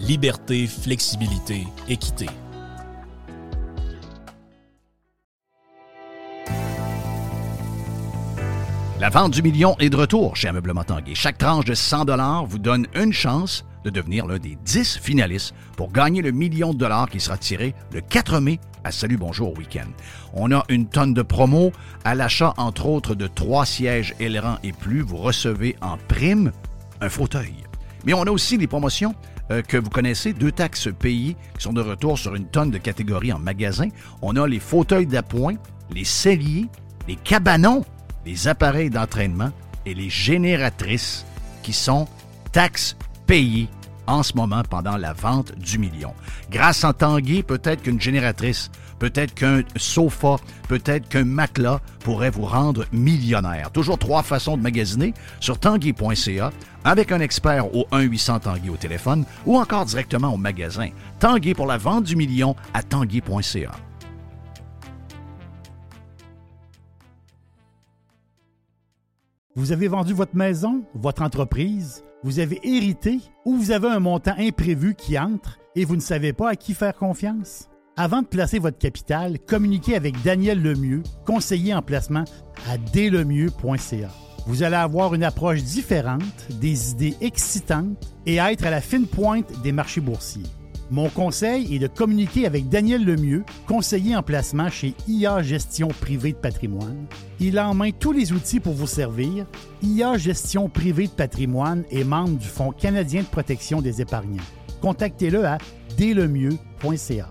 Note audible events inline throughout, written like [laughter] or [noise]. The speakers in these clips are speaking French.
liberté, flexibilité, équité. La vente du million est de retour chez Ameublement Tanguay. Chaque tranche de 100 vous donne une chance de devenir l'un des 10 finalistes pour gagner le million de dollars qui sera tiré le 4 mai à Salut Bonjour Week-end. On a une tonne de promos. À l'achat, entre autres, de trois sièges ailerons et plus, vous recevez en prime un fauteuil. Mais on a aussi des promotions euh, que vous connaissez, deux taxes payées qui sont de retour sur une tonne de catégories en magasin. On a les fauteuils d'appoint, les celliers, les cabanons les appareils d'entraînement et les génératrices qui sont taxes payées en ce moment pendant la vente du million. Grâce à Tanguy, peut-être qu'une génératrice, peut-être qu'un sofa, peut-être qu'un matelas pourrait vous rendre millionnaire. Toujours trois façons de magasiner sur tanguy.ca avec un expert au 1-800 Tanguy au téléphone ou encore directement au magasin. Tanguy pour la vente du million à tanguy.ca. Vous avez vendu votre maison, votre entreprise, vous avez hérité ou vous avez un montant imprévu qui entre et vous ne savez pas à qui faire confiance? Avant de placer votre capital, communiquez avec Daniel Lemieux, conseiller en placement à dlemieux.ca. Vous allez avoir une approche différente, des idées excitantes et être à la fine pointe des marchés boursiers. Mon conseil est de communiquer avec Daniel Lemieux, conseiller en placement chez IA Gestion Privée de Patrimoine. Il a en main tous les outils pour vous servir. IA Gestion Privée de Patrimoine est membre du Fonds canadien de protection des épargnants. Contactez-le à dlemieux.ca.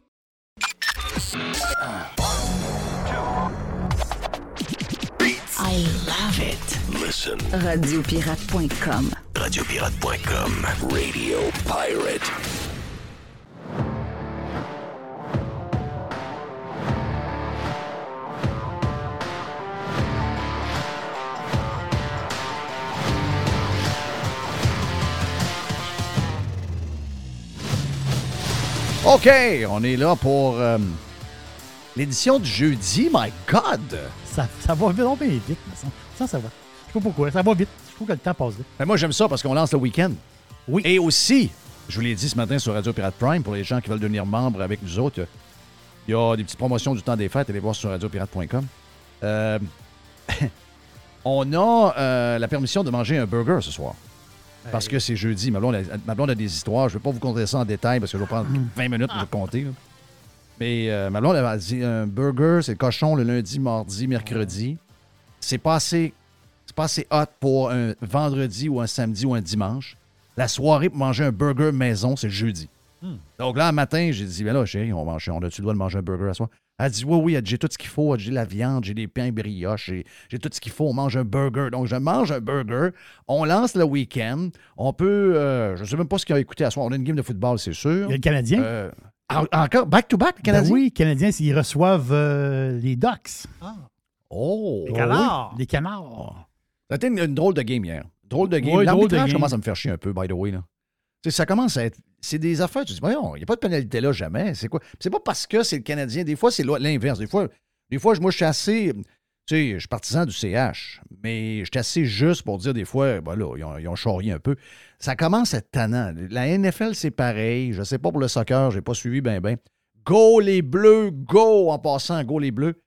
I love it. Listen. Radiopirate.com. Radiopirate.com. Radio Pirate. OK, on est là pour euh, l'édition du jeudi. My God! Ça, ça va vraiment bien vite, mais ça, ça, ça va. Je sais pas pourquoi, ça va vite. Je trouve que le temps passe vite. Ben, moi, j'aime ça parce qu'on lance le week-end. Oui. Et aussi, je vous l'ai dit ce matin sur Radio Pirate Prime, pour les gens qui veulent devenir membres avec nous autres, il y a des petites promotions du temps des fêtes. Allez voir sur radiopirate.com. Euh, [laughs] on a euh, la permission de manger un burger ce soir. Parce que c'est jeudi. Ma blonde, a, ma blonde a des histoires. Je ne vais pas vous conter ça en détail parce que je vais prendre 20 minutes pour vous compter. là. Mais euh, ma blonde elle a dit un burger, c'est cochon le lundi, mardi, mercredi. C'est pas assez, c'est pas assez hot pour un vendredi ou un samedi ou un dimanche. La soirée pour manger un burger maison, c'est le jeudi. Donc là, un matin, j'ai dit, ben là, chérie, on, mange, on a-tu le droit de manger un burger à soir? Elle a dit, oui, oui, j'ai tout ce qu'il faut. J'ai la viande, j'ai des pains brioches, j'ai, tout ce qu'il faut. On mange un burger. Donc, je mange un burger. On lance le week-end. On peut, euh, je ne sais même pas ce qu'il a écouté à soir. On a une game de football, c'est sûr. Il y a le Canadien. Euh, en- encore, back-to-back, le Ben Canadien? oui, les Canadiens, ils reçoivent euh, les Ducks. Oh! Les canards. Les canards. Été une, une drôle de game hier. Drôle de game. Oui, L'arbitrage commence à me faire chier un peu, by the way. Là. Tu sais, ça commence à être. C'est des affaires. Tu dis, voyons, il n'y a pas de pénalité là, jamais. C'est quoi? C'est pas parce que c'est le Canadien. Des fois, c'est l'inverse. Des fois, des fois, moi, je suis assez. Tu sais, je suis partisan du CH, mais je suis assez juste pour dire des fois, ben là, ils ont, ils ont charrié un peu. Ça commence à être tannant. La NFL, c'est pareil. Je sais pas pour le soccer, j'ai pas suivi ben ben. Go les bleus, go en passant, go les bleus.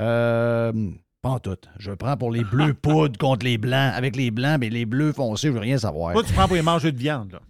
Euh, pas en tout. Je prends pour les bleus [laughs] poudres contre les blancs. Avec les blancs, mais les bleus foncés, je veux rien savoir. Toi, tu prends pour les mangeurs de viande, là.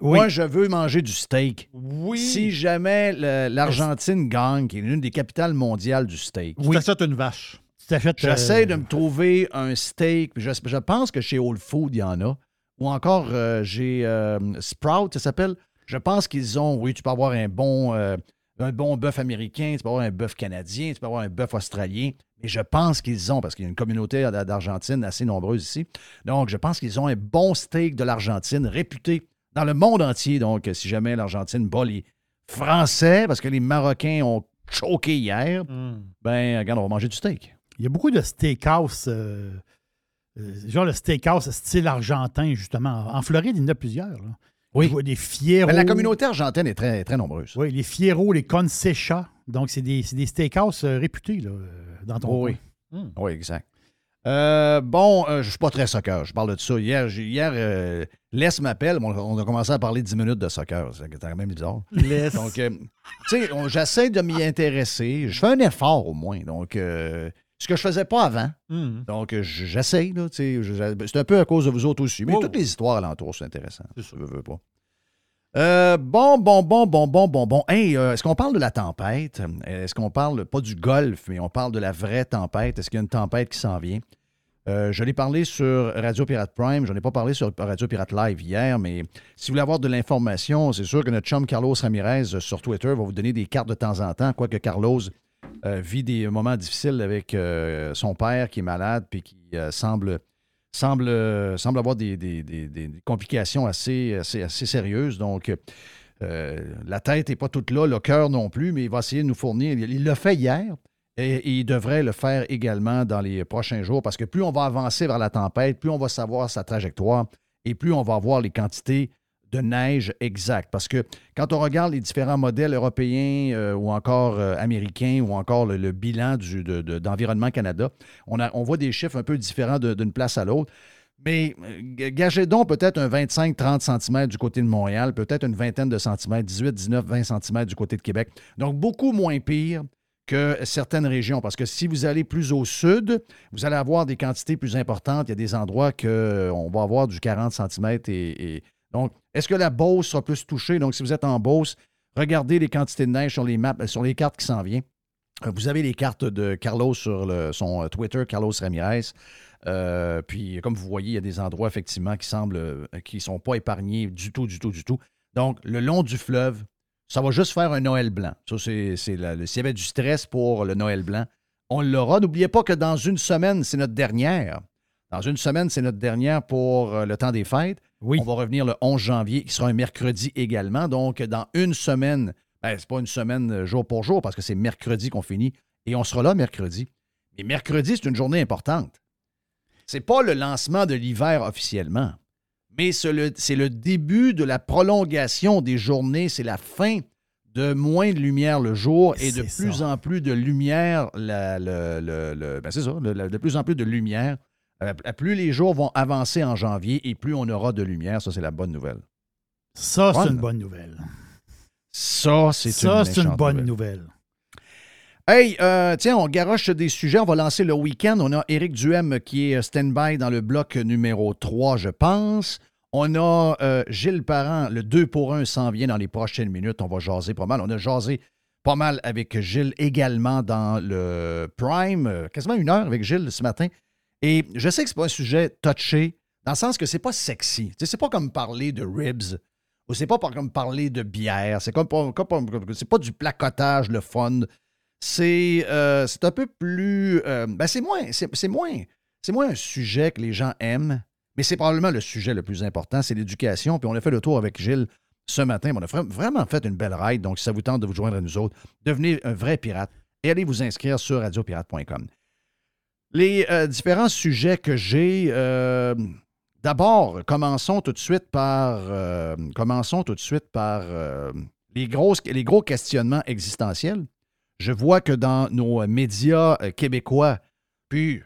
Oui. Moi, je veux manger du steak. Oui. Si jamais l'Argentine gagne, qui est l'une des capitales mondiales du steak, Tu t'achètes une vache. Tu t'achètes, j'essaie euh, de me trouver un steak. Je, je pense que chez Whole Food, il y en a. Ou encore, euh, j'ai euh, Sprout, ça s'appelle. Je pense qu'ils ont, oui, tu peux avoir un bon, euh, un bon bœuf américain, tu peux avoir un bœuf canadien, tu peux avoir un bœuf australien. Mais je pense qu'ils ont, parce qu'il y a une communauté d'A- d'Argentine assez nombreuse ici. Donc, je pense qu'ils ont un bon steak de l'Argentine réputé dans le monde entier. Donc, si jamais l'Argentine bat les Français, parce que les Marocains ont choqué hier, ben, regarde, on va manger du steak. Il y a beaucoup de steakhouse, euh, euh, genre le steakhouse style argentin, justement. En Floride, il y en a plusieurs. là. Oui. Je vois des fieros. Mais la communauté argentine est très, très nombreuse. Oui, les fieros, les concechas. Donc, c'est des, c'est des steakhouse euh, réputés là, dans ton Oh oui. coin. Oui, exact. Euh, bon, euh, je ne suis pas très soccer. Je parle de ça. Hier, hier euh, Les m'appelle. On, on a commencé à parler 10 minutes de soccer. C'est quand même bizarre. Les- Donc, euh, tu sais, j'essaie de m'y intéresser. Je fais un effort au moins. Donc, ce que je faisais pas avant. Hum. Donc, j'essaie. C'est un peu à cause de vous autres aussi. Mais Oh. toutes les histoires alentour, c'est intéressant. C'est Je veux, veux pas. Euh, bon, bon, bon, bon, bon, bon, bon. Euh, est-ce qu'on parle de la tempête? Est-ce qu'on parle pas du golfe, mais on parle de la vraie tempête? Est-ce qu'il y a une tempête qui s'en vient? Euh, je l'ai parlé sur Radio Pirate Prime, je n'en ai pas parlé sur Radio Pirate Live hier, mais si vous voulez avoir de l'information, c'est sûr que notre chum Carlos Ramirez sur Twitter va vous donner des cartes de temps en temps, quoique Carlos vit des moments difficiles avec son père qui est malade puis qui semble, semble, euh, semble avoir des, complications assez, sérieuses. Donc, euh, la tête n'est pas toute là, le cœur non plus, mais il va essayer de nous fournir. Il il l'a fait hier. Et, et il devrait le faire également dans les prochains jours parce que plus on va avancer vers la tempête, plus on va savoir sa trajectoire et plus on va avoir les quantités de neige exactes. Parce que quand on regarde les différents modèles européens euh, ou encore euh, américains ou encore le, bilan d'Environnement Canada, on, voit des chiffres un peu différents d'une place à l'autre. Mais euh, gagez donc peut-être un 25-30 cm du côté de Montréal, peut-être une vingtaine de centimètres, 18, 19, 20 cm du côté de Québec. Donc beaucoup moins pire que certaines régions. Parce que si vous allez plus au sud, vous allez avoir des quantités plus importantes. Il y a des endroits qu'on va avoir du 40 cm. Et- donc, est-ce que la Beauce sera plus touchée? Donc, si vous êtes en Beauce, regardez les quantités de neige sur les maps, sur les cartes qui s'en viennent. Euh, Vous avez les cartes de Carlos sur son euh, Twitter, Carlos Ramirez. Euh, puis, comme vous voyez, il y a des endroits, effectivement, qui semblent euh, qui ne sont pas épargnés du tout, du tout, du tout. Donc, le long du fleuve, ça va juste faire un Noël blanc. Ça, c'est, s'il y avait du stress pour le Noël blanc, on l'aura. N'oubliez pas que dans une semaine, c'est notre dernière. Dans une semaine, c'est notre dernière pour euh, le temps des fêtes. Oui. On va revenir le 11 janvier, qui sera un mercredi également. Donc, dans une semaine, ben, c'est pas une semaine euh, jour pour jour parce que c'est mercredi qu'on finit et on sera là mercredi. Mais mercredi, c'est une journée importante. C'est pas le lancement de l'hiver officiellement, mais c'est le, début de la prolongation des journées, c'est la fin de moins de lumière le jour et de plus ça. en plus de lumière, la- le- le- le- ben, c'est ça, de plus en plus de lumière. Euh, plus les jours vont avancer en janvier et plus on aura de lumière, ça c'est la bonne nouvelle. Ça, c'est une bonne nouvelle. Ça, c'est Ça, une, c'est une bonne nouvelle. nouvelle. Hey, euh, tiens, on garoche des sujets. On va lancer le week-end. On a Éric Duhem qui est stand-by dans le bloc numéro 3, je pense. On a euh, Gilles Parent, le 2 pour 1 s'en vient dans les prochaines minutes. On va jaser pas mal. On a jasé pas mal avec Gilles également dans le Prime, quasiment une heure avec Gilles ce matin. Et je sais que c'est pas un sujet touché, dans le sens que c'est pas sexy. C'est pas comme parler de ribs ou c'est pas comme parler de bière. C'est comme, pas- du placotage, le fun. C'est euh, un peu plus. euh, ben c'est moins, c'est moins, moins un sujet que les gens aiment, mais c'est probablement le sujet le plus important, c'est l'éducation. Puis on a fait le tour avec Gilles ce matin. On a vra- vraiment fait une belle ride. Donc, si ça vous tente de vous joindre à nous autres, devenez un vrai pirate et allez vous inscrire sur radiopirate.com. Les euh, différents sujets que j'ai. euh, D'abord, commençons tout de suite par. euh, commençons tout de suite par les, gros questionnements existentiels. Je vois que dans nos médias québécois, puis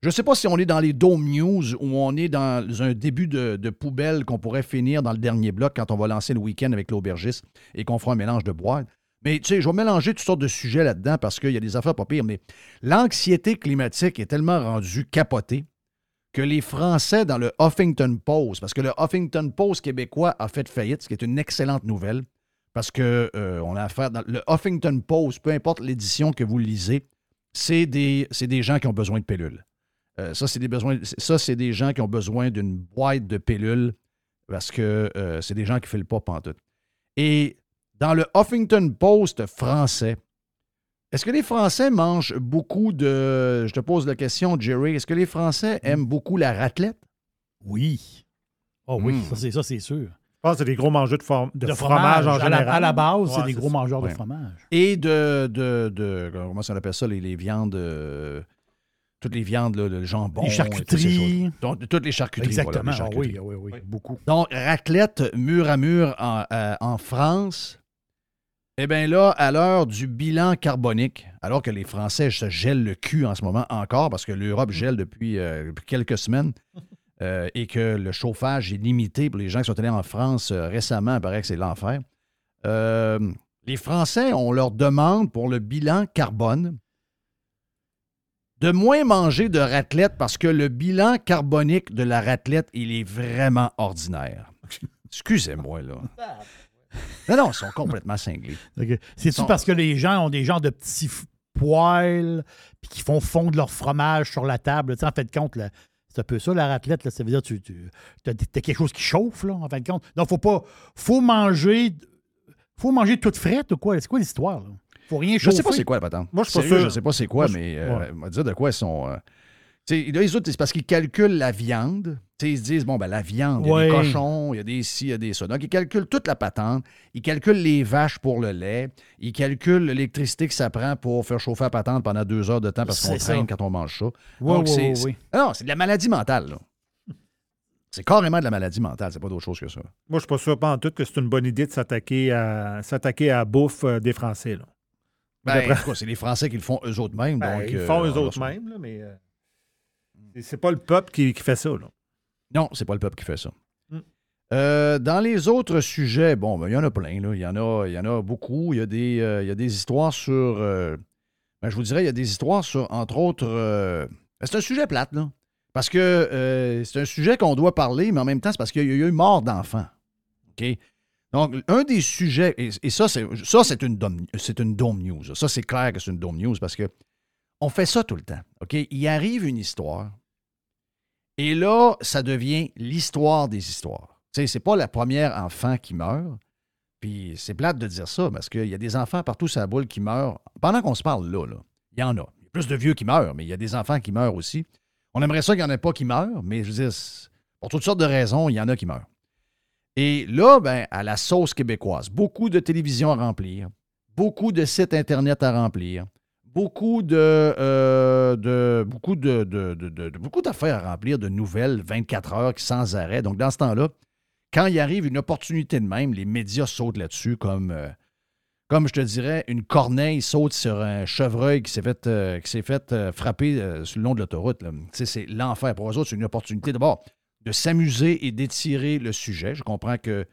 je ne sais pas si on est dans les Dome News ou on est dans un début de, de poubelle qu'on pourrait finir dans le dernier bloc quand on va lancer le week-end avec l'aubergiste et qu'on fera un mélange de boîtes. Mais tu sais, je vais mélanger toutes sortes de sujets là-dedans parce qu'il y a des affaires pas pires. Mais l'anxiété climatique est tellement rendue capotée que les Français dans le Huffington Post, parce que le Huffington Post québécois a fait faillite, ce qui est une excellente nouvelle, parce que euh, on a affaire dans le Huffington Post, peu importe l'édition que vous lisez, c'est des, des gens qui ont besoin de pilules. Euh, ça, c'est des besoins, ça, c'est des gens qui ont besoin d'une boîte de pilules parce que euh, c'est des gens qui ne filent pas pantoute. Et dans le Huffington Post français, est-ce que les Français mangent beaucoup de. Je te pose la question, Jerry. Est-ce que les Français aiment beaucoup la raclette? Oui. Oh oui, Mm. ça, c'est, ça, c'est sûr. Je pense que c'est des gros mangeurs de, form- de De fromage, en à la- général. À la, base, c'est des gros ça. mangeurs Ouais. de fromage. Et de. de, de- comment ça on appelle ça? Les, les viandes. euh, toutes les viandes, là, le jambon. les et toutes charcuteries. choses. Donc, toutes les charcuteries. voilà, Exactement. les Ah charcuteries. oui, oui, oui, beaucoup. Donc, raclette mur à mur en, euh, en France. Eh bien là, à l'heure du bilan carbonique, alors que les Français se gèlent le cul en ce moment encore, parce que l'Europe gèle depuis, euh, depuis quelques semaines, [laughs] euh, et que le chauffage est limité pour les gens qui sont allés en France euh, récemment, il paraît que c'est l'enfer. Les Français, on leur demande pour le bilan carbone de moins manger de raclette parce que le bilan carbonique de la raclette, il est vraiment ordinaire. Excusez-moi, là. [laughs] Non, non, ils sont complètement cinglés. C'est-tu Bon. parce que les gens ont des genres de petits f- poêles puis qui font fondre leur fromage sur la table? Tu sais, en fait de compte, là, c'est un peu ça, la raclette. Là, ça veut dire que tu, as, quelque chose qui chauffe, là, en fin de compte. Donc, faut pas. faut manger. faut manger toute frette ou quoi? C'est quoi l'histoire? là? faut rien Je chauffer. sais pas c'est quoi la patente. Moi, je suis pas sûr. Je sais pas c'est quoi, Moi, je- mais euh, ouais. on va dire de quoi ils sont. euh, tu sais, là, les autres, c'est parce qu'ils calculent la viande. Ils se disent, bon, ben, la viande, il y a des cochons, il y a des ci, il y a des ça. Donc, ils calculent toute la patente. Ils calculent les vaches pour le lait. Ils calculent l'électricité que ça prend pour faire chauffer la patente pendant deux heures de temps parce qu'on traîne quand on mange ça. Oui, Donc, oui, c'est-. Ah Non, c'est de la maladie mentale, là. C'est carrément de la maladie mentale, c'est pas d'autre chose que ça. Moi, je suis pas sûr pas en tout que c'est une bonne idée de s'attaquer à s'attaquer à la bouffe euh, des Français. Là. Ben, D'après- en tout cas, c'est les Français qui le font eux autres mêmes. Ben, donc, ils euh, font on eux va autres se- mêmes, là, mais euh, c'est- pas le peuple qui, qui fait ça. Là. Non, c'est pas le peuple qui fait ça. Mm. Euh, dans les autres sujets, bon, ben, il y en a plein. Là. Il, y en a, il y en a beaucoup. Il y a des, euh, il y a des histoires sur. euh, ben, je vous dirais, il y a des histoires sur, entre autres. ben, c'est un sujet plate, là. Parce que c'est un sujet qu'on doit parler, mais en même temps, c'est parce qu'il y a eu mort d'enfants. OK? Donc, un des sujets, et, et ça, c'est, ça, c'est une dome, c'est une dome news. Ça, c'est clair que c'est une dome news parce que on fait ça tout le temps. OK? Il arrive une histoire. Et là, ça devient l'histoire des histoires. Tu sais, c'est pas la première enfant qui meurt. Puis c'est plate de dire ça parce qu'il y a des enfants partout sur la boule qui meurent. Pendant qu'on se parle là, là, il y en a. Il y a plus de vieux qui meurent, mais il y a des enfants qui meurent aussi. On aimerait ça qu'il n'y en ait pas qui meurent, mais je veux dire, pour toutes sortes de raisons, il y en a qui meurent. Et là, ben, à la sauce québécoise, beaucoup de télévisions à remplir, beaucoup de sites Internet à remplir, beaucoup de, euh, beaucoup de, beaucoup d'affaires à remplir, de nouvelles 24 heures qui sans arrêt. Donc, dans ce temps-là, quand il arrive une opportunité de même, les médias sautent là-dessus comme, euh, comme je te dirais, une corneille saute sur un chevreuil qui s'est fait, euh, qui s'est fait frapper sur le long de l'autoroute. c'est l'enfer. Pour eux autres, c'est une opportunité d'abord de s'amuser et d'étirer le sujet. Je comprends que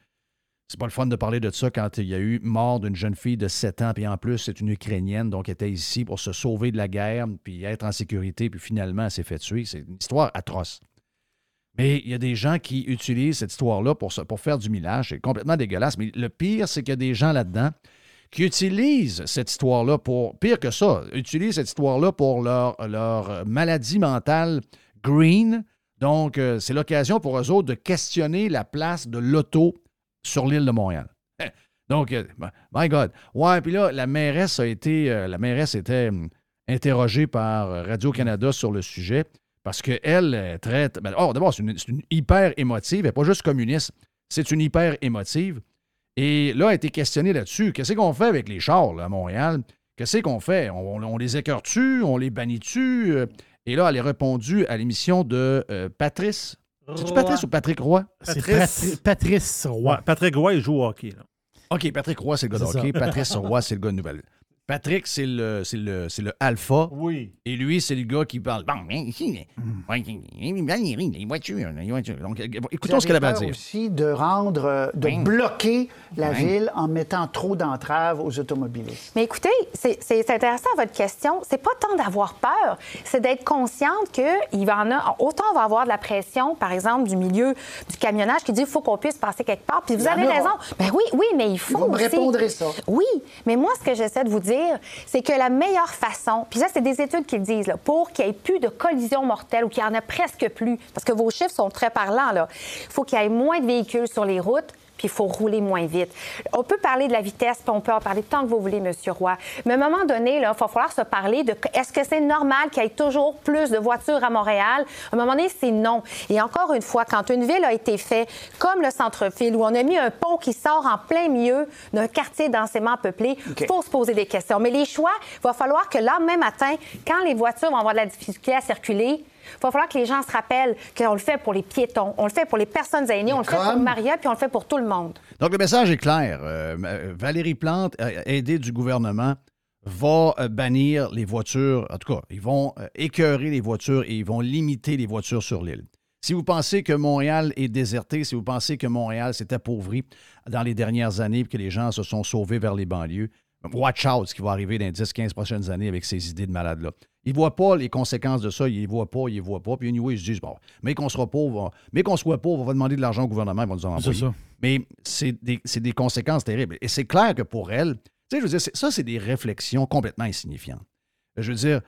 c'est pas le fun de parler de ça quand il y a eu mort d'une jeune fille de 7 ans, puis en plus, c'est une Ukrainienne, donc elle était ici pour se sauver de la guerre, puis être en sécurité, puis finalement, elle s'est fait tuer. C'est une histoire atroce. Mais il y a des gens qui utilisent cette histoire-là pour, pour faire du millage. C'est complètement dégueulasse. Mais le pire, c'est qu'il y a des gens là-dedans qui utilisent cette histoire-là pour, pire que ça, utilisent cette histoire-là pour leur, leur maladie mentale green. Donc, euh, c'est l'occasion pour eux autres de questionner la place de l'auto sur l'île de Montréal. [laughs] Donc, euh, my God. Ouais, puis là, la mairesse a été, euh, la mairesse était hum, interrogée par euh, Radio-Canada sur le sujet parce qu'elle traite. ben, oh, d'abord, c'est une, hyper émotive. Elle n'est pas juste communiste, c'est une hyper émotive. Et là, elle a été questionnée là-dessus. Qu'est-ce qu'on fait avec les chars là, à Montréal? Qu'est-ce qu'on fait? On, les écœure-tu? On les bannit-tu? Et là, elle a répondu à l'émission de Patrice. C'est-tu Patrice ou Patrick Roy? C'est Patrice. Patri- Patrice Roy. Ouais, Patrick Roy, il joue au hockey. Là. OK, Patrick Roy, c'est le gars de hockey. Patrice Roy, c'est le gars de nouvelle. Patrick, c'est le, c'est le, c'est le alpha. Oui. Et lui, c'est le gars qui parle. Bon, mais ici, les voitures, les voitures. Donc, écoutons ce qu'elle avait à dire. peur aussi de rendre, euh, de Oui. bloquer la Oui. ville en mettant trop d'entraves aux automobilistes. Mais écoutez, c'est c'est intéressant votre question. C'est pas tant d'avoir peur, c'est d'être consciente qu'il va en a. Autant on va avoir de la pression, par exemple, du milieu du camionnage qui dit qu'il faut qu'on puisse passer quelque part. Puis vous y avez raison. Ben oui, oui, mais il faut. Vous me aussi- répondrez ça. Oui, mais moi, ce que j'essaie de vous dire, c'est que la meilleure façon, puis ça, c'est des études qui le disent, pour qu'il n'y ait plus de collisions mortelles ou qu'il n'y en ait presque plus, parce que vos chiffres sont très parlants, il faut qu'il y ait moins de véhicules sur les routes. Puis il faut rouler moins vite. On peut parler de la vitesse, puis on peut en parler tant que vous voulez, Monsieur Roy. Mais à un moment donné, là, il va falloir se parler de est-ce que c'est normal qu'il y ait toujours plus de voitures à Montréal? À un moment donné, c'est non. Et encore une fois, quand une ville a été faite comme le centre-ville, où on a mis un pont qui sort en plein milieu d'un quartier densément peuplé, il faut se poser des questions. Mais les choix, il va falloir que là, même matin, quand les voitures vont avoir de la difficulté à circuler, il va falloir que les gens se rappellent qu'on le fait pour les piétons, on le fait pour les personnes aînées, on le fait pour Maria, puis on le fait pour tout le monde. Donc, le message est clair. Euh, euh, Valérie Plante, euh, aidée du gouvernement, va bannir les voitures. En tout cas, ils vont écœurer les voitures et ils vont limiter les voitures sur l'île. Si vous pensez que Montréal est déserté, si vous pensez que Montréal s'est appauvri dans les dernières années et que les gens se sont sauvés vers les banlieues, watch out ce qui va arriver dans les 10-15 prochaines années avec ces idées de malades-là. Ils ne voient pas les conséquences de ça, ils ne les voient pas, ils ne les voient pas. Puis anyway, ils se disent, bon, mais qu'on sera pauvre, mais qu'on soit pauvre, on va demander de l'argent au gouvernement, ils vont nous en C'est envoyer. ça. Mais c'est des, c'est des conséquences terribles. Et c'est clair que pour elle, tu sais, je veux dire, c'est- ça, c'est des réflexions complètement insignifiantes. Je veux dire,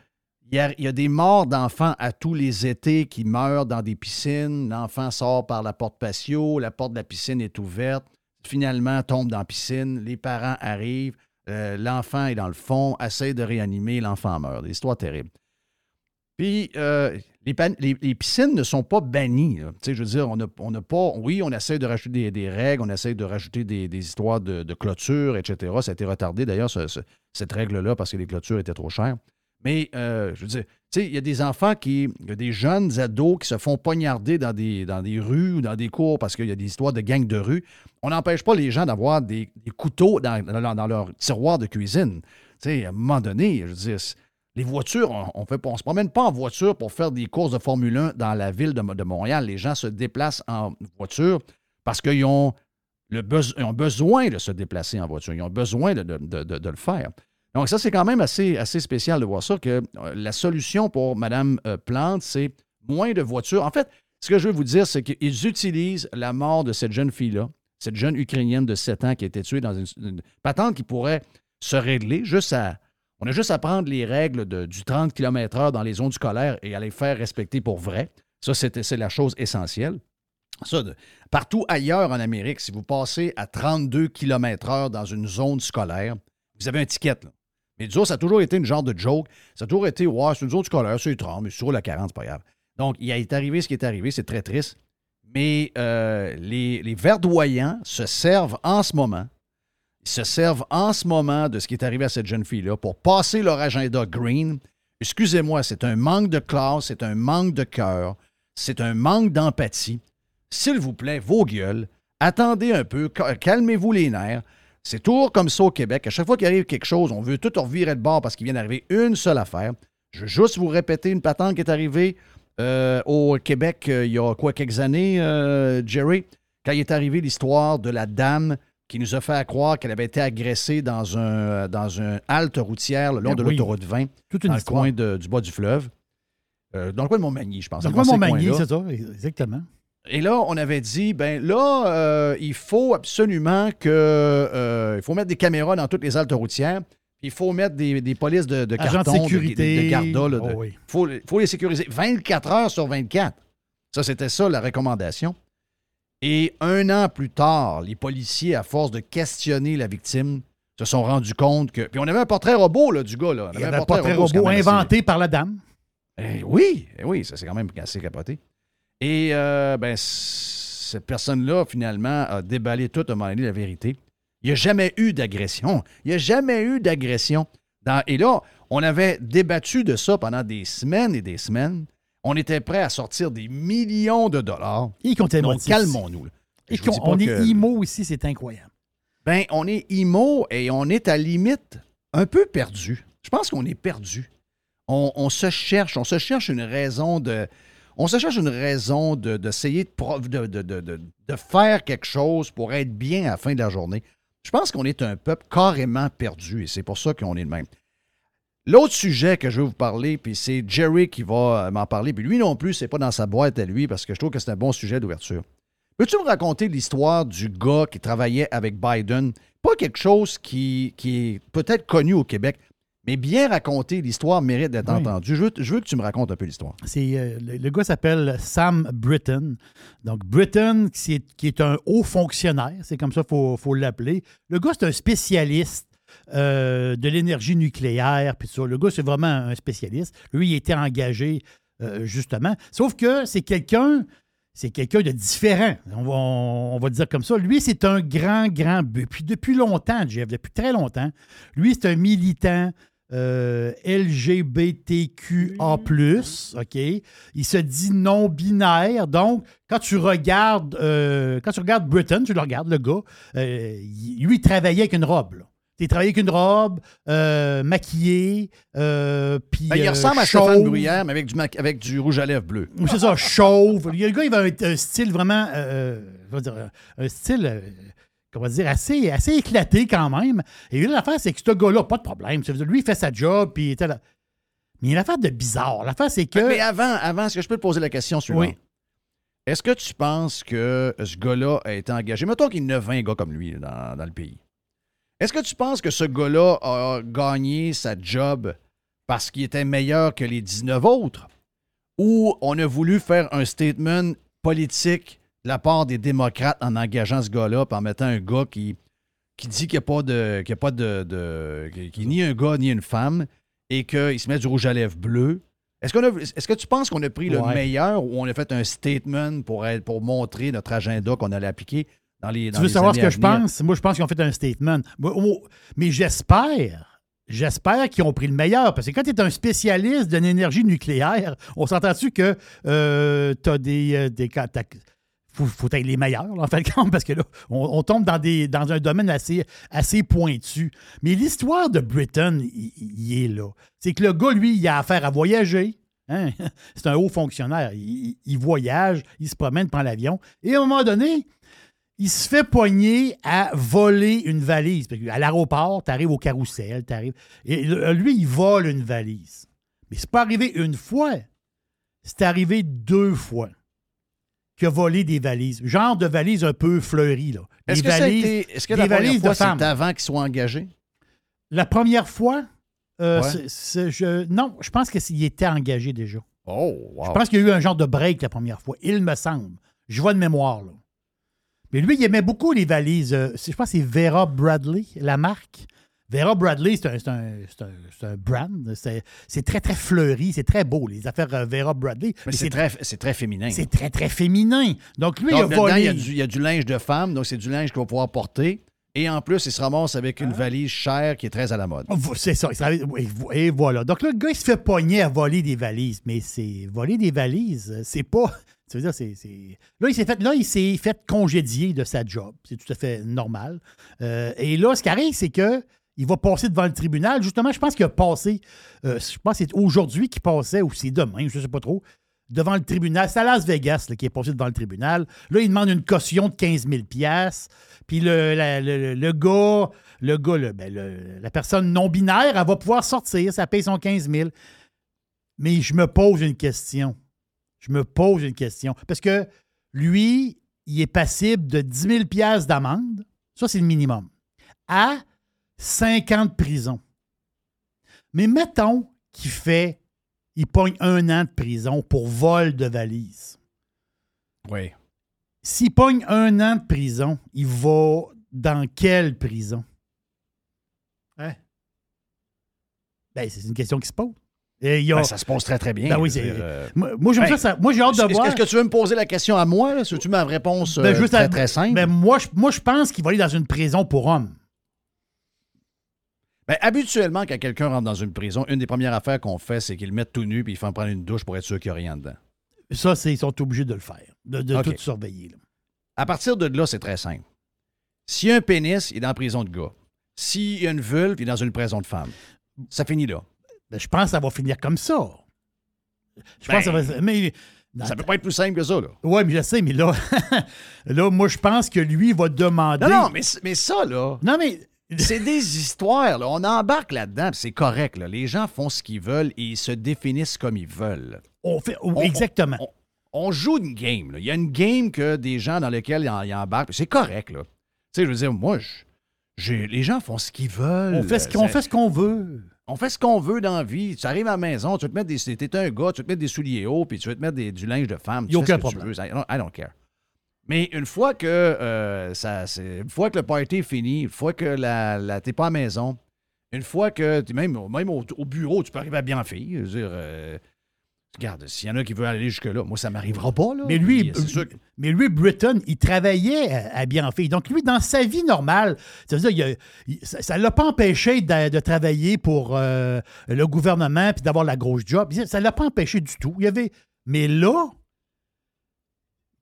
il y a, il y a des morts d'enfants à tous les étés qui meurent dans des piscines. L'enfant sort par la porte patio, la porte de la piscine est ouverte, finalement tombe dans la piscine, les parents arrivent, euh, l'enfant est dans le fond, essaie de réanimer, l'enfant meurt. Des histoires terribles. Puis, euh, les, piscines ne sont pas bannies. je veux dire, on n'a pas. Oui, on essaie de rajouter des, règles, on essaie de rajouter des, histoires de, de clôture, etc. Ça a été retardé d'ailleurs, ce- ce- cette règle-là, parce que les clôtures étaient trop chères. Mais, euh, je veux dire, tu il y a des enfants qui. Y a des jeunes ados qui se font poignarder dans des, rues ou dans des cours parce qu'il y a des histoires de gangs de rue. On n'empêche pas les gens d'avoir des, couteaux dans, leur tiroir de cuisine. Tu à un moment donné, je c'est- les voitures, on ne se promène pas en voiture pour faire des courses de Formule 1 dans la ville de, Montréal. Les gens se déplacent en voiture parce qu'ils ont, besoin de se déplacer en voiture. Ils ont besoin de le faire. Donc, ça, c'est quand même assez, assez spécial de voir ça, que euh, la solution pour Mme euh, Plante, c'est moins de voitures. En fait, ce que je veux vous dire, c'est qu'ils utilisent la mort de cette jeune fille-là, cette jeune Ukrainienne de 7 ans qui a été tuée dans une, patente qui pourrait se régler juste à. On a juste à prendre les règles de- du 30 km/h dans les zones scolaires et à les faire respecter pour vrai. Ça, c'est la chose essentielle. Ça, partout ailleurs en Amérique, si vous passez à 32 km/h dans une zone scolaire, vous avez un ticket. Là. Mais disons, ça a toujours été une genre de joke. Ça a toujours été, ouais, c'est une zone scolaire, c'est 30, mais sur la 40, c'est pas grave. Donc, il est arrivé ce qui est arrivé, c'est très triste. Mais euh, les, les verdoyants se servent en ce moment, ils se servent en ce moment de ce qui est arrivé à cette jeune fille-là pour passer leur agenda green. Excusez-moi, c'est un manque de classe, c'est un manque de cœur, c'est un manque d'empathie. S'il vous plaît, vos gueules, attendez un peu, ca- calmez-vous les nerfs. C'est toujours comme ça au Québec. À chaque fois qu'il arrive quelque chose, on veut tout revirer de bord parce qu'il vient d'arriver une seule affaire. Je veux juste vous répéter une patente qui est arrivée euh, au Québec euh, il y a quoi, quelques années, euh, Jerry, quand il est arrivé l'histoire de la dame qui nous a fait croire qu'elle avait été agressée dans un, dans un halte routière le long Ben de oui. l'autoroute 20, Toute une dans le coin de- du bas du fleuve. Dans le coin de Montmagny, je pense. Dans le coin ces Montmagny, c'est ça, exactement. Et là, on avait dit, ben là, euh, il faut absolument que euh, il faut mettre des caméras dans toutes les haltes routières. Il faut mettre des, des polices de, de carton, sécurité. de, de garda, Oh oui. faut, faut les sécuriser 24 heures sur 24. Ça, c'était ça la recommandation. Et un an plus tard, les policiers, à force de questionner la victime, se sont rendus compte que. Puis on avait un portrait robot là, du gars. Là. On Il y avait un portrait robot assez- inventé par la dame. eh oui, eh oui, ça c'est quand même assez capoté. Et euh, ben, cette personne-là, finalement, a déballé tout à un moment donné la vérité. Il n'y a jamais eu d'agression. Il n'y a jamais eu d'agression. Dans- Et là, on avait débattu de ça pendant des semaines et des semaines. On était prêt à sortir des millions de dollars. Et Donc, calmons-nous. Et qu'on- on est que- IMO ici, c'est incroyable. Ben, on est IMO et on est à limite un peu perdu. Je pense qu'on est perdu. On, on se cherche, on se cherche une raison de. On se cherche une raison de- d'essayer de, faire quelque chose pour être bien à la fin de la journée. Je pense qu'on est un peuple carrément perdu et c'est pour ça qu'on est le même. L'autre sujet que je veux vous parler, puis c'est Jerry qui va euh, m'en parler, puis lui non plus, c'est pas dans sa boîte à lui parce que je trouve que c'est un bon sujet d'ouverture. Peux-tu me raconter l'histoire du gars qui travaillait avec Biden? Pas quelque chose qui est peut-être connu au Québec, mais bien raconté, l'histoire mérite d'être Oui. entendue. Je veux, je veux que tu me racontes un peu l'histoire. C'est, euh, le, le gars s'appelle Sam Britton. Donc, Britton, qui est, qui est un haut fonctionnaire, c'est comme ça qu'il faut, faut l'appeler. Le gars, c'est un spécialiste euh, de l'énergie nucléaire. Puis ça. Le gars, c'est vraiment un spécialiste. Lui, il était engagé, euh, justement. Sauf que c'est quelqu'un. C'est quelqu'un de différent. On va, on va dire comme ça. Lui, c'est un grand, grand but. Puis depuis longtemps, Jeff, depuis très longtemps, lui, c'est un militant euh, LGBTQA+, OK? Il se dit non-binaire. Donc, quand tu regardes euh, quand tu regardes Britain, tu le regardes, le gars, euh, lui, il travaillait avec une robe, là. Il travaillait avec une robe, euh, maquillé, euh, puis Ben, il euh, ressemble à chauve. Stéphane Bruyère, mais avec du, mac- avec du rouge à lèvres bleu. Oui, C'est ça, chauve. Le gars, il va avoir un style vraiment, euh, je vais dire, un style, euh, comment dire, assez, assez éclaté quand même. Et l'affaire, c'est que ce gars-là, pas de problème. Lui, il fait sa job, puis il était là. Mais il y a une affaire de bizarre. L'affaire, c'est que. Mais avant, avant, est-ce que je peux te poser la question suivante? Oui. Est-ce que tu penses que ce gars-là a été engagé? Mettons qu'il y en a 20 gars comme lui dans, dans le pays. Est-ce que tu penses que ce gars-là a gagné sa job parce qu'il était meilleur que les 19 autres? Ou on a voulu faire un statement politique de la part des démocrates en engageant ce gars-là, en mettant un gars qui, qui dit qu'il n'y a pas de. qu'il a pas de, de- qui- ni un gars ni une femme et qu'il se met du rouge à lèvres bleu? Est-ce, qu'on a- est-ce que tu penses qu'on a pris le meilleur ou on a fait un statement pour, être- pour montrer notre agenda qu'on allait appliquer dans les dans Tu veux les savoir ce que je pense? Moi, je pense qu'ils ont fait un statement. Mais j'espère, j'espère qu'ils ont pris le meilleur. Parce que quand tu es un spécialiste d'une énergie nucléaire, on s'entend-tu que tu as des. euh, des faut, faut être les meilleurs, là, en compte, [laughs] parce que là, on, tombe dans, des, dans un domaine assez, assez pointu. Mais l'histoire de Britain, il, est là. C'est que le gars, lui, il a affaire à voyager. hein? [laughs] C'est un haut fonctionnaire. Il, voyage, il se promène, prend l'avion. Et à un moment donné, il se fait poigner à voler une valise. À l'aéroport, tu arrives au carrousel, t'arrives- Et lui, il vole une valise. Mais c'est pas arrivé une fois. C'est arrivé deux fois qu'il a volé des valises. Genre de valises un peu fleuries. Là. Des Est-ce que, ça a valises, été- est-ce que la première valises fois, de femmes. c'est avant qu'il soit engagé? La première fois, euh, Ouais. c'est- c'est- je- non, je pense qu'il était engagé déjà. Oh, wow. Je pense qu'il y a eu un genre de break la première fois. Il me semble. Je vois de mémoire, là. Mais lui, il aimait beaucoup les valises. euh, je pense que c'est Vera Bradley, la marque. Vera Bradley, c'est un, un- un- brand. C'est très, très fleuri. C'est très beau, les affaires euh, Vera Bradley. Mais c'est très, très féminin. c'est très, très féminin. Donc, lui, Donc, il a volé. il y, a du, il y a du linge de femme, donc c'est du linge qu'il va pouvoir porter. Et en plus, il se ramasse avec Ah. une valise chère qui est très à la mode. C'est ça. Et voilà. Donc là, le gars, il se fait pogner à voler des valises. Mais c'est voler des valises, c'est pas. [laughs] Tu veux dire, c'est. c'est- Là, il s'est fait, là, il s'est fait congédier de sa job. C'est tout à fait normal. Euh, et là, ce qui arrive, c'est que. Il va passer devant le tribunal. Justement, je pense qu'il a passé. euh, je pense que c'est aujourd'hui qu'il passait, ou c'est demain, je ne sais pas trop. Devant le tribunal. C'est à Las Vegas là, qui est passé devant le tribunal. Là, il demande une caution de 15 000 Puis le, le- le gars, le gars, ben, la personne non-binaire, elle va pouvoir sortir, ça paye son 15 000. Mais je me pose une question. Je me pose une question. Parce que lui, il est passible de 10 000 d'amende. Ça, c'est le minimum. À 5 ans de prison. Mais mettons qu'il fait, il pogne un an de prison pour vol de valise. Oui. S'il pogne un an de prison, il va dans quelle prison? Hein? Ben, c'est une question qui se pose. Et y a- Ben, ça se pose très, très bien. Ben oui, euh, moi, moi, j'aime ben, ça, Moi, j'ai hâte de voir. Est-ce que tu veux me poser la question à moi? là? tu ma réponse euh, Ben, juste très, à- très simple? moi, je, moi, je pense qu'il va aller dans une prison pour hommes. Ben, habituellement, quand quelqu'un rentre dans une prison, une des premières affaires qu'on fait, c'est qu'ils le mettent tout nu puis ils font prendre une douche pour être sûr qu'il n'y a rien dedans. Ça, c'est- ils sont obligés de le faire, de, de tout surveiller. là. À partir de là, c'est très simple. S'il y a un pénis, il est dans la prison de gars. s'il y a une vulve, il est dans une prison de femmes. Ça finit là. Ben, je pense que ça va finir comme ça. Je Ben, pense que ça va. Mais, Ça peut pas être plus simple que ça, là. Oui, mais je sais, mais là, [laughs] là, moi, je pense que lui va demander. Non, non, mais, mais ça, là, Non, mais. [laughs] c'est des histoires, là. On embarque là-dedans, c'est correct, là. Les gens font ce qu'ils veulent et ils se définissent comme ils veulent. On fait, On- exactement. on- on joue une game. là. Il y a une game que des gens dans lesquels ils, en- ils embarquent. C'est correct, là. Tu sais, je veux dire, moi, je- les gens font ce qu'ils veulent. on fait ce qu'on fait ce qu'on veut. On fait ce qu'on veut dans la vie. Tu arrives à la maison, tu veux te mettre des. T'es un gars, tu veux te mettre des souliers hauts, puis tu veux te mettre des- du linge de femme. Y a tu fais aucun problème. I don't, I don't care. Mais une fois que euh, ça, c'est- une fois que le party est fini, une fois que la, la- t'es pas à la maison, une fois que t'es même, même au, au bureau, tu peux arriver à bien fille. Je veux dire, euh, regarde, s'il y en a qui veulent aller jusque-là, moi ça m'arrivera pas là. Mais lui, Puis, c'est sûr que- mais lui, Britton, il travaillait à, à Bienfait. Donc, lui, dans sa vie normale, ça veut dire, il a- il- ça ne l'a pas empêché de, de travailler pour euh, le gouvernement puis d'avoir la grosse job. Ça ne l'a pas empêché du tout. Il y avait... Mais là,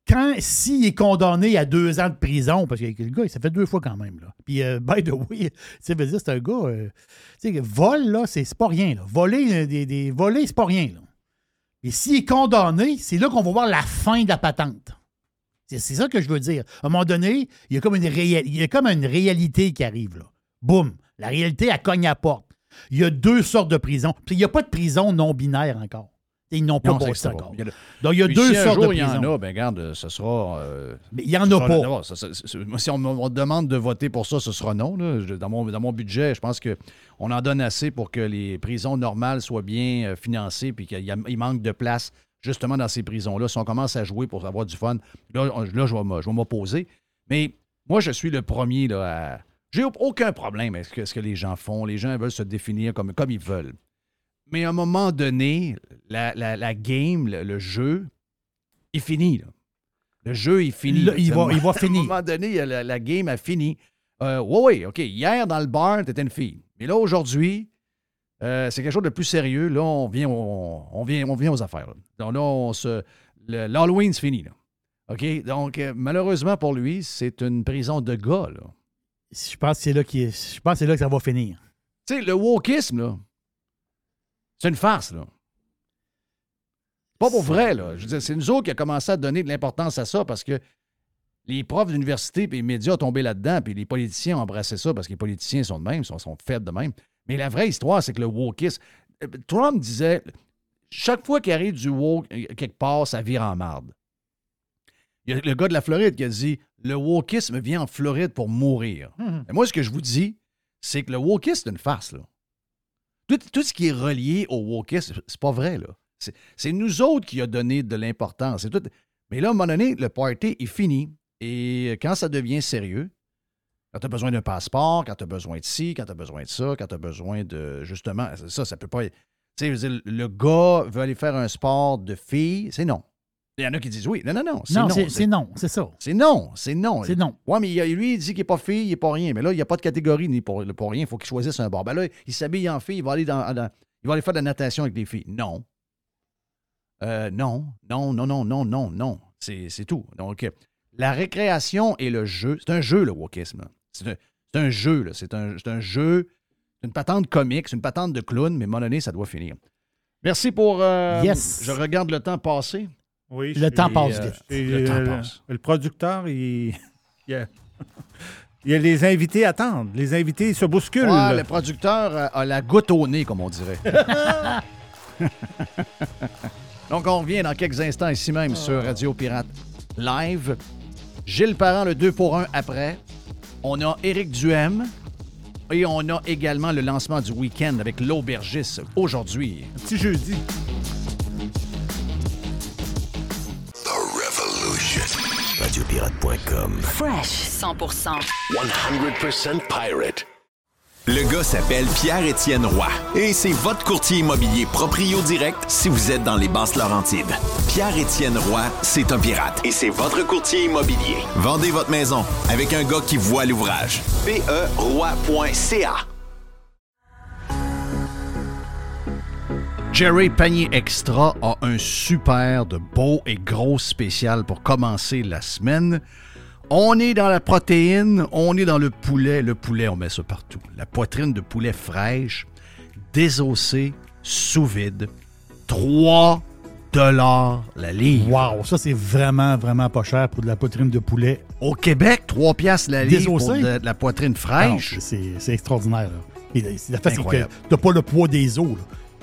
quand s'il est condamné à deux ans de prison, parce que le gars, ça fait deux fois quand même. Là. Puis, euh, [laughs] by the way, c'est un gars. euh, tu sais, vol, c'est pas rien. Voler, euh, des, des, voler, c'est pas rien. Et s'il est condamné, c'est là qu'on va voir la fin de la patente. C'est ça que je veux dire. À un moment donné, il y a comme une, il réalité qui arrive. Là. Boum! La réalité, elle cogne à porte. Il y a deux sortes de prisons. Il n'y a pas de prison non binaire encore. Ils n'ont pas Non, encore. Donc, il y a Puis deux si sortes jour, de il y prisons. en a, ben regarde, ce sera. euh, Mais il n'y en a pas. non, ça- ça- ça- moi, si on me demande de voter pour ça, ce sera non. là. Je- Dans, mon, dans mon budget, je pense qu'on en donne assez pour que les prisons normales soient bien euh, financées puis qu'il manque de place justement dans ces prisons-là. Si on commence à jouer pour avoir du fun, là, on- là, je vais m'a- je vais m'opposer. Mais moi, je suis le premier là, à. J'ai aucun problème avec ce que, ce que les gens font. Les gens veulent se définir comme, comme ils veulent. Mais à un moment donné, la, la- la game, le, le jeu, est fini. là. Le jeu est fini. Il À va- il va [laughs] À finir. un moment donné, la, la game a fini. Euh, oui, oui, OK. Hier, dans le bar, t'étais une fille. Mais là, aujourd'hui, euh, c'est quelque chose de plus sérieux. Là, on vient, on, on vient, on vient aux affaires. là. Donc là, on se, l'Halloween, c'est fini. Là. OK? Donc, euh, malheureusement pour lui, c'est une prison de gars. Là. Je pense que c'est là, est- je pense que c'est là que ça va finir. Tu sais, le wokisme, là, c'est une farce, là. Pas pour vrai, là. Je veux dire, c'est nous autres qui a commencé à donner de l'importance à ça parce que les profs d'université et les médias ont tombé là-dedans, puis les politiciens ont embrassé ça parce que les politiciens sont de même, sont, sont faits de même. Mais la vraie histoire, c'est que le wokisme. euh, Trump disait chaque fois qu'il arrive du woke euh, quelque part, ça vire en marde. Il y a le gars de la Floride qui a dit le wokisme vient en Floride pour mourir. Et moi, ce que je vous dis, c'est que le wokisme, c'est une farce. Là. Tout, ce qui est relié au wokisme, c'est pas vrai. là. C'est, nous autres qui a donné de l'importance. Tout- Mais là, à un moment donné, le party est fini. Et quand ça devient sérieux, quand tu as besoin d'un passeport, quand tu as besoin de ci, quand tu as besoin de ça, quand tu as besoin de. Justement, ça, ça peut pas. Tu sais, le gars veut aller faire un sport de filles, c'est non. Il y en a qui disent oui. Non, non, non. C'est Non, c'est non, c'est ça. C'est non, c'est non. C'est non. Ouais, mais lui, il dit qu'il n'est pas fille, il n'est pas rien. Mais là, il n'y a pas de catégorie ni pour, pour rien. Il faut qu'il choisisse un bord. Ben là, il s'habille en fille, il va aller dans, dans- il va aller faire de la natation avec des filles. Non. Euh, non, non, non, non, non, non, non. C'est tout. Donc, la récréation et le jeu, c'est un jeu, le wokisme. C'est un, jeu, là. C'est un, un jeu, c'est une patente comique, c'est une patente de clown, mais à un moment donné, ça doit finir. Merci pour. euh, Yes. Je regarde le temps passer. Oui, Le temps passe euh, Le temps euh, passe. Le producteur, il, [laughs] il, y a, il y a les invités attendent. Les invités se bousculent. Ouais, le producteur a, a la goutte au nez, comme on dirait. [laughs] Donc, on revient dans quelques instants ici même sur Radio Pirate Live. Gilles Parent, le 2 pour 1 après. On a Éric Duhem. Et on a également le lancement du week-end avec l'aubergiste aujourd'hui. Petit jeudi. Radiopirate.com. Fresh 100%. 100% pirate. Le gars s'appelle Pierre-Étienne Roy et c'est votre courtier immobilier proprio direct si vous êtes dans les basses Laurentides. Pierre-Étienne Roy, c'est un pirate et c'est votre courtier immobilier. Vendez votre maison avec un gars qui voit l'ouvrage. E PERoy.ca Jerry Panier Extra a un super de beau et gros spécial pour commencer la semaine. On est dans la protéine, on est dans le poulet. Le poulet, on met ça partout. La poitrine de poulet fraîche, désossée, sous vide. 3 dollars la livre. Wow, ça c'est vraiment, vraiment pas cher pour de la poitrine de poulet. Au Québec, 3 piastres la livre pour de, de la poitrine Ah fraîche. c'est extraordinaire. là. Et la- c'est- la c'est que t'as pas le poids des os. là.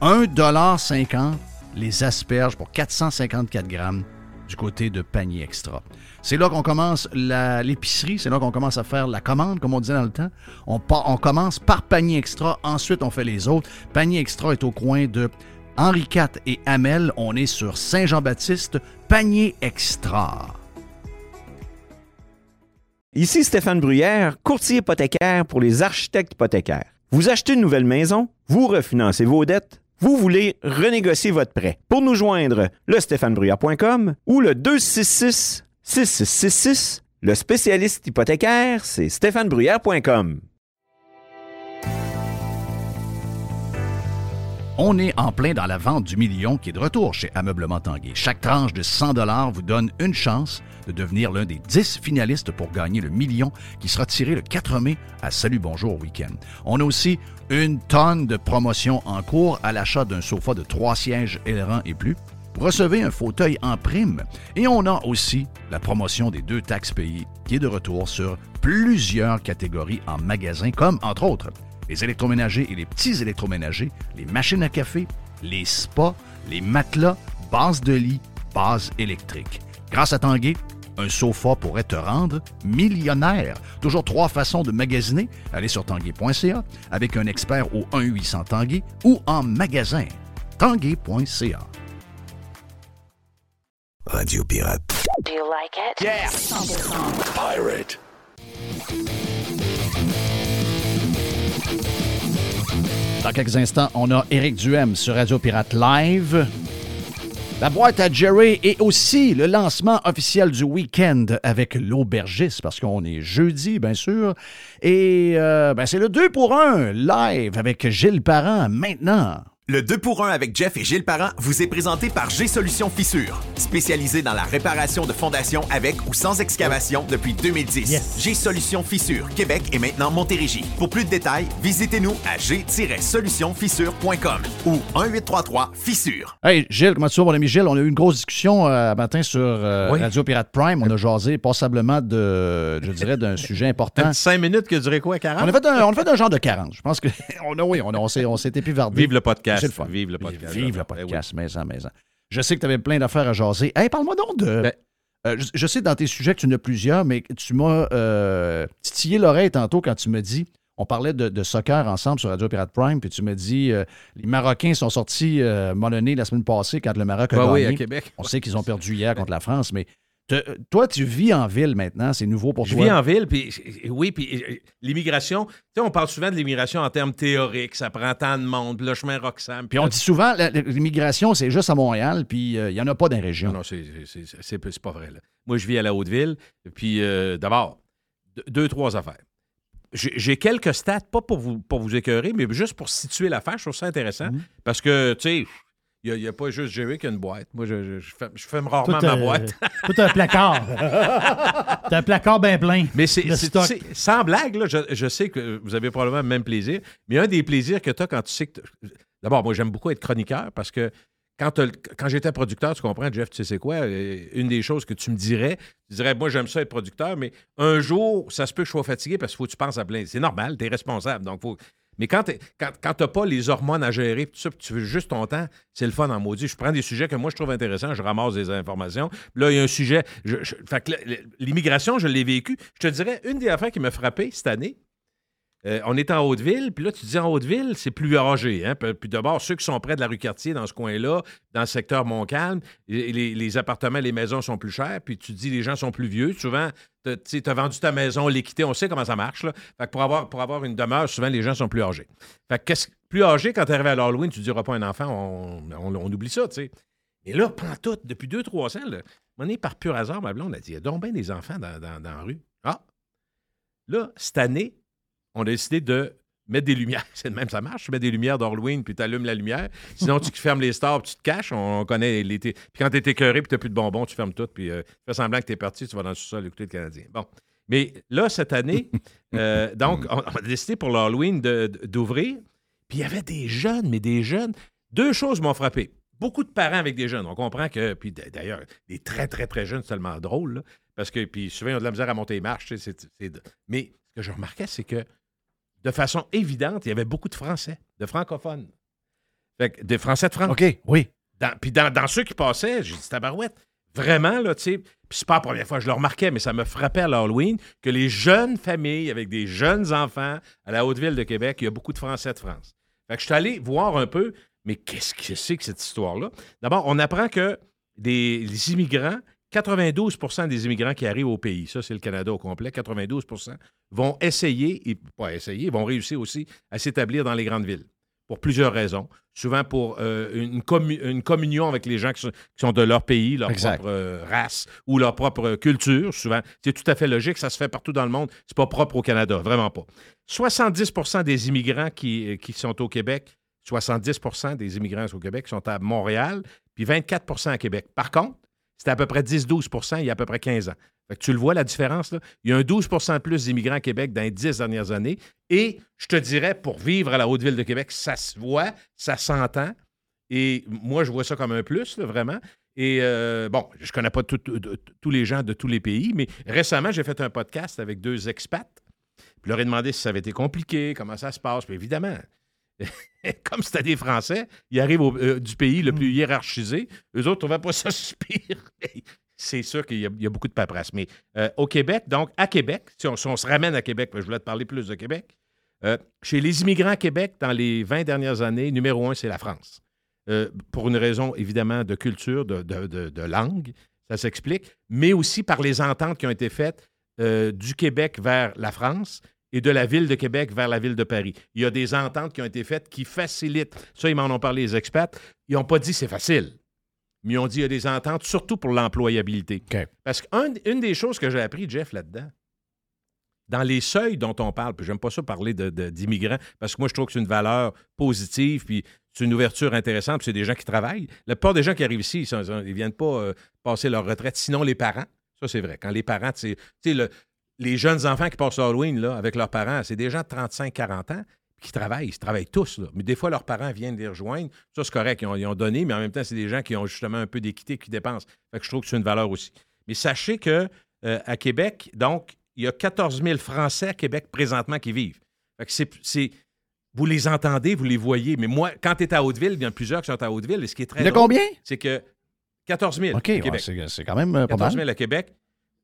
1,50 les asperges pour 454 grammes du côté de panier extra. C'est là qu'on commence l'épicerie, c'est là qu'on commence à faire la commande, comme on disait dans le temps. On commence par panier extra, ensuite on fait les autres. Panier extra est au coin de Henri IV et Hamel. On est sur Saint-Jean-Baptiste, panier extra. Ici Stéphane Bruyère, courtier hypothécaire pour les architectes hypothécaires. Vous achetez une nouvelle maison, vous refinancez vos dettes, vous voulez renégocier votre prêt. Pour nous joindre, le stéphanebruyère.com ou le 266 6666. Le spécialiste hypothécaire, c'est stéphanebruyère.com. On est en plein dans la vente du million qui est de retour chez Ameublement Tanguay. Chaque tranche de 100 vous donne une chance de devenir l'un des 10 finalistes pour gagner le million qui sera tiré le 4 mai à Salut Bonjour Week-end. On a aussi une tonne de promotions en cours à l'achat d'un sofa de 3 sièges ailerons et plus. Recevez un fauteuil en prime et on a aussi la promotion des deux taxes payées qui est de retour sur plusieurs catégories en magasin comme entre autres les électroménagers et les petits électroménagers, les machines à café, les spas, les matelas, bases de lit, bases électriques. Grâce à Tanguay, un sofa pourrait te rendre millionnaire. Toujours trois façons de magasiner. Allez sur tanguay.ca avec un expert au 1-800 Tanguay ou en magasin. Tanguay.ca. Radio Pirate. Do you like it? Yeah. 100%. Pirate. Dans quelques instants, on a Éric Duhem sur Radio Pirate Live. La boîte à Jerry et aussi le lancement officiel du week-end avec l'aubergiste, parce qu'on est jeudi, bien sûr. Et euh, ben, c'est le 2 pour 1 live avec Gilles Parent maintenant. Le 2 pour 1 avec Jeff et Gilles Parent vous est présenté par G-Solutions Fissure, spécialisé dans la réparation de fondations avec ou sans excavation depuis 2010. Yes. G-Solutions Fissure, Québec et maintenant Montérégie. Pour plus de détails, visitez-nous à g-solutionfissure.com ou 1-833-Fissure. Hey Gilles, comment tu vas, mon ami Gilles? On a eu une grosse discussion euh, matin sur euh, Oui. Radio Pirate Prime. On a jasé passablement de, je dirais, d'un [laughs] sujet important. 5 minutes qui a duré quoi, 40? On a fait un, on a fait un genre de 40. Je pense que [laughs] on a, oui, on, a- on s'est, on s'est épivardé. Vive le podcast. C'est le fun. Vive le podcast. Vive le oui. podcast, maison, maison. Je sais que tu avais plein d'affaires à jaser. Hey, parle-moi donc de. Ben- Euh, je, je sais dans tes sujets que tu en as plusieurs, mais tu m'as euh, titillé l'oreille tantôt quand tu me dis. On parlait de, de soccer ensemble sur Radio Pirate Prime, puis tu me dis euh, les Marocains sont sortis euh, la semaine passée quand le Maroc a gagné. oui, à Québec. On sait qu'ils ont perdu hier contre la France, mais te- toi, tu vis en ville maintenant, c'est nouveau pour Je toi. vis en ville, puis oui, puis euh, l'immigration, tu sais, on parle souvent de l'immigration en termes théoriques, ça prend tant de monde, le chemin Roxham. Puis on dit souvent, l'immigration, c'est juste à Montréal, puis euh, il n'y en a pas dans les régions. Non, non, c'est- pas vrai. là. Moi, je vis à la Haute-Ville, puis euh, d'abord, deux, trois affaires. J'ai quelques stats, pas pour vous, pour vous écœurer, mais juste pour situer l'affaire. Je trouve ça intéressant Mhm. parce que, tu sais, il n'y a, pas juste Jerry qui a une boîte. Moi, je, je, je rarement Tout, ma euh, boîte. [laughs] Tout un placard. [laughs] T'as un placard bien plein. Mais c'est sans blague, là, je, je sais que vous avez probablement le même plaisir, mais un des plaisirs que tu as quand tu sais que. D'abord, moi, j'aime beaucoup être chroniqueur parce que quand, quand j'étais producteur, tu comprends, Jeff, tu sais c'est quoi? euh, Une des choses que tu me dirais, tu dirais, moi, j'aime ça être producteur, mais un jour, ça se peut que je sois fatigué parce qu'il faut que tu penses à plein. C'est normal, tu es responsable. Donc, faut... Mais quand tu quand, t'as pas les hormones à gérer, tout tu veux juste ton temps, c'est le fun en maudit. Je prends des sujets que moi, je trouve intéressants, je ramasse des informations. Là, il y a un sujet. l'immigration, je l'ai vécu. Je te dirais, une des affaires qui m'a frappé cette année, euh, on est en Haute-Ville, puis là, tu dis en Haute-Ville, c'est plus âgé. Hein? Puis d'abord, ceux qui sont près de la rue Cartier, dans ce coin-là, dans le secteur Montcalm, les, appartements, les maisons sont plus chers, puis tu dis les gens sont plus vieux. Souvent, tu as vendu ta maison, l'équité, on sait comment ça marche. Pour avoir, une demeure, souvent, les gens sont plus âgés. Fait que plus âgé, quand tu arrives à l'Halloween, tu ne diras pas un enfant, on, on- oublie ça, tu sais. Et là, depuis deux, trois ans, on est par pur hasard, ma a dit, il y a donc bien des enfants dans, dans- dans la rue. Ah! Là, cette année, on a décidé de mettre des lumières. [laughs] C'est même, ça marche. Tu mets des lumières d'Halloween, puis tu allumes la lumière. Sinon, [laughs] tu fermes les stores, puis tu te caches. On, on connaît l'été. Puis quand tu es écœuré, puis tu n'as plus de bonbons, tu fermes tout, puis euh, tu fais semblant que tu es parti, tu vas dans le sous-sol écouter le Canadien. Bon. Mais là, cette année, [laughs] euh, donc, on, on a décidé pour l'Halloween d'ouvrir. Puis il y avait des jeunes, mais des jeunes. Deux choses m'ont frappé. Beaucoup de parents avec des jeunes. On comprend que, puis d'ailleurs, des très, très, très jeunes, c'est tellement drôle, là, parce que, puis souvent, ils ont de la misère à monter les marches. mais ce que je remarquais, c'est que de façon évidente, il y avait beaucoup de Français, de francophones. Fait que des Français de France. OK, oui. Dans- puis dans, dans ceux qui passaient, j'ai dit tabarouette. Vraiment, là, tu sais, puis c'est pas la première fois que je le remarquais, mais ça me frappait à l'Halloween que les jeunes familles avec des jeunes enfants à la Haute-Ville de Québec, il y a beaucoup de Français de France. Fait que je suis allé voir un peu, mais qu'est-ce que c'est que cette histoire-là? D'abord, on apprend que des les immigrants, 92% des immigrants qui arrivent au pays, ça c'est le Canada au complet, 92% vont essayer, et pas essayer, vont réussir aussi à s'établir dans les grandes villes pour plusieurs raisons. Souvent pour euh, une, commu- une communion avec les gens qui sont, qui sont de leur pays, leur Exact. propre euh, race ou leur propre culture. Souvent, c'est tout à fait logique, ça se fait partout dans le monde. C'est pas propre au Canada, vraiment pas. 70% des immigrants qui, qui sont au Québec, 70% des immigrants au Québec sont à Montréal, puis 24% à Québec. Par contre, c'était à peu près 10-12% il y a à peu près 15 ans. Tu le vois, la différence? Il y a un 12 de plus d'immigrants à Québec dans les 10 dernières années. Et je te dirais, pour vivre à la Haute-Ville de Québec, ça se voit, ça s'entend. Et moi, je vois ça comme un plus, vraiment. Et euh, bon, je connais pas tout- tous les gens de tous les pays, mais récemment, j'ai fait un podcast avec deux expats. Puis je leur ai demandé si ça avait été compliqué, comment ça se passe. Puis évidemment, [laughs] comme c'était des Français, ils arrivent au- euh, du pays le plus hiérarchisé. Eux autres ne trouvaient pas [laughs] ça pire. C'est sûr qu'il y, a- il y a beaucoup de paperasse. Mais euh, au Québec, donc à Québec, si on, si on se ramène à Québec, je voulais te parler plus de Québec, euh, chez les immigrants à Québec, dans les 20 dernières années, numéro un, c'est la France. Pour une raison évidemment de culture, de, de- de- de langue, ça s'explique, mais aussi par les ententes qui ont été faites du Québec vers la France et de la ville de Québec vers la ville de Paris. Il y a des ententes qui ont été faites qui facilitent. Ça, ils m'en ont parlé, les experts. Ils n'ont pas dit c'est facile, mais ils ont dit il y a des ententes, surtout pour l'employabilité. Parce qu'une des choses que j'ai appris, Jeff, là-dedans, dans les seuils dont on parle, puis j'aime pas ça parler de- de- d'immigrants, parce que moi, je trouve que c'est une valeur positive, puis c'est une ouverture intéressante, puis c'est des gens qui travaillent. La plupart des gens qui arrivent ici, ils ne viennent pas euh, passer leur retraite, sinon les parents. Ça, c'est vrai. Quand les parents, tu sais, tu sais, le- les jeunes enfants qui passent l'Halloween là, avec leurs parents, c'est des gens de 35-40 ans qui travaillent. Ils travaillent tous. là. Mais des fois, leurs parents viennent les rejoindre. Ça, c'est correct. Ils ont, ils ont donné, mais en même temps, c'est des gens qui ont justement un peu d'équité, qui dépensent. Fait que je trouve que c'est une valeur aussi. Mais sachez que euh, à Québec, donc, il y a 14 000 Français à Québec présentement qui vivent. Fait que c'est- c'est. Vous les entendez, vous les voyez. Mais moi, quand tu es à Hauteville, il y en a plusieurs qui sont à Hauteville. Et ce qui est très drôle, combien? C'est que 14 000 OK, à Québec. c'est c'est quand même euh, pas 14 mal. 000 à Québec,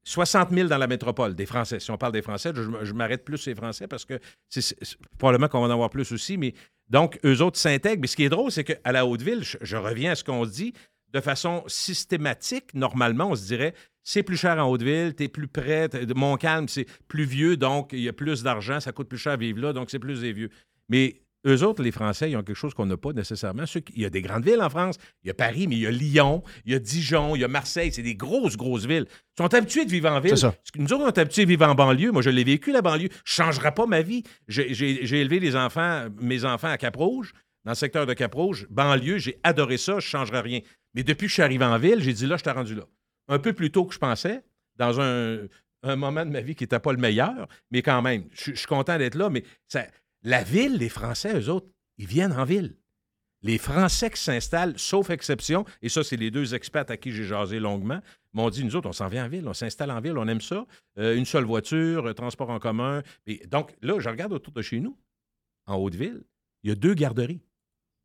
60 000 dans la métropole, des Français. Si on parle des Français, je, m'arrête plus sur les Français parce que c'est probablement qu'on va en avoir plus aussi. Mais donc, eux autres s'intègrent. Mais ce qui est drôle, c'est qu'à la Haute-Ville, je, je reviens à ce qu'on dit, de façon systématique, normalement, on se dirait c'est plus cher en Haute-Ville, t'es plus près, t'es- Montcalm, c'est plus vieux, donc il y a plus d'argent, ça coûte plus cher à vivre là, donc c'est plus des vieux. Mais eux autres, les Français, ils ont quelque chose qu'on n'a pas nécessairement. Ceux qui- il y a des grandes villes en France. Il y a Paris, mais il y a Lyon, il y a Dijon, il y a Marseille. C'est des grosses, grosses villes. Ils sont habitués de vivre en ville. C'est ça. Nous autres, on est habitués de vivre en banlieue. Moi, je l'ai vécu, la banlieue. Je ne changerai pas ma vie. J'ai élevé les enfants, mes enfants à Cap-Rouge, dans le secteur de Cap-Rouge. Banlieue, j'ai adoré ça. Je ne changerai rien. Mais depuis que je suis arrivé en ville, j'ai dit là, je t'ai rendu là. Un peu plus tôt que je pensais, dans un, un moment de ma vie qui n'était pas le meilleur, mais quand même, je je suis content d'être là. Mais ça- la ville, les Français, eux autres, ils viennent en ville. Les Français qui s'installent, sauf exception, et ça, c'est les deux experts à qui j'ai jasé longuement, m'ont dit, nous autres, on s'en vient en ville, on s'installe en ville, on aime ça. Euh, une seule voiture, transport en commun. Et donc, là, je regarde autour de chez nous, en Haute-Ville, il y a deux garderies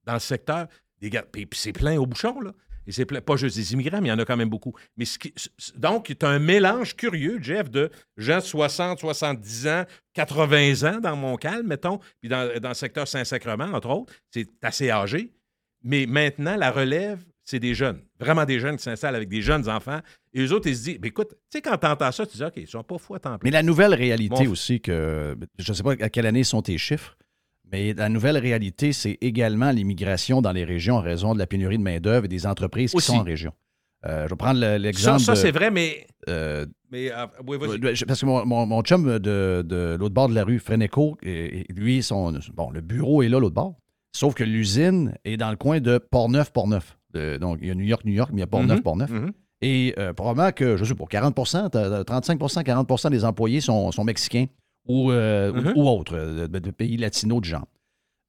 dans le secteur. Des puis c'est plein au bouchon, là. Et c'est pas juste des immigrants, mais il y en a quand même beaucoup. Mais ce qui- donc, tu as un mélange curieux, Jeff, de gens de 60, 70 ans, 80 ans dans Montcalm, mettons, puis dans, dans le secteur Saint-Sacrement, entre autres. C'est assez âgé. Mais maintenant, la relève, c'est des jeunes. Vraiment des jeunes qui s'installent avec des jeunes enfants. Et eux autres, ils se disent, écoute, tu sais, quand tu entends ça, tu dis, OK, ils sont pas fous à temps plein. Mais la nouvelle réalité Mon- aussi, que je ne sais pas à quelle année sont tes chiffres, mais la nouvelle réalité, c'est également l'immigration dans les régions en raison de la pénurie de main-d'œuvre et des entreprises qui Aussi. sont en région. Euh, je vais prendre le- Ça, l'exemple. ça de- c'est vrai, mais. euh, mais euh, oui, Parce que mon, mon- mon chum de, de l'autre bord de la rue, Freneco, et- et lui, son, bon, le bureau est là, l'autre bord. Sauf que l'usine est dans le coin de Port-Neuf, Port-Neuf. Euh, donc, il y a New York, New York, mais il y a Port-Neuf, Mhm, Port-Neuf. mhm. Et euh, probablement que, je sais pas, 40 t'as- t'as 35% 40% des employés sont, sont mexicains ou, euh, ou- ou autres, euh, de, de pays latinos de genre.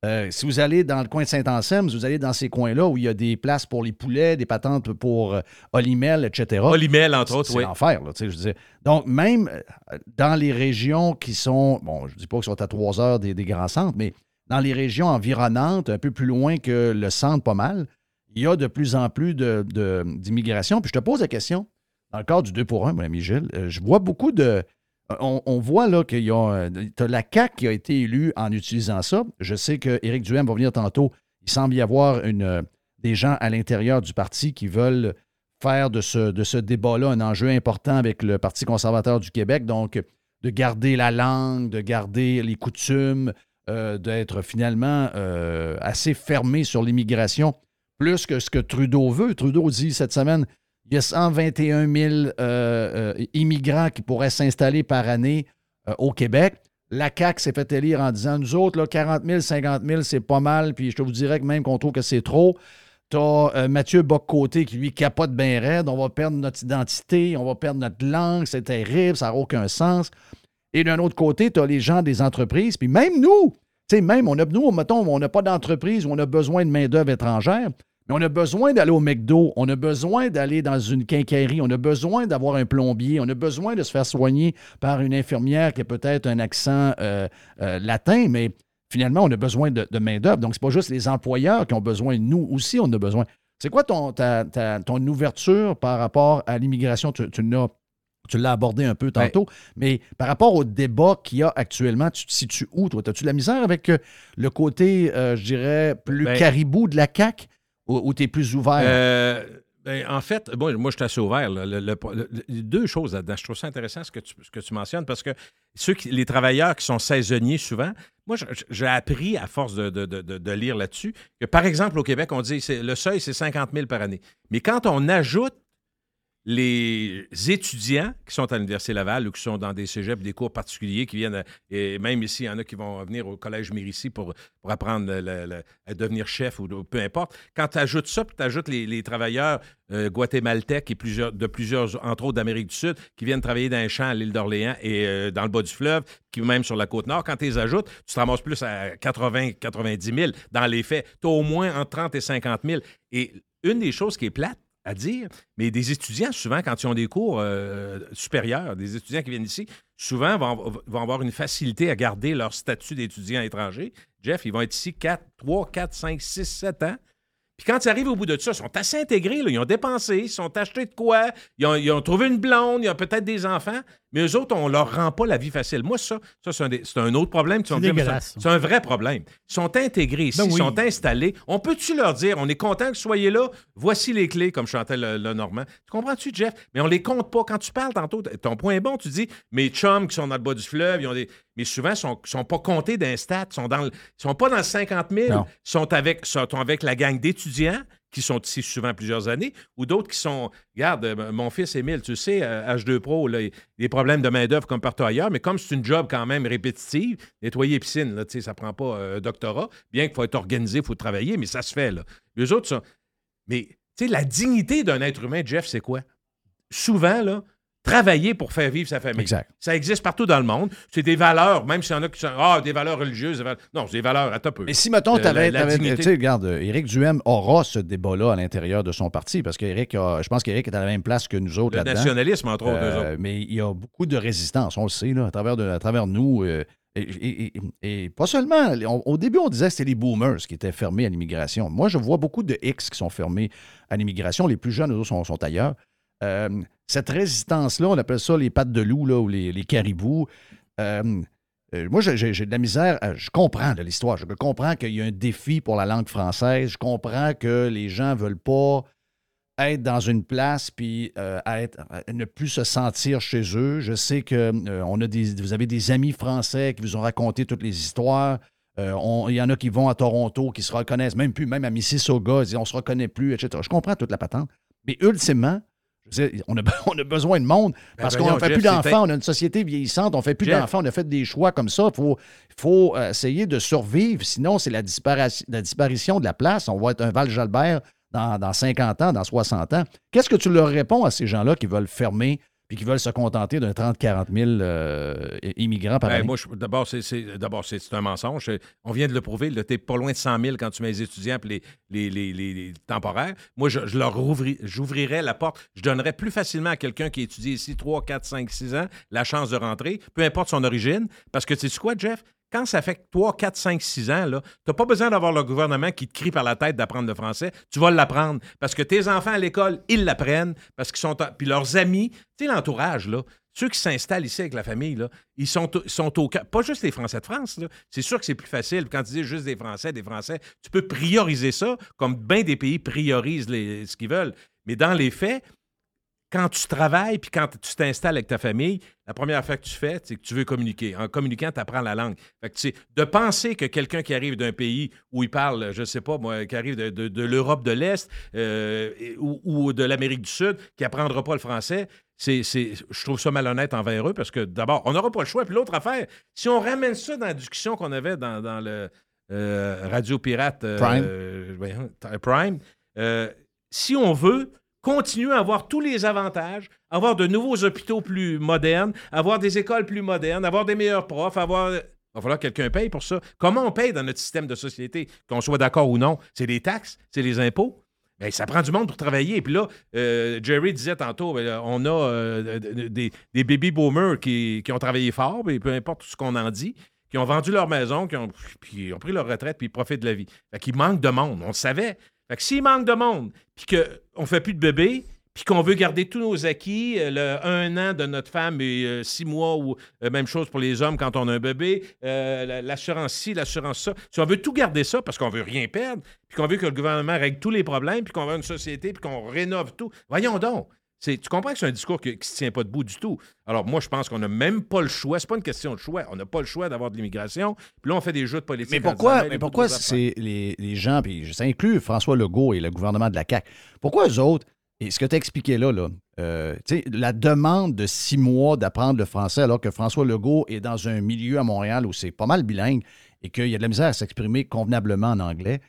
Euh, si vous allez dans le coin de Saint-Anselme, si vous allez dans ces coins-là où il y a des places pour les poulets, des patentes pour euh, Olimel, etc. Olimel, entre autres, C'est oui. l'enfer, là, tu sais, je veux. Donc, même euh, dans les régions qui sont, bon, je ne dis pas qu'ils sont à trois heures des, des grands centres, mais dans les régions environnantes, un peu plus loin que le centre, pas mal, il y a de plus en plus de- de- d'immigration. Puis je te pose la question, dans le cadre du 2 pour 1, mon ami Gilles, euh, je vois beaucoup de. On, on voit là qu'il y a. euh, la CAQ qui a été élue en utilisant ça. Je sais qu'Éric Duhem va venir tantôt. Il semble y avoir euh, des gens à l'intérieur du parti qui veulent faire de ce, débat-là un enjeu important avec le Parti conservateur du Québec. Donc, de garder la langue, de garder les coutumes, euh, d'être finalement euh, assez fermé sur l'immigration, plus que ce que Trudeau veut. Trudeau dit cette semaine, il y a 121 000 euh, euh, immigrants qui pourraient s'installer par année euh, au Québec. La CAQ s'est fait élire en disant, nous autres, là, 40 000, 50 000, c'est pas mal, puis je te vous dirais que même qu'on trouve que c'est trop. T'as euh, Mathieu Boccoté qui, lui, capote bien raide. On va perdre notre identité, on va perdre notre langue, c'est terrible, ça n'a aucun sens. Et d'un autre côté, tu as les gens des entreprises, puis même nous, tu sais, même, on a, nous, mettons, on n'a pas d'entreprise on a besoin de main-d'œuvre étrangère, mais on a besoin d'aller au McDo, on a besoin d'aller dans une quincaillerie, on a besoin d'avoir un plombier, on a besoin de se faire soigner par une infirmière qui a peut-être un accent euh, euh, latin, mais finalement, on a besoin de, de main-d'œuvre. Donc, c'est pas juste les employeurs qui ont besoin, nous aussi, on a besoin. C'est quoi ton, ta- ta- ton ouverture par rapport à l'immigration? Tu, tu l'as tu l'as abordé un peu tantôt, mais par rapport au débat qu'il y a actuellement, tu te situes où, toi? As-tu de la misère avec euh, le côté, euh, je dirais, plus Ben- caribou de la CAQ? Ou, tu es plus ouvert? Euh, ben, en fait, bon, moi, je suis assez ouvert. là. Le- le- deux choses là-dedans. Je trouve ça intéressant ce que tu, que mentionnes parce que ceux qui, les travailleurs qui sont saisonniers souvent, moi, j'ai appris à force de, de- lire là-dessus que, par exemple, au Québec, on dit c'est le seuil, c'est 50 000 par année. Mais quand on ajoute les étudiants qui sont à l'Université Laval ou qui sont dans des cégeps, des cours particuliers, qui viennent, à- et même ici, il y en a qui vont venir au Collège Mérissi pour, apprendre à devenir chef ou peu importe. Quand tu ajoutes ça, tu ajoutes les, travailleurs euh, guatémaltèques et de plusieurs, entre autres d'Amérique du Sud, qui viennent travailler dans les champs à l'île d'Orléans et euh, dans le bas du fleuve, qui même sur la côte nord, quand tu les ajoutes, tu te ramasses plus à 80, 90 000 dans les faits. Tu as au moins entre 30 et 50 000. Et une des choses qui est plate, à dire, mais des étudiants, souvent, quand ils ont des cours euh, supérieurs, des étudiants qui viennent ici, souvent vont, avoir une facilité à garder leur statut d'étudiant étranger. Jeff, ils vont être ici 4, 3, 4, 5, 6, 7 ans. Puis quand ils arrivent au bout de ça, ils sont assez intégrés. Ils ont dépensé, ils sont achetés de quoi, ils ont, ils ont trouvé une blonde, ils ont peut-être des enfants, mais eux autres, on leur rend pas la vie facile. Moi, ça, ça c'est un, des- c'est un autre problème. Tu C'est dire. C'est un, vrai problème. Ils sont intégrés ici, Ben ils sont installés. On peut-tu leur dire, on est content que vous soyez là, voici les clés, comme chantait le, le Normand. Tu comprends-tu, Jeff? Mais on les compte pas. Quand tu parles tantôt, ton point est bon, tu dis, mes chums qui sont dans le bas du fleuve, ils ont des. Mais souvent, ils sont, sont pas comptés d'un stat, ils sont, dans le- ils sont pas dans le 50 000, Non. ils sont avec, sont avec la gang d'étudiants qui sont ici souvent plusieurs années, ou d'autres qui sont. Regarde, euh, mon fils Émile, tu sais, euh, H2 Pro, là, des problèmes de main-d'œuvre comme partout ailleurs, mais comme c'est une job quand même répétitive, nettoyer les piscines, là, ça prend pas euh, un doctorat, bien qu'il faut être organisé, il faut travailler, mais ça se fait. Là. Les autres sont. Mais, tu sais, la dignité d'un être humain, Jeff, c'est quoi? Souvent, là, travailler pour faire vivre sa famille. Exact. Ça existe partout dans le monde. C'est des valeurs, même s'il y en a qui sont Ah, des valeurs religieuses. des valeurs- Non, c'est des valeurs à top peu. Mais si, mettons, Euh, tu avais. la-. Tu sais, regarde, euh, Éric Duhem aura ce débat-là à l'intérieur de son parti parce qu'Éric, je pense qu'Éric est à la même place que nous autres Le là-dedans. nationalisme, entre autres, autres. Mais il y a beaucoup de résistance, on le sait, là, à, travers de- à travers nous. euh, et, et- et- et pas seulement. on- au début, on disait que c'était les boomers qui étaient fermés à l'immigration. Moi, je vois beaucoup de X qui sont fermés à l'immigration. Les plus jeunes, eux autres, sont, sont ailleurs. Euh, cette résistance-là, on appelle ça les pattes de loup ou les, caribous. Euh, euh, moi, j'ai- de la misère. je comprends de l'histoire. Je comprends qu'il y a un défi pour la langue française. Je comprends que les gens ne veulent pas être dans une place puis être, ne plus se sentir chez eux. Je sais que vous avez des amis français qui vous ont raconté toutes les histoires. Il y en a qui vont à Toronto, qui se reconnaissent, même plus, même à Mississauga, ils disent on se reconnaît plus, etc. Je comprends toute la patente. Mais ultimement, dire, on, a, [laughs] on a besoin de monde Ben parce qu'on ne fait Jeff, plus d'enfants, on a une société vieillissante, on ne fait plus d'enfants, on a fait des choix comme ça. Il faut, faut euh, essayer de survivre, sinon c'est la, disparition- la disparition de la place. On va être un Val-Jalbert dans, dans 50 ans, dans 60 ans. Qu'est-ce que tu leur réponds à ces gens-là qui veulent fermer puis qui veulent se contenter d'un 30-40 000 euh, immigrants par Ben, année? moi, d'abord, c'est, un mensonge. On vient de le prouver. Tu n'es pas loin de 100 000 quand tu mets les étudiants et les, les, les- les- les temporaires. Moi, je, je leur ouvri- j'ouvrirais la porte. Je donnerais plus facilement à quelqu'un qui étudie ici 3, 4, 5, 6 ans la chance de rentrer, peu importe son origine. Parce que tu sais quoi, Jeff? Quand ça fait 3, 4, 5, 6 ans, tu n'as pas besoin d'avoir le gouvernement qui te crie par la tête d'apprendre le français. Tu vas l'apprendre. Parce que tes enfants à l'école, ils l'apprennent. Parce qu'ils sont. Puis leurs amis, tu sais, l'entourage, là, ceux qui s'installent ici avec la famille, ils sont, sont au cœur. Pas juste les Français de France. C'est sûr que c'est plus facile. Quand tu dis juste des Français, des Français, tu peux prioriser ça comme bien des pays priorisent les- ce qu'ils veulent. Mais dans les faits, quand tu travailles puis quand tu t'installes avec ta famille, la première affaire que tu fais, c'est que tu veux communiquer. En communiquant, tu apprends la langue. Fait que, de penser que quelqu'un qui arrive d'un pays où il parle, je sais pas, moi, qui arrive de, l'Europe de l'Est euh, ou, ou de l'Amérique du Sud, qui apprendra pas le français, c'est, je trouve ça malhonnête envers eux parce que d'abord, on n'aura pas le choix. Puis l'autre affaire, si on ramène ça dans la discussion qu'on avait dans, dans le euh, Radio Pirate euh, Prime. Prime, si on veut continuer à avoir tous les avantages, avoir de nouveaux hôpitaux plus modernes, avoir des écoles plus modernes, avoir des meilleurs profs, avoir. Il va falloir que quelqu'un paye pour ça. Comment on paye dans notre système de société, qu'on soit d'accord ou non? C'est les taxes, c'est les impôts. Bien, ça prend du monde pour travailler. Et puis là, euh, Jerry disait tantôt, ben, on a euh, des, des baby boomers qui, ont travaillé fort, mais peu importe ce qu'on en dit, qui ont vendu leur maison, qui ont, ont pris leur retraite, puis ils profitent de la vie. Fait qu'il manque de monde, on le savait. Fait que s'il manque de monde, puis qu'on ne fait plus de bébés, puis qu'on veut garder tous nos acquis, euh, le un an de notre femme et euh, six mois, ou euh, même chose pour les hommes quand on a un bébé, la- l'assurance ci, l'assurance ça. Si on veut tout garder ça parce qu'on veut rien perdre, puis qu'on veut que le gouvernement règle tous les problèmes, puis qu'on veut une société, puis qu'on rénove tout, voyons donc. Tu comprends que c'est un discours qui ne se tient pas debout du tout. Alors, moi, je pense qu'on n'a même pas le choix. C'est pas une question de choix. On n'a pas le choix d'avoir de l'immigration. Puis là, on fait des jeux de politique. Mais pourquoi, mais pourquoi c'est les, les gens, puis ça inclut François Legault et le gouvernement de la CAQ, pourquoi eux autres, et ce que tu as expliqué là, là euh, tu sais, la demande de six mois d'apprendre le français alors que François Legault est dans un milieu à Montréal où c'est pas mal bilingue et qu'il y a de la misère à s'exprimer convenablement en anglais,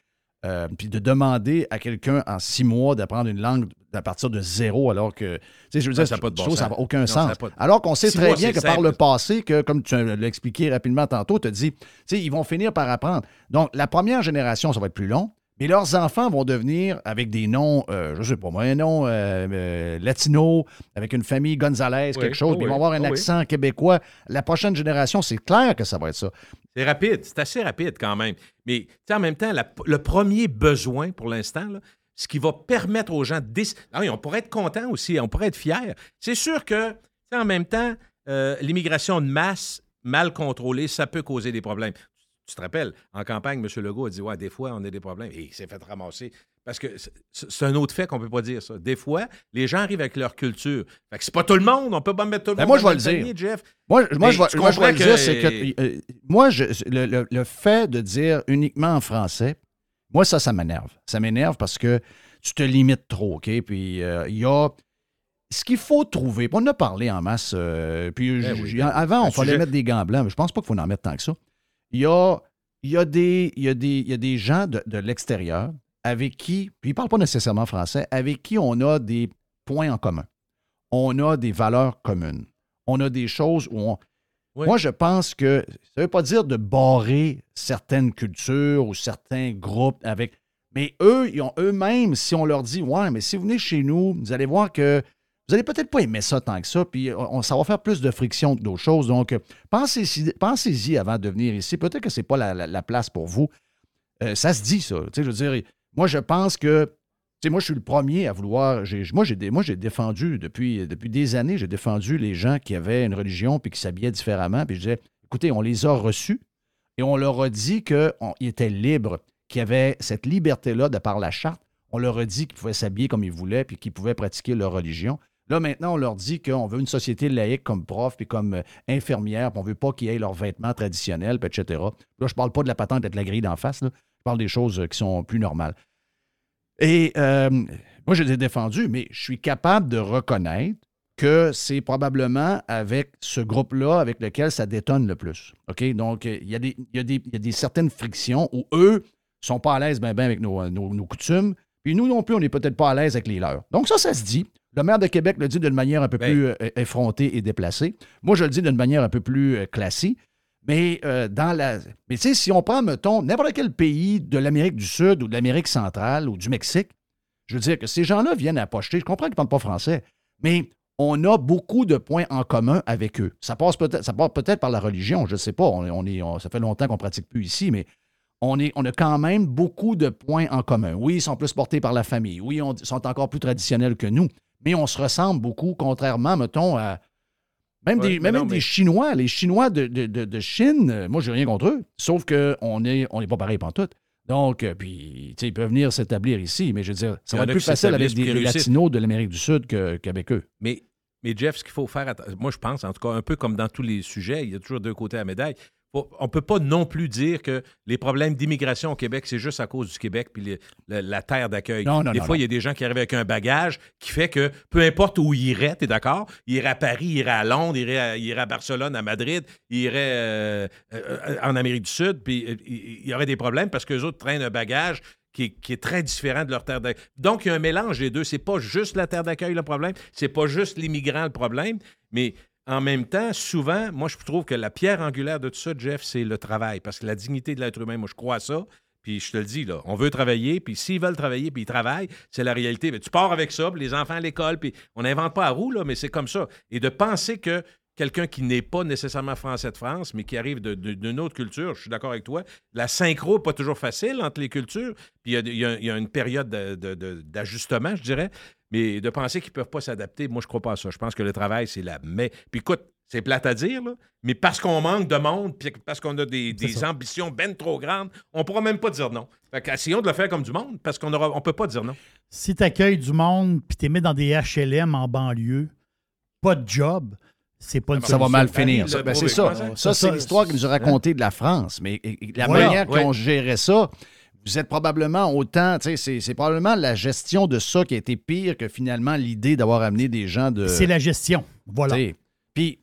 euh, puis de demander à quelqu'un en six mois d'apprendre une langue à partir de zéro alors que, tu sais, je veux Ça, dire, ça bon ça n'a aucun Non, ça sens. pas de- Alors qu'on sait Six très mois, bien que par le passé, que comme tu l'as expliqué rapidement tantôt, tu as dit, tu sais, ils vont finir par apprendre. Donc, la première génération, ça va être plus long, mais leurs enfants vont devenir avec des noms, euh, je sais pas moi, un nom euh, euh, latino, avec une famille Gonzalez, Oui, quelque chose, oh puis ils vont avoir un oh oui. accent québécois. La prochaine génération, c'est clair que ça va être ça. C'est rapide, c'est assez rapide quand même. Mais en même temps, la- le premier besoin pour l'instant, ce qui va permettre aux gens de déc- Ah oui, on pourrait être content aussi, on pourrait être fier. C'est sûr que, en même temps, euh, l'immigration de masse mal contrôlée, ça peut causer des problèmes. Tu te rappelles, en campagne, M. Legault a dit Ouais, des fois, on a des problèmes. Et il s'est fait ramasser. Parce que c'est- un autre fait qu'on ne peut pas dire ça. Des fois, les gens arrivent avec leur culture. Fait que c'est pas tout le monde. On peut pas mettre tout le Ben monde. moi, je vais le dire. Jeff. Moi, moi, je tu moi, je vais le dire, c'est que euh, moi, je- le, le- le fait de dire uniquement en français, moi, ça, ça m'énerve. Ça m'énerve parce que tu te limites trop, OK? Puis euh, il y a. Ce qu'il faut trouver, on en a parlé en masse, euh, puis Ben oui. avant, on fallait sujet- mettre des gants blancs, mais je pense pas qu'il faut en mettre tant que ça. Il y a, il y a, des, il y a, des, il y a des gens de, de l'extérieur avec qui, puis ils ne parlent pas nécessairement français, avec qui on a des points en commun. on a des valeurs communes. On a des choses où on. Oui. Moi, je pense que ça ne veut pas dire de barrer certaines cultures ou certains groupes avec. Mais eux, ils ont eux-mêmes, si on leur dit Ouais, mais si vous venez chez nous, vous allez voir que vous allez peut-être pas aimer ça tant que ça, puis on, ça va faire plus de friction que d'autres choses. Donc, euh, pensez-y avant de venir ici. Peut-être que ce n'est pas la, la- la place pour vous. Euh, ça se dit, ça. Je veux dire, moi, je pense que. Moi, je suis le premier à vouloir. moi, j'ai défendu depuis, depuis des années, j'ai défendu les gens qui avaient une religion puis qui s'habillaient différemment. Puis je disais, écoutez, on les a reçus et on leur a dit qu'ils étaient libres, qu'il y avait cette liberté-là de par la charte. On leur a dit qu'ils pouvaient s'habiller comme ils voulaient puis qu'ils pouvaient pratiquer leur religion. Là, maintenant, on leur dit qu'on veut une société laïque comme prof puis comme euh, infirmière, puis on veut pas qu'ils aient leurs vêtements traditionnels, etc. Là, je parle pas de la patente d'être la grille d'en face, là. je parle des choses euh, qui sont plus normales. Et euh, moi, je les ai défendus, mais je suis capable de reconnaître que c'est probablement avec ce groupe-là avec lequel ça détonne le plus. OK? Donc, il y, a des- il y y a des certaines frictions où eux sont pas à l'aise ben, ben avec nos- nos coutumes, puis nous non plus, on n'est peut-être pas à l'aise avec les leurs. Donc, ça, ça se dit. Le maire de Québec le dit d'une manière un peu Ben. plus euh, effrontée et déplacée. Moi, je le dis d'une manière un peu plus euh, classique. Mais euh, dans la. Mais tu sais, si on prend, mettons, n'importe quel pays de l'Amérique du Sud ou de l'Amérique centrale ou du Mexique, je veux dire que ces gens-là viennent à pocheter. Je comprends qu'ils ne parlent pas français, mais on a beaucoup de points en commun avec eux. Ça passe peut-être, ça passe peut-être par la religion, je ne sais pas. On, on est, on- ça fait longtemps qu'on ne pratique plus ici, mais on, est, on a quand même beaucoup de points en commun. Oui, ils sont plus portés par la famille. Oui, ils sont encore plus traditionnels que nous. Mais on se ressemble beaucoup, contrairement, mettons, à. Même, Ouais, des, même non, des mais- Chinois, les Chinois de, de- de- de Chine, euh, moi, j'ai rien contre eux. Sauf qu'on n'est on est pas pareil pantoute. Donc, euh, puis, tu sais, ils peuvent venir s'établir ici, mais je veux dire, ça va être plus facile avec des. Latinos de l'Amérique du Sud qu'avec eux. Mais, mais Jeff, ce qu'il faut faire, moi je pense, en tout cas, un peu comme dans tous les sujets, il y a toujours deux côtés à la médaille. On ne peut pas non plus dire que les problèmes d'immigration au Québec, c'est juste à cause du Québec puis les- la, la terre d'accueil. Non, non, Des non, fois, il y a des gens qui arrivent avec un bagage qui fait que peu importe où ils iraient, tu es d'accord? Ils iraient à Paris, ils iraient à Londres, ils iraient à, ils iraient à Barcelone, à Madrid, ils iraient euh, euh, en Amérique du Sud, puis euh, il y aurait des problèmes parce qu'eux autres traînent un bagage qui est, qui est très différent de leur terre d'accueil. Donc, il y a un mélange des deux. C'est pas juste la terre d'accueil le problème, c'est pas juste l'immigrant le problème, mais en même temps, souvent, moi, je trouve que la pierre angulaire de tout ça, Jeff, c'est le travail. Parce que la dignité de l'être humain, moi, je crois à ça. Puis je te le dis, là, on veut travailler, puis s'ils veulent travailler, puis ils travaillent, c'est la réalité. Tu pars avec ça, puis les enfants à l'école, puis on n'invente pas à roue, là, mais c'est comme ça. Et de penser que quelqu'un qui n'est pas nécessairement français de France, mais qui arrive d'une autre culture, je suis d'accord avec toi, la synchro n'est pas toujours facile entre les cultures, puis il y a, y y une période de- de- de- d'ajustement, je dirais, mais de penser qu'ils ne peuvent pas s'adapter, moi, je crois pas à ça. Je pense que le travail, c'est la mais. Puis écoute, c'est plate à dire, là, mais parce qu'on manque de monde, puis parce qu'on a des, des ambitions ben trop grandes, on ne pourra même pas dire non. Fait qu'essayons de le faire comme du monde, parce qu'on ne on peut pas dire non. Si tu accueilles du monde puis tu mets dans des HLM en banlieue, pas de job, c'est pas une Ça va mal finir. Ça, ben, c'est ça. Ça, c'est l'histoire qu'il nous a racontée de la France. Mais et- et la Voilà. manière Ouais. qu'on gérait ça, vous êtes probablement autant, tu sais, c'est- probablement la gestion de ça qui a été pire que finalement l'idée d'avoir amené des gens de. C'est la gestion. Voilà. Puis,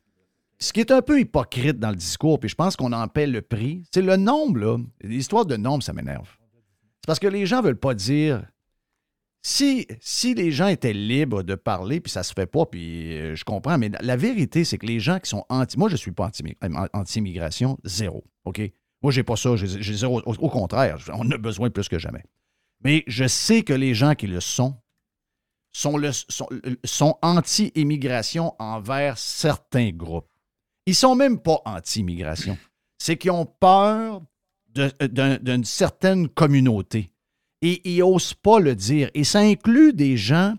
ce qui est un peu hypocrite dans le discours, puis je pense qu'on en paie le prix, c'est le nombre, là. L'histoire de nombre, ça m'énerve. C'est parce que les gens veulent pas dire. Si, les gens étaient libres de parler, puis ça se fait pas, puis euh, je comprends, mais la vérité, c'est que les gens qui sont anti. Moi, je suis pas euh, anti-immigration, zéro. OK? Moi, j'ai pas ça. J'ai zéro. Au, contraire, on a besoin plus que jamais. Mais je sais que les gens qui le sont sont, sont anti-immigration envers certains groupes. Ils sont même pas anti-immigration. C'est qu'ils ont peur d'une certaine communauté. Et ils n'osent pas le dire. Et ça inclut des gens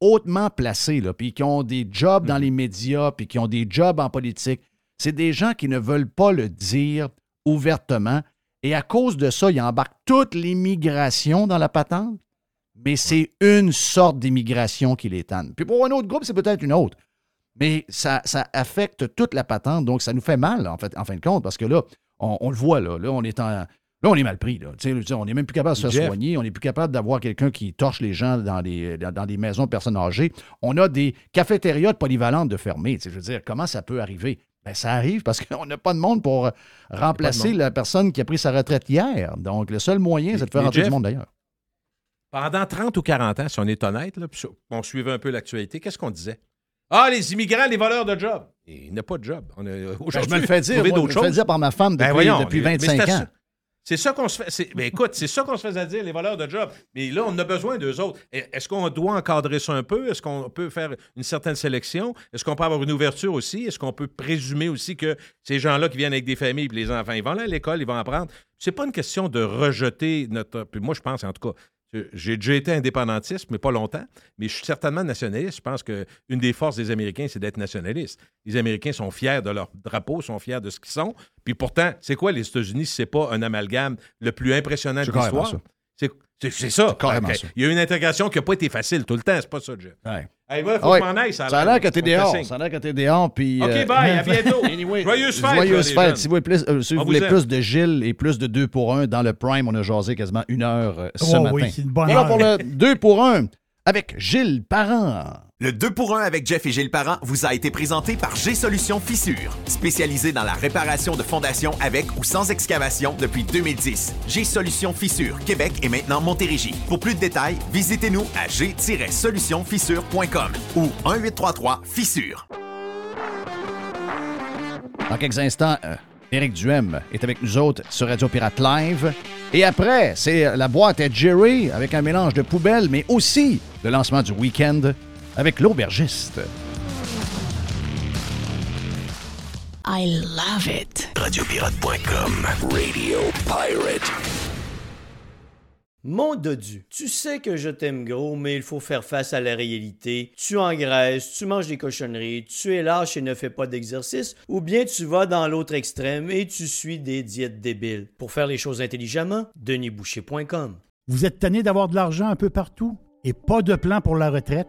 hautement placés, là, puis qui ont des jobs dans les médias, puis qui ont des jobs en politique. C'est des gens qui ne veulent pas le dire ouvertement. Et à cause de ça, ils embarquent toute l'immigration dans la patente mais c'est une sorte d'immigration qui les tanne. Puis pour un autre groupe, c'est peut-être une autre. Mais ça, ça affecte toute la patente, donc ça nous fait mal, en fait, en fin de compte, parce que là, on, on le voit, là, là, on est en. Là, on est mal pris. Là. On n'est même plus capable de se faire soigner. On n'est plus capable d'avoir quelqu'un qui torche les gens dans des, dans, dans des maisons de personnes âgées. On a des cafétérias de polyvalentes de fermées. Je veux dire, comment ça peut arriver? Ben, ça arrive parce qu'on n'a pas de monde pour remplacer monde. la personne qui a pris sa retraite hier. Donc, le seul moyen, c'est de faire rentrer Jeff, du monde d'ailleurs. Pendant 30 ou 40 ans, si on est honnête, là, on suivait un peu l'actualité, qu'est-ce qu'on disait? Ah, les immigrants, les voleurs de job. Il n'a pas de job. On a, Ben, je me le fais dire, moi, je me le fais choses. dire par ma femme Ben depuis, voyons, depuis mais 25 c'est ans. C'est ça qu'on se fait. écoute, c'est ça qu'on se faisait dire, les voleurs de job. Mais là, on a besoin d'eux autres. Et- Est-ce qu'on doit encadrer ça un peu? Est-ce qu'on peut faire une certaine sélection? Est-ce qu'on peut avoir une ouverture aussi? Est-ce qu'on peut présumer aussi que ces gens-là qui viennent avec des familles, puis les enfants, ils vont là à l'école, ils vont apprendre? C'est pas une question de rejeter notre. Puis moi, je pense, en tout cas, j'ai déjà été indépendantiste, mais pas longtemps, mais je suis certainement nationaliste. Je pense qu'une des forces des Américains, c'est d'être nationaliste. Les Américains sont fiers de leur drapeau, sont fiers de ce qu'ils sont. Puis pourtant, c'est quoi les États-Unis si c'est pas un amalgame le plus impressionnant de l'histoire? C'est ça. carrément Ok. ça. Il y a eu une intégration qui n'a pas été facile tout le temps, c'est pas ça, Jeff. Ouais. Hey, voilà, faut Ah ouais. que je m'en aille. Ça a Ça a l'air que t'es dehors. Ça a l'air que t'es dehors. Puis, OK, euh, bye, à [laughs] bientôt. Anyway, Joyeuses fêtes, Joyeuses fêtes. Si vous voulez, plus, euh, si vous On voulez vous aime. plus de Gilles et plus de 2 pour 1 dans le Prime, on a jasé quasiment une heure euh, ce Oh matin. oui, c'est une bonne voilà heure. pour le 2 pour 1 avec Gilles Parent. Le 2 pour 1 avec Jeff et Gilles Parent vous a été présenté par G-Solutions Fissure, spécialisé dans la réparation de fondations avec ou sans excavation depuis 2010. G-Solutions Fissure, Québec et maintenant Montérégie. Pour plus de détails, visitez-nous à g-solutionfissure.com ou 1-833-Fissure. Dans quelques instants, euh, Éric Duhem est avec nous autres sur Radio Pirate Live. Et après, c'est la boîte à Jerry avec un mélange de poubelles, mais aussi le lancement du week-end avec l'aubergiste. I love it. Radiopirate.com. Radio Pirate. Mon dodu, tu sais que je t'aime gros, mais il faut faire face à la réalité. Tu engraisses, tu manges des cochonneries, tu es lâche et ne fais pas d'exercice, ou bien tu vas dans l'autre extrême et tu suis des diètes débiles. Pour faire les choses intelligemment, denisboucher.com. Vous êtes tanné d'avoir de l'argent un peu partout et pas de plan pour la retraite?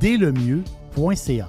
delemieux.ca.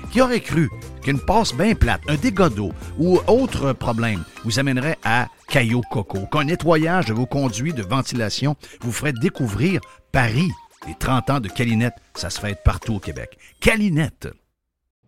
Qui aurait cru qu'une passe bien plate, un dégât d'eau ou autre problème vous amènerait à Caillou Coco, qu'un nettoyage de vos conduits de ventilation vous ferait découvrir Paris. Les 30 ans de Calinette, ça se fait partout au Québec. Calinette.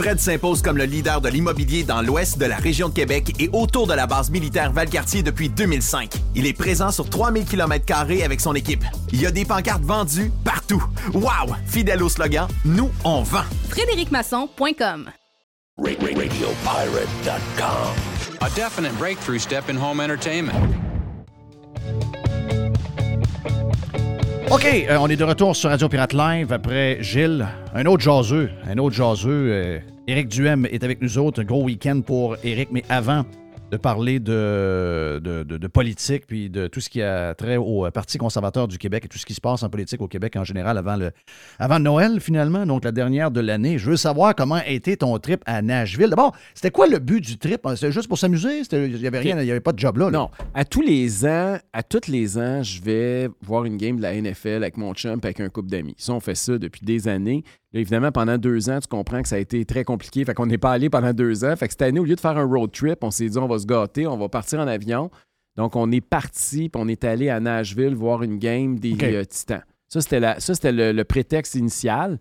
Fred s'impose comme le leader de l'immobilier dans l'ouest de la région de Québec et autour de la base militaire Valcartier depuis 2005. Il est présent sur 3000 km avec son équipe. Il y a des pancartes vendues partout. Wow! Fidèle au slogan, nous, on vend. FrédéricMasson.com RadioPirate.com. A definite breakthrough step in home entertainment. OK, euh, on est de retour sur Radio Pirate Live après Gilles. Un autre jaseux, un autre jaseux. euh, Éric Duhem est avec nous autres. Un gros week-end pour Éric, mais avant de parler de, de, politique puis de tout ce qui a trait au euh, Parti conservateur du Québec et tout ce qui se passe en politique au Québec en général avant, le, avant Noël, finalement, donc la dernière de l'année. Je veux savoir comment a été ton trip à Nashville. D'abord, c'était quoi le but du trip? C'était juste pour s'amuser? Il n'y avait rien, il n'y avait pas de job là. Non, à tous les ans, à tous les ans, je vais voir une game de la NFL avec mon chum et avec un couple d'amis. Ça, on fait ça depuis des années. Là, évidemment, pendant deux ans, tu comprends que ça a été très compliqué. Fait qu'on n'est pas allé pendant deux ans. Fait que cette année, au lieu de faire un road trip, on s'est dit on va se gâter, on va partir en avion. Donc, on est parti, puis on est allé à Nashville voir une game des euh, Titans. Ça, c'était la- ça, c'était le, le prétexte initial.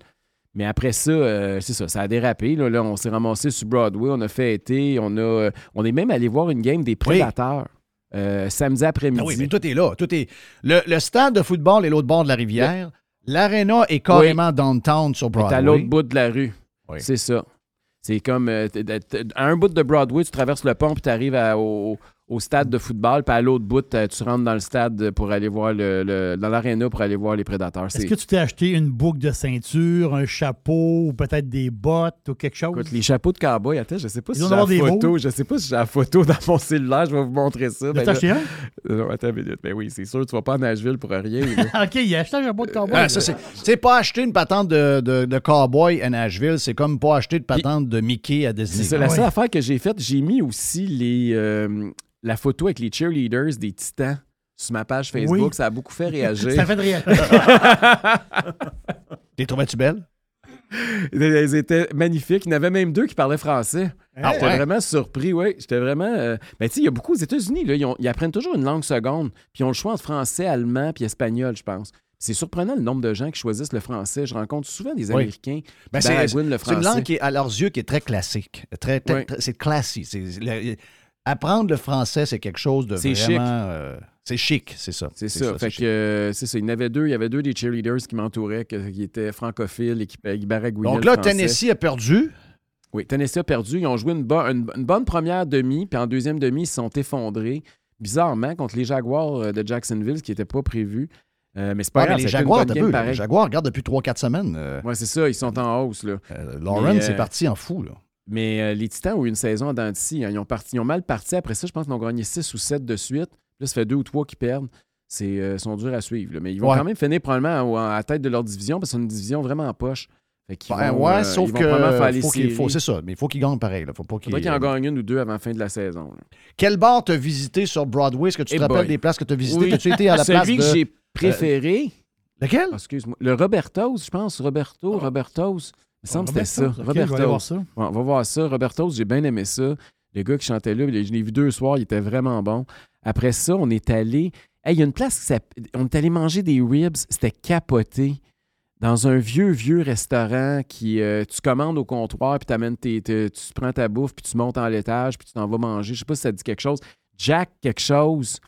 Mais après ça, euh, c'est ça, ça a dérapé. Là, Là, on s'est ramassé sur Broadway, on a fait été, on, a, on est même allé voir une game des Prédateurs. euh, samedi après-midi. Ah oui, mais tout est là. Tout est... Le, le stade de football est l'autre bord de la rivière. L'aréna est carrément downtown sur T'es Broadway. à l'autre bout de la rue. C'est ça. C'est comme euh, à un bout de Broadway, tu traverses le pont puis tu arrives au, au stade de football, puis à l'autre bout, t'as- tu rentres dans le stade pour aller voir le, le- dans l'aréna pour aller voir les prédateurs. Est-ce que tu t'es acheté une boucle de ceinture, un chapeau ou peut-être des bottes ou quelque chose? Écoute, les chapeaux de cowboy, attends, je sais pas Ils si j'ai la photo. mots. Je sais pas si j'ai la photo dans mon cellulaire. Je vais vous montrer ça. T'as acheté un? Euh, [laughs] Non, attends une minute. Mais oui, c'est sûr, tu vas pas à Nashville pour rien. [laughs] OK, il a acheté un chapeau de cowboy. Ah, ça, c'est pas acheter une patente de, de, de cowboy à Nashville, c'est comme pas acheter de patente de Mickey à Disney. C'est la seule affaire que j'ai faite, j'ai mis aussi les, euh, la photo avec les cheerleaders des Titans sur ma page Facebook. Oui. Ça a beaucoup fait réagir. [laughs] Ça fait de réagir. [laughs] Les trouvais-tu belles? Elles étaient magnifiques. Il y en avait même deux qui parlaient français. Ah J'étais ouais? vraiment surpris, oui. J'étais vraiment. euh, Ben, tu sais, il y a beaucoup aux États-Unis, là, ils, ont- ils apprennent toujours une langue seconde. Puis ils ont le choix entre français, allemand, puis espagnol, je pense. C'est surprenant le nombre de gens qui choisissent le français. Je rencontre souvent des Oui. Américains qui Ben, c'est baragouinent le c'est une français. langue qui est, à leurs yeux, qui est très classique. Très, très- Oui. très- c'est classique. C'est- apprendre le français, c'est quelque chose de C'est vraiment... chic. euh, c'est chic, c'est ça. C'est ça. Fait que euh, c'est ça. Il y en avait deux. Il y avait deux des cheerleaders qui m'entouraient, qui étaient francophiles et qui, qui baragouinaient Donc là. Tennessee a perdu. Oui, Tennessee a perdu. Ils ont joué une, bo- une- une bonne première demi, puis en deuxième demi, ils se sont effondrés. Bizarrement, contre les Jaguars euh, de Jacksonville, ce qui n'était pas prévu. Euh, mais c'est pas Ouais, grave, mais les Jaguars, game les Jaguars regardent depuis 3-4 semaines. euh, Ouais, c'est ça, ils sont en hausse. Là. Euh, est parti en fou. Là. Mais euh, les Titans ont eu une saison en dents hein. Ils, ont parti, ils ont mal parti. Après ça, je pense qu'ils ont gagné 6 ou 7 de suite. Là, ça fait deux ou trois qui perdent. C'est euh, sont durs à suivre. là. Mais ils vont Ouais. quand même finir probablement à la tête de leur division parce que c'est une division vraiment en poche. Fait qu'ils Ben, vont, ouais, euh, sauf ils vont probablement faire que les faut c'est ça, mais il faut qu'ils gagnent pareil. Là. Faut pas qu'ils, en euh, gagnent une ou deux avant la fin de la saison. là. Quel bar t'as visité sur Broadway? Est-ce que tu te rappelles des places que tu as visitées? Oui. T'as-tu été à la Celui place que de... j'ai préféré? lequel? Ah, Excuse-moi. Le Roberto's, je pense. Roberto, Roberto's. Il me semble que c'était ça. Roberto's, ok, je vais aller voir ça. Ouais, on va voir ça. Roberto's, j'ai bien aimé ça. Le gars qui chantait là, je l'ai vu deux soirs, il était vraiment bon. Après ça, on est allé. Hey, il y a une place qui s'appelle. On est allé manger des ribs. C'était capoté. Dans un vieux, vieux restaurant qui. euh, tu commandes au comptoir, puis t'amènes tes, tes- tu prends ta bouffe, puis tu montes en l'étage, puis tu t'en vas manger. Je sais pas si ça dit quelque chose. Jack, quelque chose.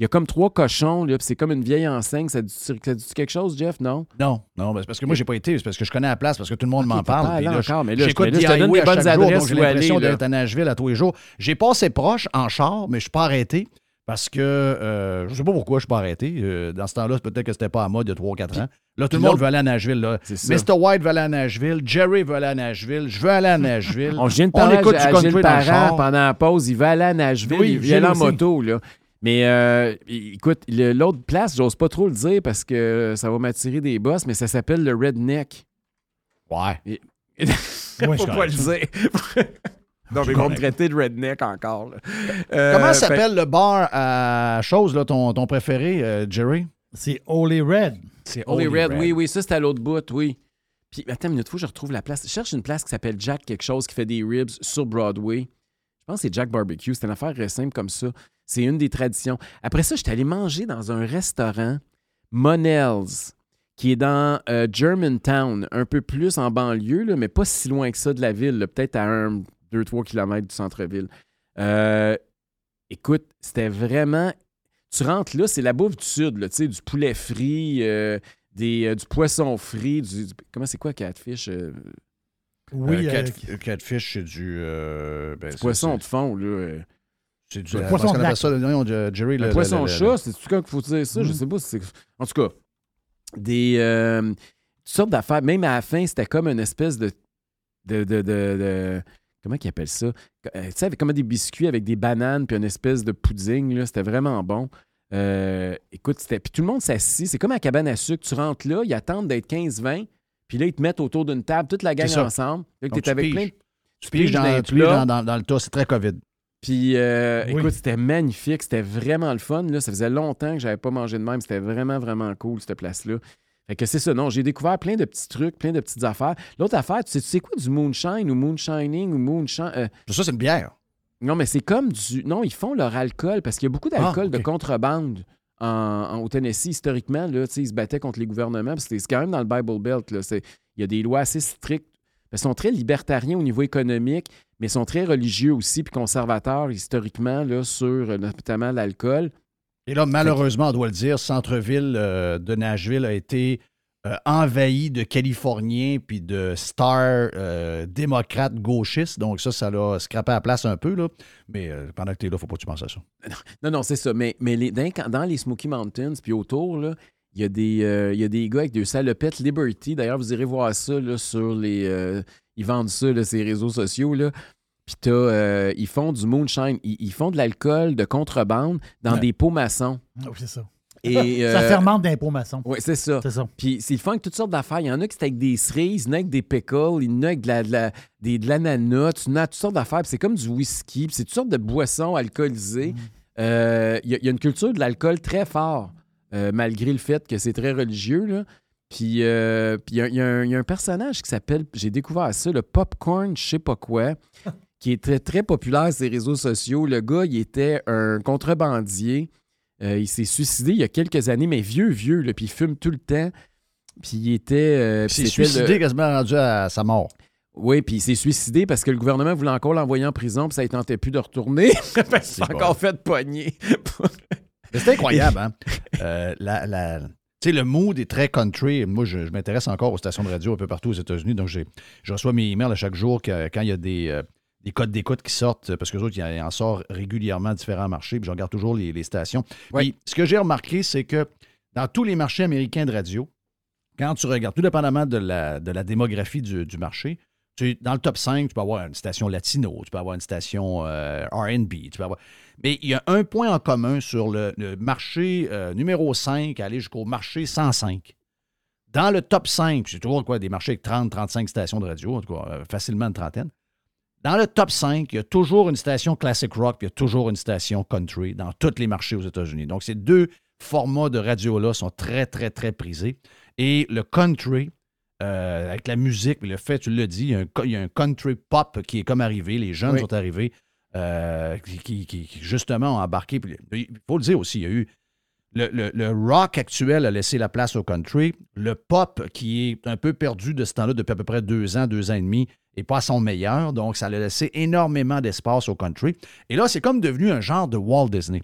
Il y a comme trois cochons, là, puis c'est comme une vieille enseigne. Ça dit, ça dit quelque chose, Jeff? Non? Non, non, ben, c'est parce que moi, j'ai pas été. C'est parce que je connais la place, parce que tout le monde m'en pas parle. là, encore, mais là, j'écoute je- mais là, je te donne des bonnes adresses j'ai l'impression d'être à Nashville à tous les jours. J'ai passé proche en char, mais je suis pas arrêté. Parce que euh, je sais pas pourquoi je suis pas arrêté. Euh, dans ce temps-là, peut-être que c'était pas à mode a 3-4 ans. Là, tout le monde veut aller à Nashville. Là. Mr. White veut aller à Nashville. Jerry veut aller à Nashville. Je veux aller à [laughs] Nashville. On vient de parler écoute à, du country dans le pendant la pause. Il va aller à Nashville. Oui, il aller en moto. Là. Mais euh, écoute, le- l'autre place, j'ose pas trop le dire parce que ça va m'attirer des bosses, mais ça s'appelle le Redneck. Ouais. Et- Ouais, [laughs] Faut je pas le dire. [laughs] non, mais ils vont me traiter de redneck encore. là. Euh, Comment fait- s'appelle le bar à chose, là, ton, ton préféré, euh, Jerry? C'est Holy Red. C'est Holy Red, oui, oui, ça, c'est à l'autre bout, oui. Puis, attends une minute, faut que je retrouve la place. Je cherche une place qui s'appelle Jack quelque chose qui fait des ribs sur Broadway. Je pense que c'est Jack Barbecue. C'est une affaire euh, simple comme ça. C'est une des traditions. Après ça, j'étais allé manger dans un restaurant, Monell's, qui est dans euh, Germantown, un peu plus en banlieue, là, mais pas si loin que ça de la ville, peut-être à un, deux, trois kilomètres du centre-ville. Euh, écoute, c'était vraiment. Tu rentres là, c'est la bouffe du sud, là, tu sais, du poulet frit, euh, des, euh, du poisson frit, du, du- comment c'est quoi catfish? euh, Oui, Euh, euh, cat- Catfish, c'est du. euh, ben, du poisson de fond, là. C'est du. Le poisson ça, le Jerry? Le, le- poisson chat, c'est tout cas qu'il faut dire ça, je Mhm. sais pas si c'est. En tout cas, des. euh, toutes sortes d'affaires. Même à la fin, c'était comme une espèce de. de, de, de- de- comment ils appellent ça? Euh, tu sais, avec comme des biscuits avec des bananes puis une espèce de pudding, là. C'était vraiment bon. Euh, écoute, c'était. Puis tout le monde s'assit. C'est comme à la cabane à sucre. Tu rentres là, ils attendent d'être 15-20. Puis là, ils te mettent autour d'une table, toute la gang ensemble. Là, Donc, t'es tu avec piges. plein de- Tu piges dans, dans, dans- dans le tas, c'est très COVID. Puis, euh, Oui. écoute, c'était magnifique. C'était vraiment le fun. Là. Ça faisait longtemps que j'avais pas mangé de même. C'était vraiment, vraiment cool, cette place-là. Fait que c'est ça. Non, j'ai découvert plein de petits trucs, plein de petites affaires. L'autre affaire, tu sais, tu sais quoi du moonshine ou moonshining ou moonshine? euh, Ça, c'est une bière. non, mais c'est comme du. Non, ils font leur alcool parce qu'il y a beaucoup d'alcool Ah, de contrebande en, en- au Tennessee. Historiquement, là, ils se battaient contre les gouvernements. C'est quand même dans le Bible Belt. Il y a des lois assez strictes. Ils sont très libertariens au niveau économique, mais ils sont très religieux aussi, puis conservateurs historiquement, là, sur euh, notamment l'alcool. Et là, malheureusement, on doit le dire, centre-ville euh, de Nashville a été euh, envahi de Californiens puis de stars euh, démocrates gauchistes. Donc ça, ça l'a scrappé à la place un peu. Là. Mais pendant que tu es là, faut pas que tu penses à ça. Non, non, c'est ça. Mais, mais les- dans, dans les Smoky Mountains, puis autour, là, il y, a des, il y a des gars avec des salopettes Liberty. D'ailleurs, vous irez voir ça là, sur les. Ils vendent ça, là, ces réseaux sociaux. Là. Puis t'as, euh, ils font du moonshine. Ils, ils font de l'alcool de contrebande dans Ouais. des pots maçons. Ah oui, c'est ça. Et, [laughs] ça euh, fermente d'impôts maçons. Oui, c'est ça. C'est ça. Puis c'est le fun avec toutes sortes d'affaires. Il y en a qui c'est avec des cerises, il y en a avec des pickles, il y en a avec de la- de la- des- de l'ananas, tu en as toutes sortes d'affaires. Puis c'est comme du whisky, puis c'est toutes sortes de boissons alcoolisées. Euh, Il y, a- il y a une culture de l'alcool très fort, euh, malgré le fait que c'est très religieux. Là. Puis euh, il y, a- il y un- il y a un personnage qui s'appelle, j'ai découvert ça, le Popcorn, je sais pas quoi, [laughs] qui est très, très populaire sur les réseaux sociaux. Le gars, il était un contrebandier. Euh, il s'est suicidé il y a quelques années, mais vieux, vieux, là, puis il fume tout le temps. Puis il était. euh, Il s'est suicidé le- quasiment rendu à sa mort. Oui, puis il s'est suicidé parce que le gouvernement voulait encore l'envoyer en prison, puis ça ne tentait plus de retourner. [laughs] Parce qu'il s'est encore fait pogner. C'est incroyable, [laughs] hein? Euh, la, sais, le mood est très country. Moi, je, je m'intéresse encore aux stations de radio un peu partout aux États-Unis. Donc, j'ai- je reçois mes emails à chaque jour que- quand il y a des, euh, des codes d'écoute qui sortent, parce que autres, il en sort régulièrement à différents marchés. Puis, je regarde toujours les, les stations. Puis, ce que j'ai remarqué, c'est que dans tous les marchés américains de radio, quand tu regardes, tout dépendamment de la, de la démographie du, du marché, tu, dans le top 5, tu peux avoir une station latino, tu peux avoir une station euh, RB, tu peux avoir. Mais il y a un point en commun sur le, le marché euh, numéro 5, aller jusqu'au marché 105. Dans le top 5, c'est toujours quoi, des marchés avec 30, 35 stations de radio, en tout cas, euh, facilement une trentaine. Dans le top 5, il y a toujours une station classic rock, puis il y a toujours une station country dans tous les marchés aux États-Unis. Donc, ces deux formats de radio-là sont très, très, très prisés. Et le country, euh, avec la musique, le fait, tu l'as dit, il y, a un, co- il y a un country pop qui est comme arrivé, les jeunes Oui. sont arrivés, euh, qui, qui- qui- qui, justement ont embarqué. Il faut le dire aussi, il y a eu le, le- le rock actuel a laissé la place au country. Le pop, qui est un peu perdu de ce temps-là depuis à peu près deux ans, deux ans et demi, n'est pas à son meilleur. Donc, ça a laissé énormément d'espace au country. Et là, c'est comme devenu un genre de Walt Disney.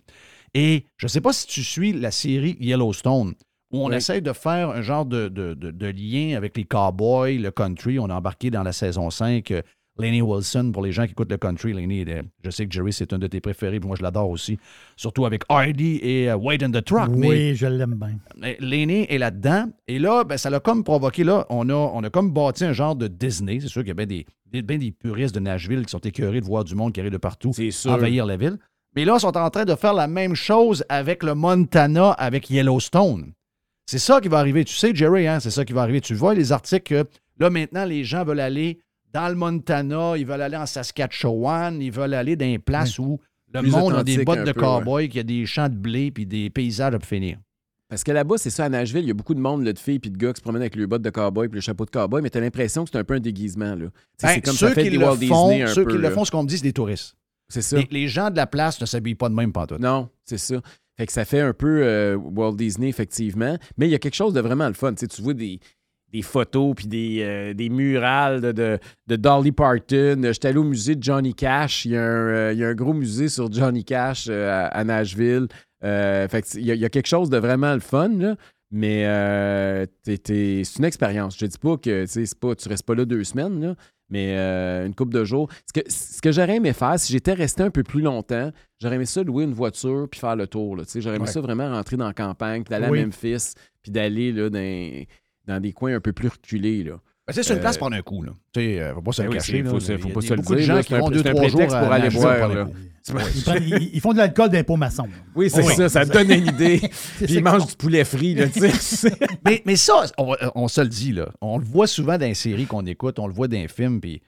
Et je ne sais pas si tu suis la série Yellowstone, où on Oui. essaye de faire un genre de, de- de- de lien avec les cowboys, le country. On a embarqué dans la saison 5 euh, Laney Wilson, pour les gens qui écoutent le country. Laney, je sais que Jerry, c'est un de tes préférés, puis moi, je l'adore aussi. Surtout avec Hardy et euh, Wade in the Truck. Oui, Mais- je l'aime bien. mais L'aîné est là-dedans. Et là, ben, ça l'a comme provoqué, là, on a, on a comme bâti un genre de Disney. C'est sûr qu'il y a bien des, des, bien des puristes de Nashville qui sont écœurés de voir du monde qui arrive de partout sûr. envahir la ville. Mais là, ils sont en train de faire la même chose avec le Montana, avec Yellowstone. C'est ça qui va arriver. Tu sais, Jerry, hein, c'est ça qui va arriver. Tu vois les articles que là, maintenant, les gens veulent aller dans le Montana, ils veulent aller en Saskatchewan, ils veulent aller dans des places où le Plus monde a des bottes de peu, cow-boy, qu'il y a des champs de blé puis des paysages à finir. Parce que là-bas, c'est ça, à Nashville, il y a beaucoup de monde, là, de filles et de gars qui se promènent avec les bottes de cowboy et le chapeau de cowboy, mais t'as l'impression que c'est un peu un déguisement. Là. Ben, c'est comme ceux ça fait qui des le Walt font, Disney un ceux peu. qui le font, ce qu'on me dit, c'est des touristes. C'est ça. Les, les gens de la place ne s'habillent pas de même pantoute. Non, c'est ça. Fait que ça fait un peu euh, Walt Disney, effectivement. Mais il y a quelque chose de vraiment le fun. Tu vois des, des photos puis des, euh, des murales de, de, de Dolly Parton. J'étais allé au musée de Johnny Cash. Il y a un, euh, il y a un gros musée sur Johnny Cash euh, à, à Nashville. Fait il y, a, il y a quelque chose de vraiment le fun, là. Mais c'est une expérience. Je dis pas que pas, tu restes pas là deux semaines, là, mais une couple de jours. Ce que, ce que j'aurais aimé faire, si j'étais resté un peu plus longtemps, j'aurais aimé ça louer une voiture puis faire le tour. J'aurais aimé Ouais. ça vraiment rentrer dans la campagne, puis d'aller Oui. à Memphis, puis d'aller dans, dans des coins un peu plus reculés. Là. Ben, c'est sur une Euh, place prendre un coup. Là. Tu sais, euh, faut pas se ben le cacher. Il y a- faut il pas y a se le beaucoup de dire, gens qui pré- deux, trois jours pour aller boire, là. Ils, prennent- ils- ils font de l'alcool d'impôt maçon. Oui, c'est Oui. ça, ça te donne une idée. [laughs] Puis ils mangent du poulet frit, là, tu sais. [laughs] mais, mais ça, on se le dit, là. On le voit souvent dans les séries qu'on écoute, on le voit dans les films, puis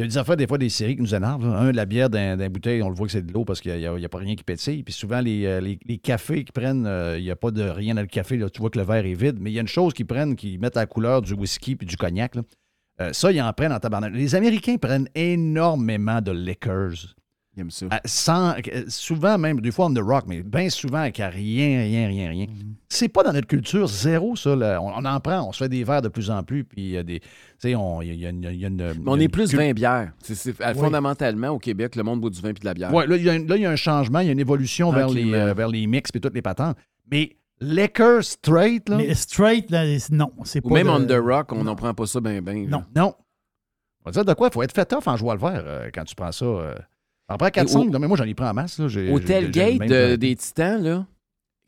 il y a des affaires, des fois, des séries qui nous énervent. Un, la bière la bouteille, on le voit que c'est de l'eau parce qu'il n'y a pas rien qui pétille. Puis souvent, les, euh, les, les cafés qu'ils prennent, euh, il n'y a pas de rien dans le café. Là. Tu vois que le verre est vide, mais il y a une chose qu'ils prennent, qui mettent à la couleur du whisky puis du cognac. là. Euh, ça, ils en prennent en tabarnak. Les Américains prennent énormément de liquors. Il aime ça. à- sans, souvent même, des fois on the rock, mais bien souvent avec rien, rien, rien, rien. Mm-hmm. C'est pas dans notre culture zéro, ça. là. On, on en prend, on se fait des verres de plus en plus, puis il y a des. Tu sais, on- il y a, y a une- il y a une. Mais on y a est une plus cul- vin bière. C'est- c'est- euh, Oui. Fondamentalement, au Québec, le monde boit du vin puis de la bière. Ouais, là, il y, a un- là, il y a un changement, il y a une évolution vers les, euh, vers les mix et toutes les patentes. Mais liquor straight, là? Mais straight, là, non, c'est Ou pas. même de- on the rock, on n'en prend pas ça bien, bien. Non. Non. On va dire de quoi? Il faut être fait tough en jouant le verre euh, quand tu prends ça. euh. Après 4-5, au- non, mais moi, j'en ai pris en masse. Là. J'ai- Au tailgate de- des Titans, là,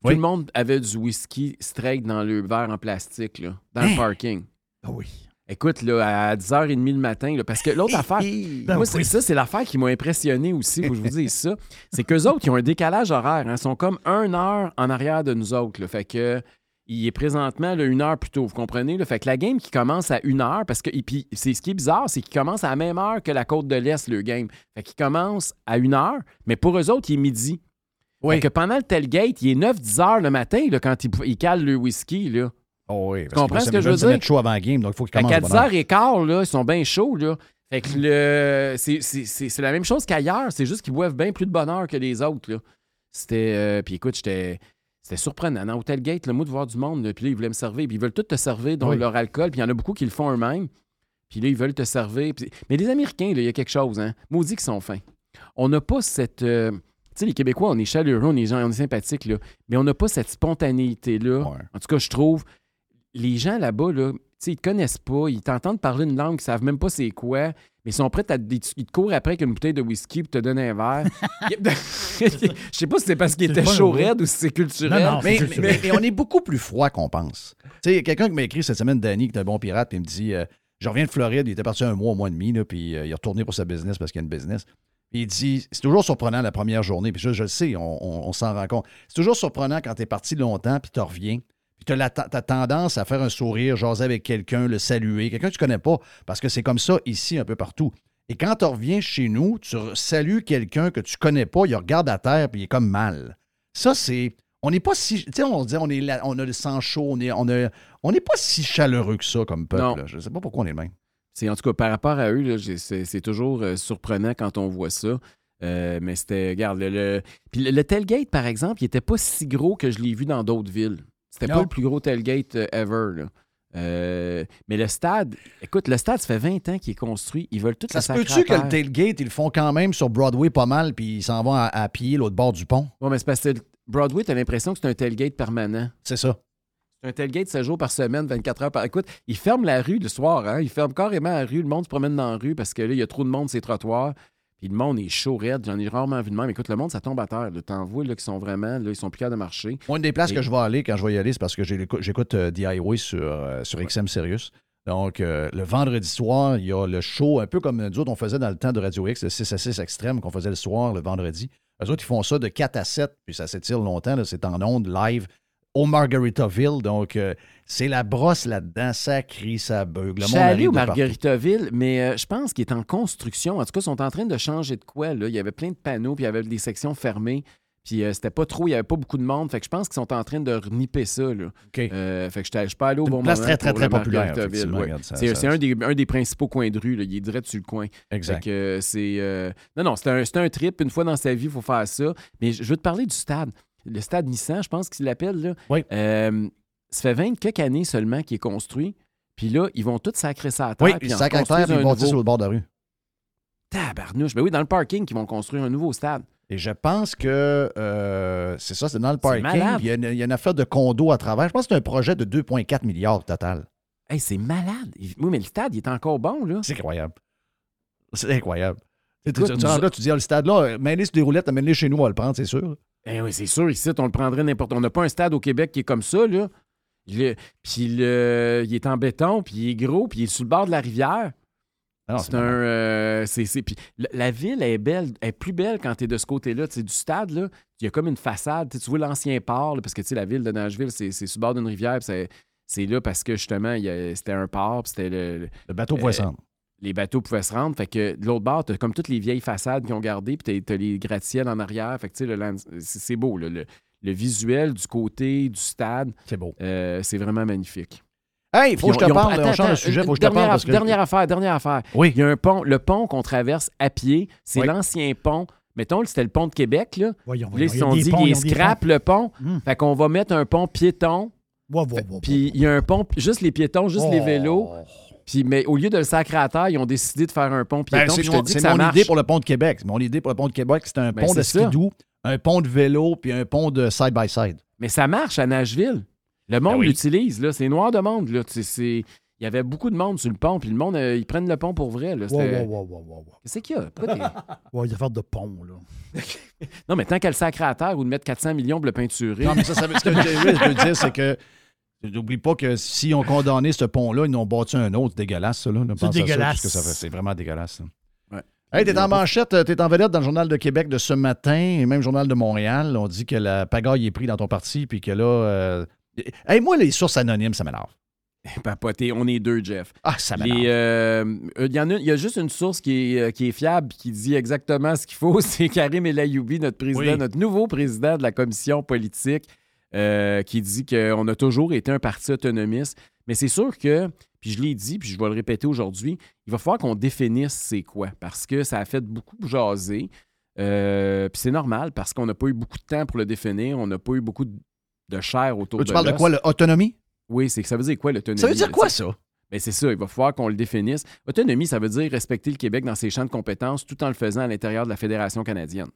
Oui. tout le monde avait du whisky straight dans le verre en plastique, là, dans Hein? le parking. Ah oui. Écoute, là, à 10h30 le matin, là, parce que l'autre affaire, Ben moi, c'est ça, c'est l'affaire qui m'a impressionné aussi, faut que je vous dise ça. C'est qu'eux autres, ils ont un décalage horaire. hein, Ils sont comme une heure en arrière de nous autres. là. Fait que il est présentement là, une heure plus tôt, vous comprenez? là? Fait que la game qui commence à une heure, parce que, et puis, c'est ce qui est bizarre, c'est qu'il commence à la même heure que la côte de l'Est, le game. Fait qu'il commence à une heure, mais pour eux autres, il est midi. Oui. Fait que pendant le tailgate, il est 9-10 heures le matin là, quand ils il calent le whisky. Là. Oh oui, Tu comprends ce que je veux dire? chaud avant le game, donc il faut qu'il commence heure. 10h15, là, ils sont bien chauds. Là. Fait que le, c'est la même chose qu'ailleurs. C'est juste qu'ils boivent bien plus de bonheur que les autres. Là. C'était. euh, puis écoute, j'étais. C'était surprenant. Dans Hotel Gate, le mot de voir du monde, là, puis là, ils voulaient me servir. Puis ils veulent tout te servir dans Oui. leur alcool. Puis il y en a beaucoup qui le font eux-mêmes. Puis là, ils veulent te servir. Puis- Mais les Américains, il y a quelque chose. Hein? Maudits qui sont fins. On n'a pas cette. euh, Tu sais, les Québécois, on est chaleureux, on est, gens- on est sympathiques, là. Mais on n'a pas cette spontanéité-là. En tout cas, je trouve. Les gens là-bas, là, ils te connaissent pas, ils t'entendent parler une langue, ils savent même pas c'est quoi, mais ils sont prêts à. Ils te courent après avec une bouteille de whisky pour te donner un verre. [laughs] Je sais pas si c'est parce fun, chauds oui. raides ou si c'est culturel. mais, mais- mais on est beaucoup plus froid qu'on pense. Tu sais, il y a quelqu'un qui m'a écrit cette semaine, Danny, qui est un bon pirate, puis il me dit euh, Je reviens de Floride, il était parti un mois, un mois et demi, là, puis euh, il est retourné pour sa business parce qu'il y a une business. Puis il dit C'est toujours surprenant la première journée, puis je, je le sais, on, on- on s'en rend compte. C'est toujours surprenant quand tu es parti longtemps, puis tu reviens. Tu as tendance à faire un sourire, jaser avec quelqu'un, le saluer, quelqu'un que tu connais pas, parce que c'est comme ça ici, un peu partout. Et quand tu reviens chez nous, tu salues quelqu'un que tu connais pas, il regarde à terre, puis il est comme mal. Ça, c'est. On n'est pas si. Tu sais, on dit on, est là- on a le sang chaud, on est- on a- on n'est pas si chaleureux que ça comme peuple. Non. Je ne sais pas pourquoi on est le même. C'est en tout cas par rapport à eux, c'est toujours euh, surprenant quand on voit ça. Euh, mais c'était, regarde, le, le- puis le, le tailgate, par exemple, il était pas si gros que je l'ai vu dans d'autres villes. C'était pas le plus gros tailgate euh, ever. là. Euh, mais le stade, écoute, le stade, ça fait 20 ans qu'il est construit. Ils veulent tout Ça le se peut-tu que le tailgate, ils le font quand même sur Broadway pas mal, puis ils s'en vont à, à pied l'autre bord du pont? Ouais, mais c'est parce que Broadway, t'as l'impression que c'est un tailgate permanent. C'est ça. C'est un tailgate 7 jours par semaine, 24 heures par. Écoute, ils ferment la rue le soir, hein? Ils ferment carrément la rue. Le monde se promène dans la rue parce que là, il y a trop de monde sur les trottoirs. Puis le monde est chaud, raide. J'en ai rarement vu de même. Écoute, le monde, ça tombe à terre. là. T'en vois là, qui sont vraiment. Là, ils sont plus capables de marcher. Moi, une des places Et- que je vais aller quand je vais y aller, c'est parce que j'écoute euh, DIY sur, euh, sur XM Sirius. Donc, euh, le vendredi soir, il y a le show, un peu comme nous autres, on faisait dans le temps de Radio X, le 6 à 6 extrême qu'on faisait le soir, le vendredi. Eux autres, ils font ça de 4 à 7, puis ça s'étire longtemps. C'est en ondes, live, au Margaritaville. Donc, euh, c'est la brosse là-dedans. Ça crie, ça beugle. Le Je suis allé au partout. Margaritaville, mais euh, je pense qu'il est en construction. En tout cas, ils sont en train de changer de quoi. Là. Il y avait plein de panneaux, puis il y avait des sections fermées. Puis euh, c'était pas trop, il n'y avait pas beaucoup de monde. Fait que je pense qu'ils sont en train de renipper ça. Là. Euh, fait que je suis pas allé au bon une place moment très, très, très populaire, ouais. C'est un, des, un des principaux coins de rue. Là. Il est direct sur le coin. Exact. Fait que c'est. euh, Non, non, c'est un, un trip. Une fois dans sa vie, il faut faire ça. Mais je je veux te parler du stade. Le stade Nissan, je pense qu'il l'appelle. là. Euh, ça fait 20 quelques années seulement qu'il est construit. Puis là, ils vont tous sacrer ça à terre. Oui, puis ils en sacrent à terre, puis ils nouveau. sur le bord de la rue. Tabarnouche. Ben oui, dans le parking, ils vont construire un nouveau stade. Et je pense que euh, c'est ça, c'est dans le parking. Il y, a une, il y a une affaire de condo à travers. Je pense que c'est un projet de 2,4 milliards total. Hey, c'est malade. Oui, mais le stade, il est encore bon, là. C'est incroyable. C'est incroyable. Tu, tu- Écoute, tu nous- rentres là, tu dis, ah, le stade-là, mets-les sur des roulettes, amène-les chez nous, on va le prendre, c'est sûr. Eh oui, c'est sûr, ici, on le prendrait n'importe. On n'a pas un stade au Québec qui est comme ça, là. Puis le- il est en béton, puis il est gros, puis il est sur le bord de la rivière. Ah c'est un. euh, puis la, ville est belle, elle est plus belle quand tu es de ce côté-là. Du stade, là, il y a comme une façade. Tu vois l'ancien port, là, parce que tu sais, la ville de Nashville, c'est sur le bord d'une rivière, puis c'est- là parce que justement, c'était un port, puis c'était le. Le bateau se rendre. Les bateaux pouvaient se rendre. Fait que de l'autre bord, t'as comme toutes les vieilles façades qui ont gardé, puis t'as- les gratte-ciels en arrière. Fait que tu sais, land- c'est beau, là, le, le visuel du côté du stade. C'est beau. c'est vraiment magnifique. Hey, faut que je te parle, on change de sujet, faut que je te dernière parle. Parce que... Dernière affaire, dernière affaire. Oui. Il y a un pont, le pont qu'on traverse à pied, c'est Oui. l'ancien pont Mettons, c'était le pont de Québec, là. Voyons, là, voyons, ils se sont dit ponts, ils scrapent le pont. Hum. Fait qu'on va mettre un pont piéton. Puis il y a un pont, juste les piétons, juste les Oh. vélos. Puis, mais au lieu de le sacrer à terre, ils ont décidé de faire un pont Ben, piéton. c'est mon, dis c'est que ça mon marche. idée pour le pont de Québec. Mon idée pour le pont de Québec, c'est un Ben, pont de skidoo, un pont de vélo, puis un pont de side-by-side. Mais ça marche à Nashville. Le monde Ben oui. l'utilise, là. C'est noir de monde, là. C'est- c'est- Il y avait beaucoup de monde sur le pont, puis le monde, euh, ils prennent le pont pour vrai, là. Ouais, C'était- ouais, ouais, ouais, ouais, ouais. Qu'est-ce qu'il y a? Pourquoi t'es- [laughs] Ouais, il y a faire de pont, là. [laughs] non, mais tant qu'elle sacre à terre ou de mettre 400 millions pour le peinturer. Non, mais ça, ça veut, ce que je veux dire, c'est que n'oublie pas que si on condamné ce pont-là, ils ont bâti un autre. C'est dégueulasse, ça. Là. Ça, dégueulasse. tout ce que ça fait. C'est vraiment dégueulasse. Hey, t'es en manchette, euh, t'es en vedette dans le Journal de Québec de ce matin et même Journal de Montréal. On dit que la pagaille est prise dans ton parti puis que là. euh, Hey, moi, les sources anonymes, ça m'énerve. Papoté, on est deux, Jeff. Ah, ça m'énerve. Euh, Il y, en a- il y a juste une source qui est, qui est fiable qui dit exactement ce qu'il faut. [laughs] C'est Karim El Ayoubi, notre président, Oui. notre nouveau président de la commission politique, euh, qui dit qu'on a toujours été un parti autonomiste. Mais c'est sûr que, puis je l'ai dit, puis je vais le répéter aujourd'hui, il va falloir qu'on définisse c'est quoi, parce que ça a fait beaucoup jaser. Euh, puis c'est normal, parce qu'on n'a pas eu beaucoup de temps pour le définir, on n'a pas eu beaucoup de, chair autour de Tu parles de quoi, l'autonomie? Oui, c'est que ça veut dire quoi l'autonomie? Ça veut dire quoi, tu ça? Ben, c'est ça, il va falloir qu'on le définisse. Autonomie, ça veut dire respecter le Québec dans ses champs de compétences tout en le faisant à l'intérieur de la Fédération canadienne.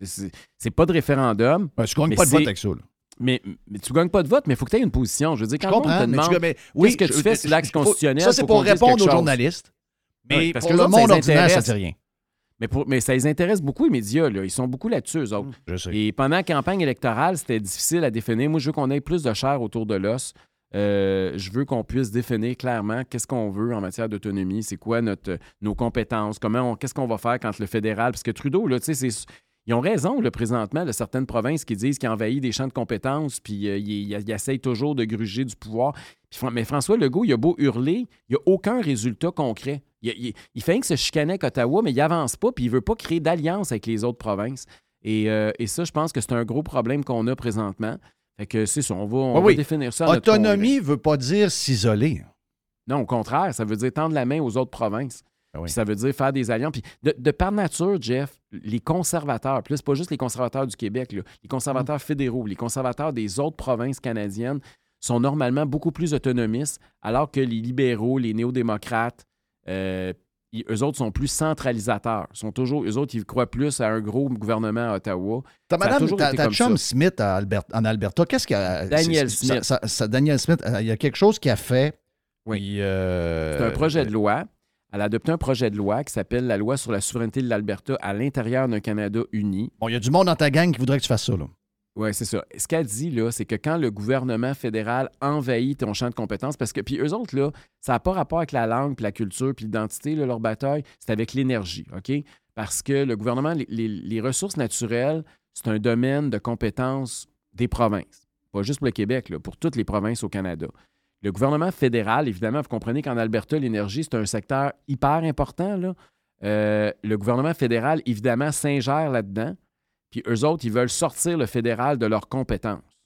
C'est- pas de référendum. Tu gagnes mais pas de vote avec ça. là. Mais, mais tu gagnes pas de vote, mais il faut que tu aies une position. Je veux dire, quand Je comprends, te mais tu- demande mais oui, qu'est-ce que je- tu fais sur l'axe constitutionnel. ça, c'est pour répondre aux journalistes. Mais Oui, parce pour que le monde ordinaire, ça dit rien. Mais, pour- mais ça les intéresse beaucoup, les médias. Là. Ils sont beaucoup là-dessus, eux autres. Je sais. Et pendant la campagne électorale, c'était difficile à définir. Moi, je veux qu'on ait plus de chair autour de l'os. Euh, je veux qu'on puisse définir clairement qu'est-ce qu'on veut en matière d'autonomie, c'est quoi notre, nos compétences, comment on- qu'est-ce qu'on va faire quand le fédéral, parce que Trudeau, là, tu sais, c'est- ils ont raison, là, présentement, de certaines provinces qui disent qu'il envahit des champs de compétences, puis euh, il, il- il essaye toujours de gruger du pouvoir. Puis mais François Legault, il a beau hurler, il n'y a aucun résultat concret. Il, il- il fait que se chicaner avec Ottawa, mais il avance pas, puis il veut pas créer d'alliance avec les autres provinces. Et, euh, et ça, je pense que c'est un gros problème qu'on a présentement. Fait que c'est ça, on va, on Oui, va oui. définir ça. Autonomie ne veut pas dire s'isoler. non, au contraire, ça veut dire tendre la main aux autres provinces. Ah oui. Ça veut dire faire des alliances. Puis de, de par nature, Jeff, les conservateurs, plus pas juste les conservateurs du Québec, là, les conservateurs fédéraux, les conservateurs des autres provinces canadiennes sont normalement beaucoup plus autonomistes, alors que les libéraux, les néo-démocrates, euh, eux autres sont plus centralisateurs. Sont toujours, eux autres, ils croient plus à un gros gouvernement à Ottawa. Ta madame, ta, ta chum ça. Smith à en Alberta, qu'est-ce qu'il y a? Daniel c'est- Smith. ça- Daniel Smith, euh, il y a quelque chose qui a fait. Oui. euh, C'est un projet de loi. Elle a adopté un projet de loi qui s'appelle la loi sur la souveraineté de l'Alberta à l'intérieur d'un Canada uni. Bon, il y a du monde dans ta gang qui voudrait que tu fasses ça. Là. Oui, c'est ça. Ce qu'elle dit, là, c'est que quand le gouvernement fédéral envahit ton champ de compétences, parce que, puis eux autres, là, ça n'a pas rapport avec la langue, puis la culture, puis l'identité, leur bataille, c'est avec l'énergie, OK? Parce que le gouvernement, les, les- les ressources naturelles, c'est un domaine de compétences des provinces. Pas juste pour le Québec, là, pour toutes les provinces au Canada. Le gouvernement fédéral, évidemment, vous comprenez qu'en Alberta, l'énergie, c'est un secteur hyper important. Euh, le gouvernement fédéral, évidemment, s'ingère là-dedans. Puis eux autres, ils veulent sortir le fédéral de leurs compétences.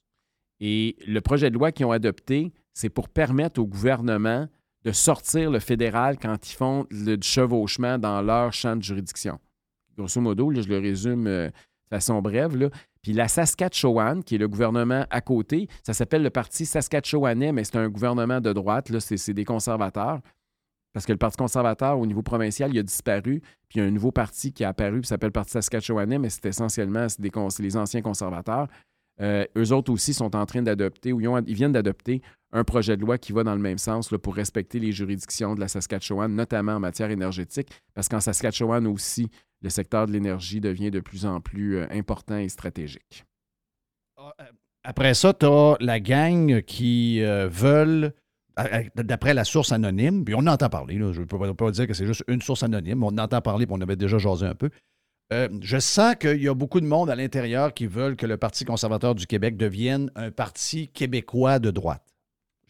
Et le projet de loi qu'ils ont adopté, c'est pour permettre au gouvernement de sortir le fédéral quand ils font le chevauchement dans leur champ de juridiction. Grosso modo, là, je le résume euh, de façon brève. Puis la Saskatchewan, qui est le gouvernement à côté, ça s'appelle le Parti saskatchewanais, mais c'est un gouvernement de droite, là, c'est des conservateurs. Parce que le Parti conservateur, au niveau provincial, il a disparu. Puis il y a un nouveau parti qui est apparu, qui s'appelle le Parti saskatchewanais, mais c'est essentiellement les anciens conservateurs. Euh, eux autres aussi sont en train d'adopter, ou ils, viennent d'adopter un projet de loi qui va dans le même sens pour respecter les juridictions de la Saskatchewan, notamment en matière énergétique, parce qu'en Saskatchewan aussi, le secteur de l'énergie devient de plus en plus euh, important et stratégique. Après ça, tu as la gang qui euh, veulent, d'après la source anonyme, puis on en entend parler, je ne peux pas, dire que c'est juste une source anonyme, on en entend parler, puis on avait déjà jasé un peu. Euh, je sens qu'il y a beaucoup de monde à l'intérieur qui veulent que le Parti conservateur du Québec devienne un parti québécois de droite.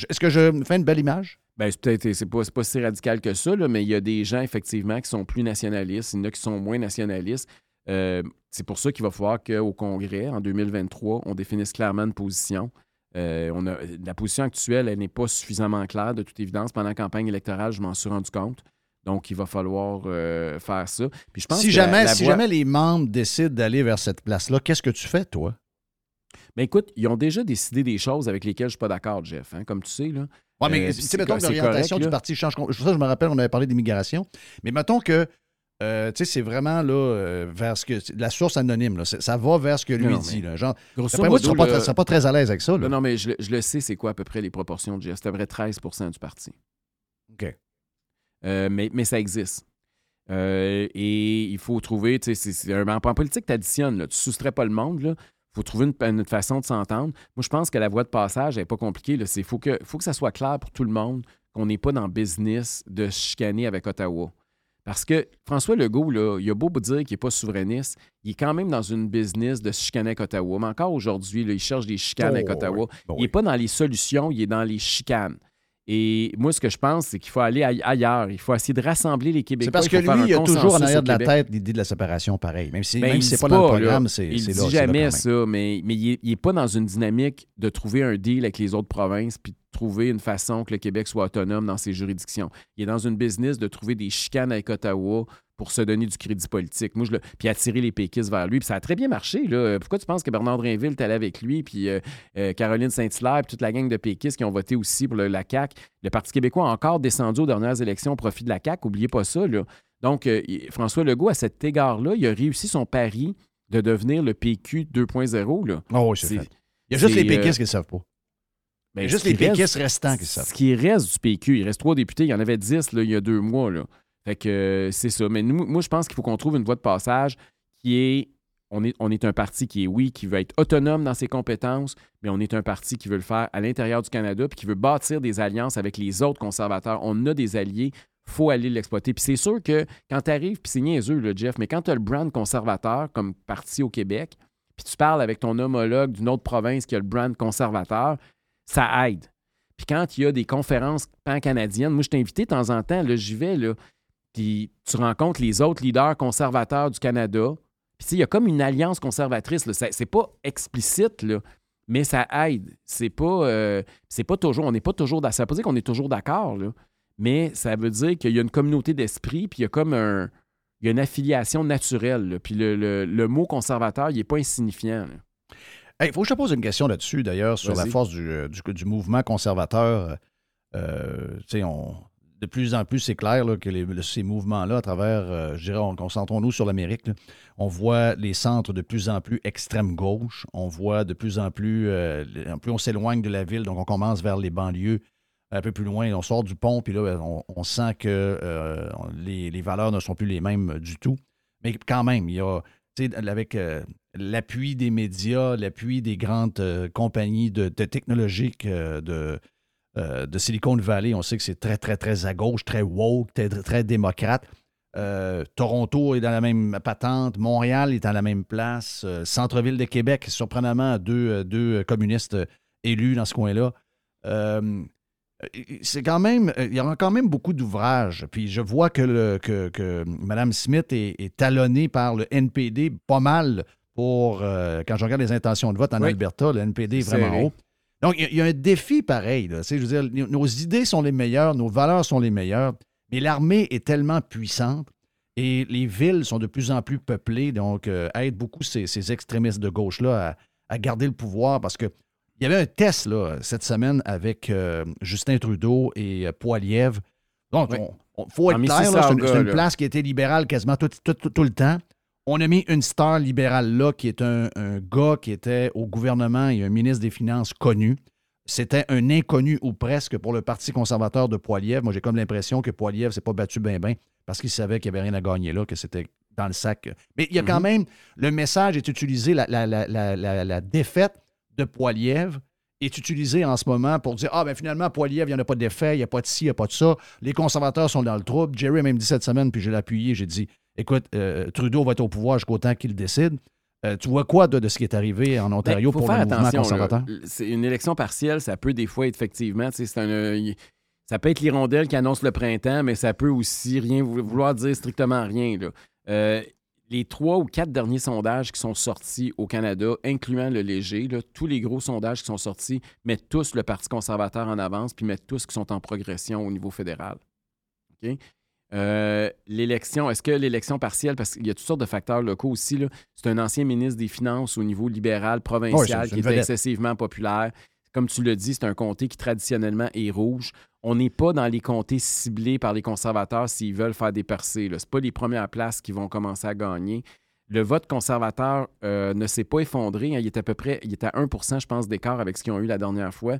Est-ce que je me fais une belle image? Ben, c'est peut-être c'est pas, c'est pas si radical que ça, là, mais il y a des gens effectivement qui sont plus nationalistes, il y en a qui sont moins nationalistes. Euh, c'est pour ça qu'il va falloir qu'au Congrès, en 2023, on définisse clairement une position. Euh, on a, la position actuelle, elle n'est pas suffisamment claire, de toute évidence. Pendant la campagne électorale, je m'en suis rendu compte. Donc, il va falloir euh, faire ça. Puis je pense si jamais, si voie- jamais les membres décident d'aller vers cette place-là, qu'est-ce que tu fais, toi? Ben écoute, ils ont déjà décidé des choses avec lesquelles je suis pas d'accord, Jeff, hein, comme tu sais. Là. Oui, mais Euh, tu puis sais, c'est mettons que l'orientation du là. parti change. Ça, je me rappelle, on avait parlé d'immigration. Mais mettons que, euh, tu sais, c'est vraiment là, euh, vers ce que. La source anonyme, là. Ça va vers ce que lui Non, dit. Là. Genre, grosso d'après moi, tu ne seras, pas là- très- seras pas très à l'aise avec ça. Là. Non, non, mais je, le- je le sais, c'est quoi à peu près les proportions de Jeff. C'est à peu près 13% du parti. OK. Euh, mais, mais ça existe. Euh, et il faut trouver, tu sais, c'est- un- en politique, tu additionnes, là. tu soustrais pas le monde, il faut trouver une, une façon de s'entendre. Moi, je pense que la voie de passage n'est pas compliquée. Il faut que, faut que ça soit clair pour tout le monde qu'on n'est pas dans le business de se chicaner avec Ottawa. Parce que François Legault, là, il a beau dire qu'il n'est pas souverainiste, il est quand même dans une business de se chicaner avec Ottawa. Mais encore aujourd'hui, il cherche des chicanes Oh, avec Ottawa. oui. Bon, il n'est pas dans les solutions, il est dans les chicanes. Et moi, ce que je pense, c'est qu'il faut aller aille- ailleurs. Il faut essayer de rassembler les Québécois. C'est parce que lui, il a toujours en arrière de la tête l'idée de la séparation, pareil. Même si, Ben, même si c'est pas dans le programme, c'est Il dit là. c'est là jamais ça, mais, mais il n'est pas dans une dynamique de trouver un deal avec les autres provinces puis de trouver une façon que le Québec soit autonome dans ses juridictions. Il est dans une business de trouver des chicanes avec Ottawa pour se donner du crédit politique. Moi, je le... Puis attirer les péquistes vers lui. Puis ça a très bien marché. Là. Pourquoi tu penses que Bernard Drinville est allé avec lui, puis euh, euh, Caroline Saint-Hilaire, puis toute la gang de péquistes qui ont voté aussi pour le- la CAQ? Le Parti québécois a encore descendu aux dernières élections au profit de la CAQ. Oubliez pas ça. Là. Donc, euh, François Legault, à cet égard-là, il a réussi son pari de devenir le PQ 2.0. Là. Oh oui, c'est fait. Il y a juste les péquistes qui ne le savent pas. ben, Il y a juste les reste- péquistes restants qui le savent. Ce qui reste du PQ, il reste trois députés, il y en avait dix là, il y a deux mois. Là. Fait que euh, c'est ça. Mais nous, moi, je pense qu'il faut qu'on trouve une voie de passage qui est on, est. on est un parti qui est, oui, qui veut être autonome dans ses compétences, mais on est un parti qui veut le faire à l'intérieur du Canada puis qui veut bâtir des alliances avec les autres conservateurs. On a des alliés, faut aller l'exploiter. Puis c'est sûr que quand tu arrives, puis c'est niaiseux, là, Jeff, mais quand tu as le brand conservateur comme parti au Québec, puis tu parles avec ton homologue d'une autre province qui a le brand conservateur, ça aide. Puis quand il y a des conférences pan-canadiennes, moi, je t'ai invité de temps en temps, là, j'y vais, là, puis tu rencontres les autres leaders conservateurs du Canada. Puis tu sais, il y a comme une alliance conservatrice. C'est pas explicite, là, mais ça aide. C'est pas, euh, c'est pas toujours, on n'est pas toujours, ça veut pas dire qu'on est toujours d'accord, mais ça veut dire qu'il y a une communauté d'esprit, puis il y a comme un, il y a une affiliation naturelle. là. Puis le, le- le mot conservateur, il n'est pas insignifiant. Il faut que je te pose une question là-dessus, d'ailleurs, sur la force du, euh, du, du mouvement conservateur. Euh, tu sais, on- de plus en plus, c'est clair que ces mouvements-là, à travers, euh, je dirais, on- concentrons-nous sur l'Amérique, on voit les centres de plus en plus extrême gauche, on voit de plus en plus, euh, en plus on s'éloigne de la ville, donc on commence vers les banlieues un peu plus loin, on sort du pont, puis là, on, on sent que euh, les, valeurs ne sont plus les mêmes du tout. Mais quand même, il y a, avec l'appui des médias, l'appui des grandes compagnies de, technologiques de, euh, de Silicon Valley, on sait que c'est très, très, très à gauche, très woke, très, très démocrate. Euh, Toronto est dans la même patente, Montréal est dans la même place, euh, Centre-ville de Québec, surprenamment, deux, deux communistes élus dans ce coin-là. C'est quand même, il y aura quand même beaucoup d'ouvrages. Puis je vois que, le, que, que Mme Smith est, est talonnée par le NPD pas mal pour, quand je regarde les intentions de vote en Oui. Alberta, le NPD est vraiment haut. Donc, il y a- il y, a un défi pareil. là. Je veux dire, nos idées sont les meilleures, nos valeurs sont les meilleures, mais l'armée est tellement puissante et les villes sont de plus en plus peuplées, donc euh, aide beaucoup ces, ces extrémistes de gauche-là à, à garder le pouvoir parce que il y avait un test là, cette semaine avec euh, Justin Trudeau et euh, Poilievre. Donc, il faut En être clair, c'est une, place qui a été libérale quasiment tout, tout- tout- tout le temps. On a mis une star libérale là, qui est un, un gars qui était au gouvernement et un ministre des Finances connu. C'était un inconnu ou presque pour le Parti conservateur de Poilievre. Moi, j'ai comme l'impression que Poilievre s'est pas battu bien, bien parce qu'il savait qu'il n'y avait rien à gagner là, que c'était dans le sac. Mais il y a quand Mhm. même, le message est utilisé, la, la- la- la- la- la défaite de Poilievre est utilisée en ce moment pour dire Ah, ben finalement, Poilievre, il n'y en a pas d'effet, il n'y a pas de ci, il n'y a pas de ça. Les conservateurs sont dans le trouble. Jerry a même dit cette semaine, puis je l'ai appuyé, j'ai dit Écoute, euh, Trudeau va être au pouvoir jusqu'au temps qu'il décide. Euh, tu vois quoi de, de ce qui est arrivé en Ontario Ben, faut pour le faire mouvement attention, conservateur? C'est une élection partielle, ça peut des fois être effectivement, c'est un, euh, ça peut être l'hirondelle qui annonce le printemps, mais ça peut aussi rien vou- vouloir dire strictement rien. là. Les trois ou quatre derniers sondages qui sont sortis au Canada, incluant le léger, là, tous les gros sondages qui sont sortis mettent tous le Parti conservateur en avance, puis mettent tous qui sont en progression au niveau fédéral. OK? Euh, l'élection, est-ce que l'élection partielle, parce qu'il y a toutes sortes de facteurs locaux aussi, là. c'est un ancien ministre des Finances au niveau libéral, provincial, Oui, qui vedette. excessivement populaire. Comme tu le dis, c'est un comté qui traditionnellement est rouge. On n'est pas dans les comtés ciblés par les conservateurs s'ils veulent faire des percées. Ce pas les premières places qui vont commencer à gagner. Le vote conservateur euh, ne s'est pas effondré. hein. Il est à peu près, il est à 1 je pense, d'écart avec ce qu'ils ont eu la dernière fois.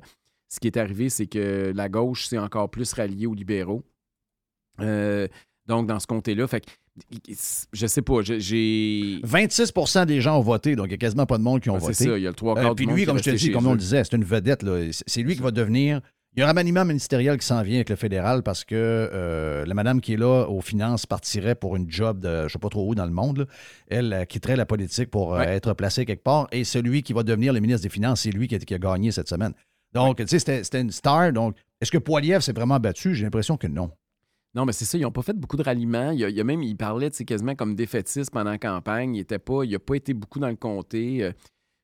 Ce qui est arrivé, c'est que la gauche s'est encore plus ralliée aux libéraux. Euh, donc, dans ce comté-là, fait je sais pas, j'ai... 26% des gens ont voté, donc il n'y a quasiment pas de monde qui ont Ouais, voté. c'est ça, il y a le trois quarts Puis du monde lui, comme je te dis, comme on le disait, c'est une vedette. C'est lui qui va devenir. Il y a un remaniement ministériel qui s'en vient avec le fédéral parce que euh, la madame qui est là aux finances partirait pour une job de je ne sais pas trop où dans le monde. là. Elle euh, quitterait la politique pour euh, Ouais. être placée quelque part. Et celui qui va devenir le ministre des Finances, c'est lui qui a, qui a gagné cette semaine. Donc, tu sais, c'était c'était une star. Donc, est-ce que Poiliev s'est vraiment battu? J'ai l'impression que non. Non, mais c'est ça, ils n'ont pas fait beaucoup de ralliements. Il y a, il y a même, il parlait quasiment comme défaitiste pendant la campagne. Il n'a pas, il a pas été beaucoup dans le comté. Euh,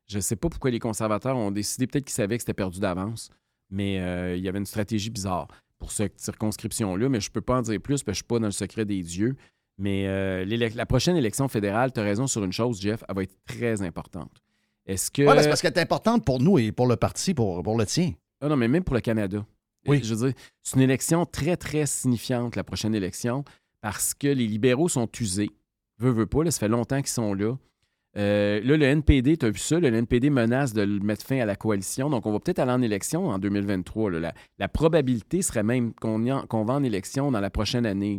Je ne sais pas pourquoi les conservateurs ont décidé, peut-être qu'ils savaient que c'était perdu d'avance, mais euh, il y avait une stratégie bizarre pour cette circonscription-là, mais je ne peux pas en dire plus parce que je ne suis pas dans le secret des dieux. Mais euh, la prochaine élection fédérale, tu as raison sur une chose, Jeff, elle va être très importante. Est-ce que. C'est parce qu'elle est importante pour nous et pour le parti, pour, pour le tien. Ah non, mais même pour le Canada. Oui. Je veux dire, c'est une élection très, très signifiante, la prochaine élection, parce que les libéraux sont usés. Veux, veux pas, là, ça fait longtemps qu'ils sont là. Euh, là, le NPD, tu as vu ça, le NPD menace de mettre fin à la coalition. Donc, on va peut-être aller en élection en 2023. là. La, probabilité serait même qu'on va en élection dans la prochaine année.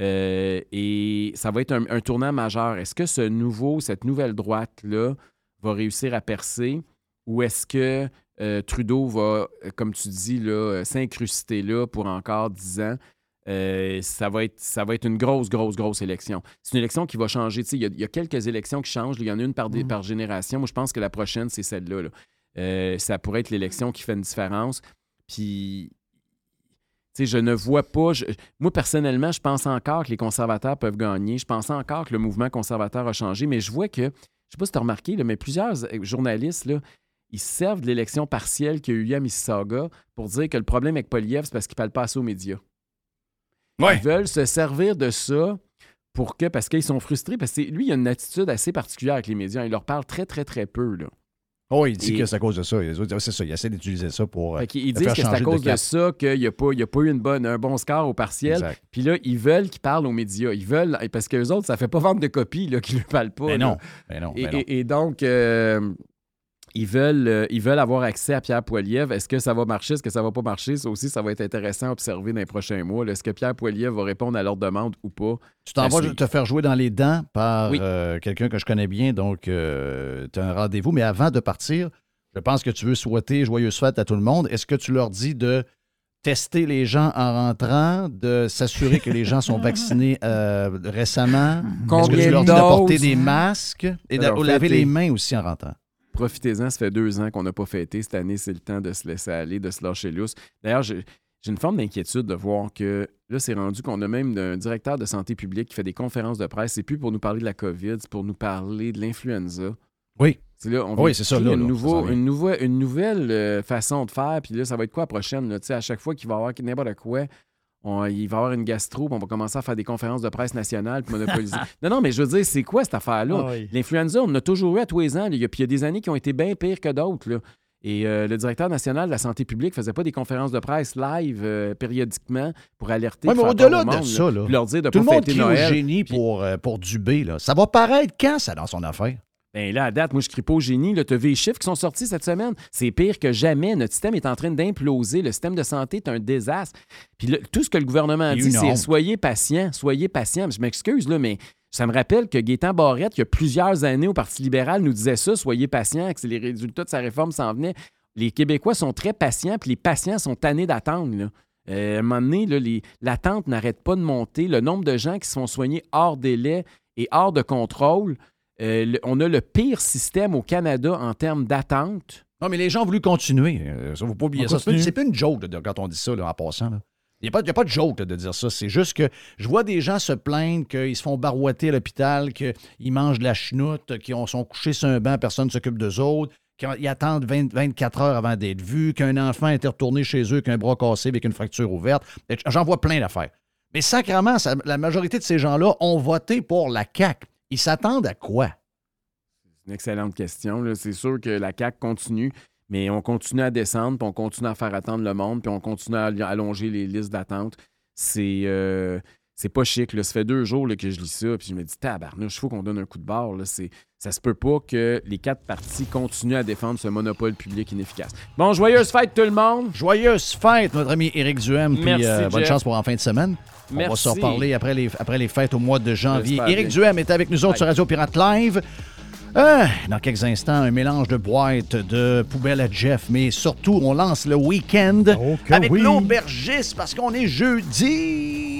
Euh, et ça va être un, un tournant majeur. Est-ce que ce nouveau, cette nouvelle droite-là va réussir à percer ou est-ce que euh, Trudeau va, euh, comme tu dis, euh, s'incruster là pour encore 10 ans? Euh, ça, va être, ça va être une grosse, grosse, grosse élection. C'est une élection qui va changer. Il y, a- il y a quelques élections qui changent. Il y en a une par, par génération. Moi, je pense que la prochaine, c'est celle-là. là. Euh, ça pourrait être l'élection qui fait une différence. Puis, je ne vois pas. je- moi, personnellement, je pense encore que les conservateurs peuvent gagner. Je pense encore que le mouvement conservateur a changé, mais je vois que, je ne sais pas si tu as remarqué, là, mais plusieurs journalistes, là, ils se servent de l'élection partielle qu'il y a eu hier à Mississauga pour dire que le problème avec Poliev, c'est parce qu'il ne parle pas assez aux médias. Ils veulent se servir de ça pour que, parce qu'ils sont frustrés, parce que lui, il a une attitude assez particulière avec les médias. Il leur parle très, très, très peu. Là. Oh, il dit Et- que c'est à cause de ça. C'est ça, il essaie d'utiliser ça pour. euh, Fait qu'ils le disent que c'est à cause de, ça qu'il n'y a, pas- il a pas eu une bonne, un bon score au partiel. Exact. Puis là, ils veulent qu'ils parlent aux médias. Ils veulent, parce que les autres, ça fait pas vendre de copies qu'ils ne parlent pas. Là. non, ben non, Et, non. et- et donc, euh, ils, veulent, euh, ils veulent avoir accès à Pierre Poilievre. Est-ce que ça va marcher? Est-ce que ça va pas marcher? Ça aussi, ça va être intéressant à observer dans les prochains mois. Est-ce que Pierre Poilievre va répondre à leur demande ou pas? Tu t'en vas te faire jouer dans les dents par Oui. euh, quelqu'un que je connais bien, donc tu as un rendez-vous. Mais avant de partir, je pense que tu veux souhaiter joyeuse fête à tout le monde. Est-ce que tu leur dis de tester les gens en rentrant, de s'assurer que les gens sont [laughs] vaccinés euh, récemment? Est-ce que Combien tu leur de dis de porter des masques et de laver les mains aussi en rentrant? Profitez-en, ça fait deux ans qu'on n'a pas fêté. Cette année, c'est le temps de se laisser aller, de se lâcher lousse. D'ailleurs, j'ai une forme d'inquiétude de voir que là, c'est rendu qu'on a même un directeur de santé publique qui fait des conférences de presse. C'est plus pour nous parler de la COVID, c'est pour nous parler de l'influenza. Oui. C'est là, on Oui, c'est ça, là, Une, là, nouveau- ça s'en vient. une, nouveau- une nouvelle euh, façon de faire. Puis là, ça va être quoi la prochaine? là? À chaque fois qu'il va y avoir n'importe quoi, on- il va y avoir une gastro, puis on va commencer à faire des conférences de presse nationales, puis monopoliser. [laughs] non, non, mais je veux dire, c'est quoi cette affaire-là? Ah oui. L'influenza, on en a toujours eu à tous les ans. là. Il y a, puis il y a des années qui ont été bien pires que d'autres. Et euh, le directeur national de la santé publique faisait pas des conférences de presse live euh, périodiquement pour alerter. Oui, mais au-delà au de ça, là, leur dire de tout pas le monde fêter Noël. génie pour, euh, pour Dubé. Là. Ça va paraître quand, ça, dans son affaire? Ben là, à date, moi, je crie pas au génie. Tu as vu les chiffres qui sont sortis cette semaine? C'est pire que jamais. Notre système est en train d'imploser. Le système de santé est un désastre. Puis là, tout ce que le gouvernement a dit, c'est soyez patient, soyez patient. Je m'excuse, là, mais ça me rappelle que Gaétan Barrette, il y a plusieurs années au Parti libéral, nous disait ça, soyez patient, que les résultats de sa réforme s'en venaient. Les Québécois sont très patients, puis les patients sont tannés d'attendre. là. Euh, à un moment donné, l'attente n'arrête pas de monter. Le nombre de gens qui se font soigner hors délai et hors de contrôle. Euh, le- on a le pire système au Canada en termes d'attente. Non, mais les gens ont voulu continuer. Euh, Ça, faut pas oublier On ça. C'est c'est pas une joke quand on dit ça là, en passant. là. Il n'y a, pas- a de joke de dire ça. C'est juste que je vois des gens se plaindre qu'ils se font barouetter à l'hôpital, qu'ils mangent de la chenoute, qu'ils ont- sont couchés sur un banc, personne ne s'occupe d'eux autres, qu'ils attendent 20 24 heures avant d'être vus, qu'un enfant été retourné chez eux avec un bras cassé avec une fracture ouverte. J'en vois plein d'affaires. Mais sacrément, la majorité de ces gens-là ont voté pour la CAQ. Ils s'attendent à quoi? C'est une excellente question. C'est sûr que la CAQ continue, mais on continue à descendre, puis on continue à faire attendre le monde, puis on continue à allonger les listes d'attente. C'est euh, c'est pas chic. Là. Ça fait deux jours là, que je lis ça, puis je me dis, tabarnouche, il faut qu'on donne un coup de barre. Là. C'est- Ça se peut pas que les quatre partis continuent à défendre ce monopole public inefficace. Bon, joyeuse fête tout le monde! Joyeuse fête, notre ami Éric Duhem. Puis euh, bonne Jeff. chance pour en fin de semaine. On va se reparler après les, après les fêtes au mois de janvier. Éric. Duhem est avec nous autres Bye. sur Radio Pirate Live. Euh, dans quelques instants, un mélange de boîtes, de poubelles à Jeff, mais surtout, on lance le week-end que avec oui. l'aubergiste parce qu'on est jeudi.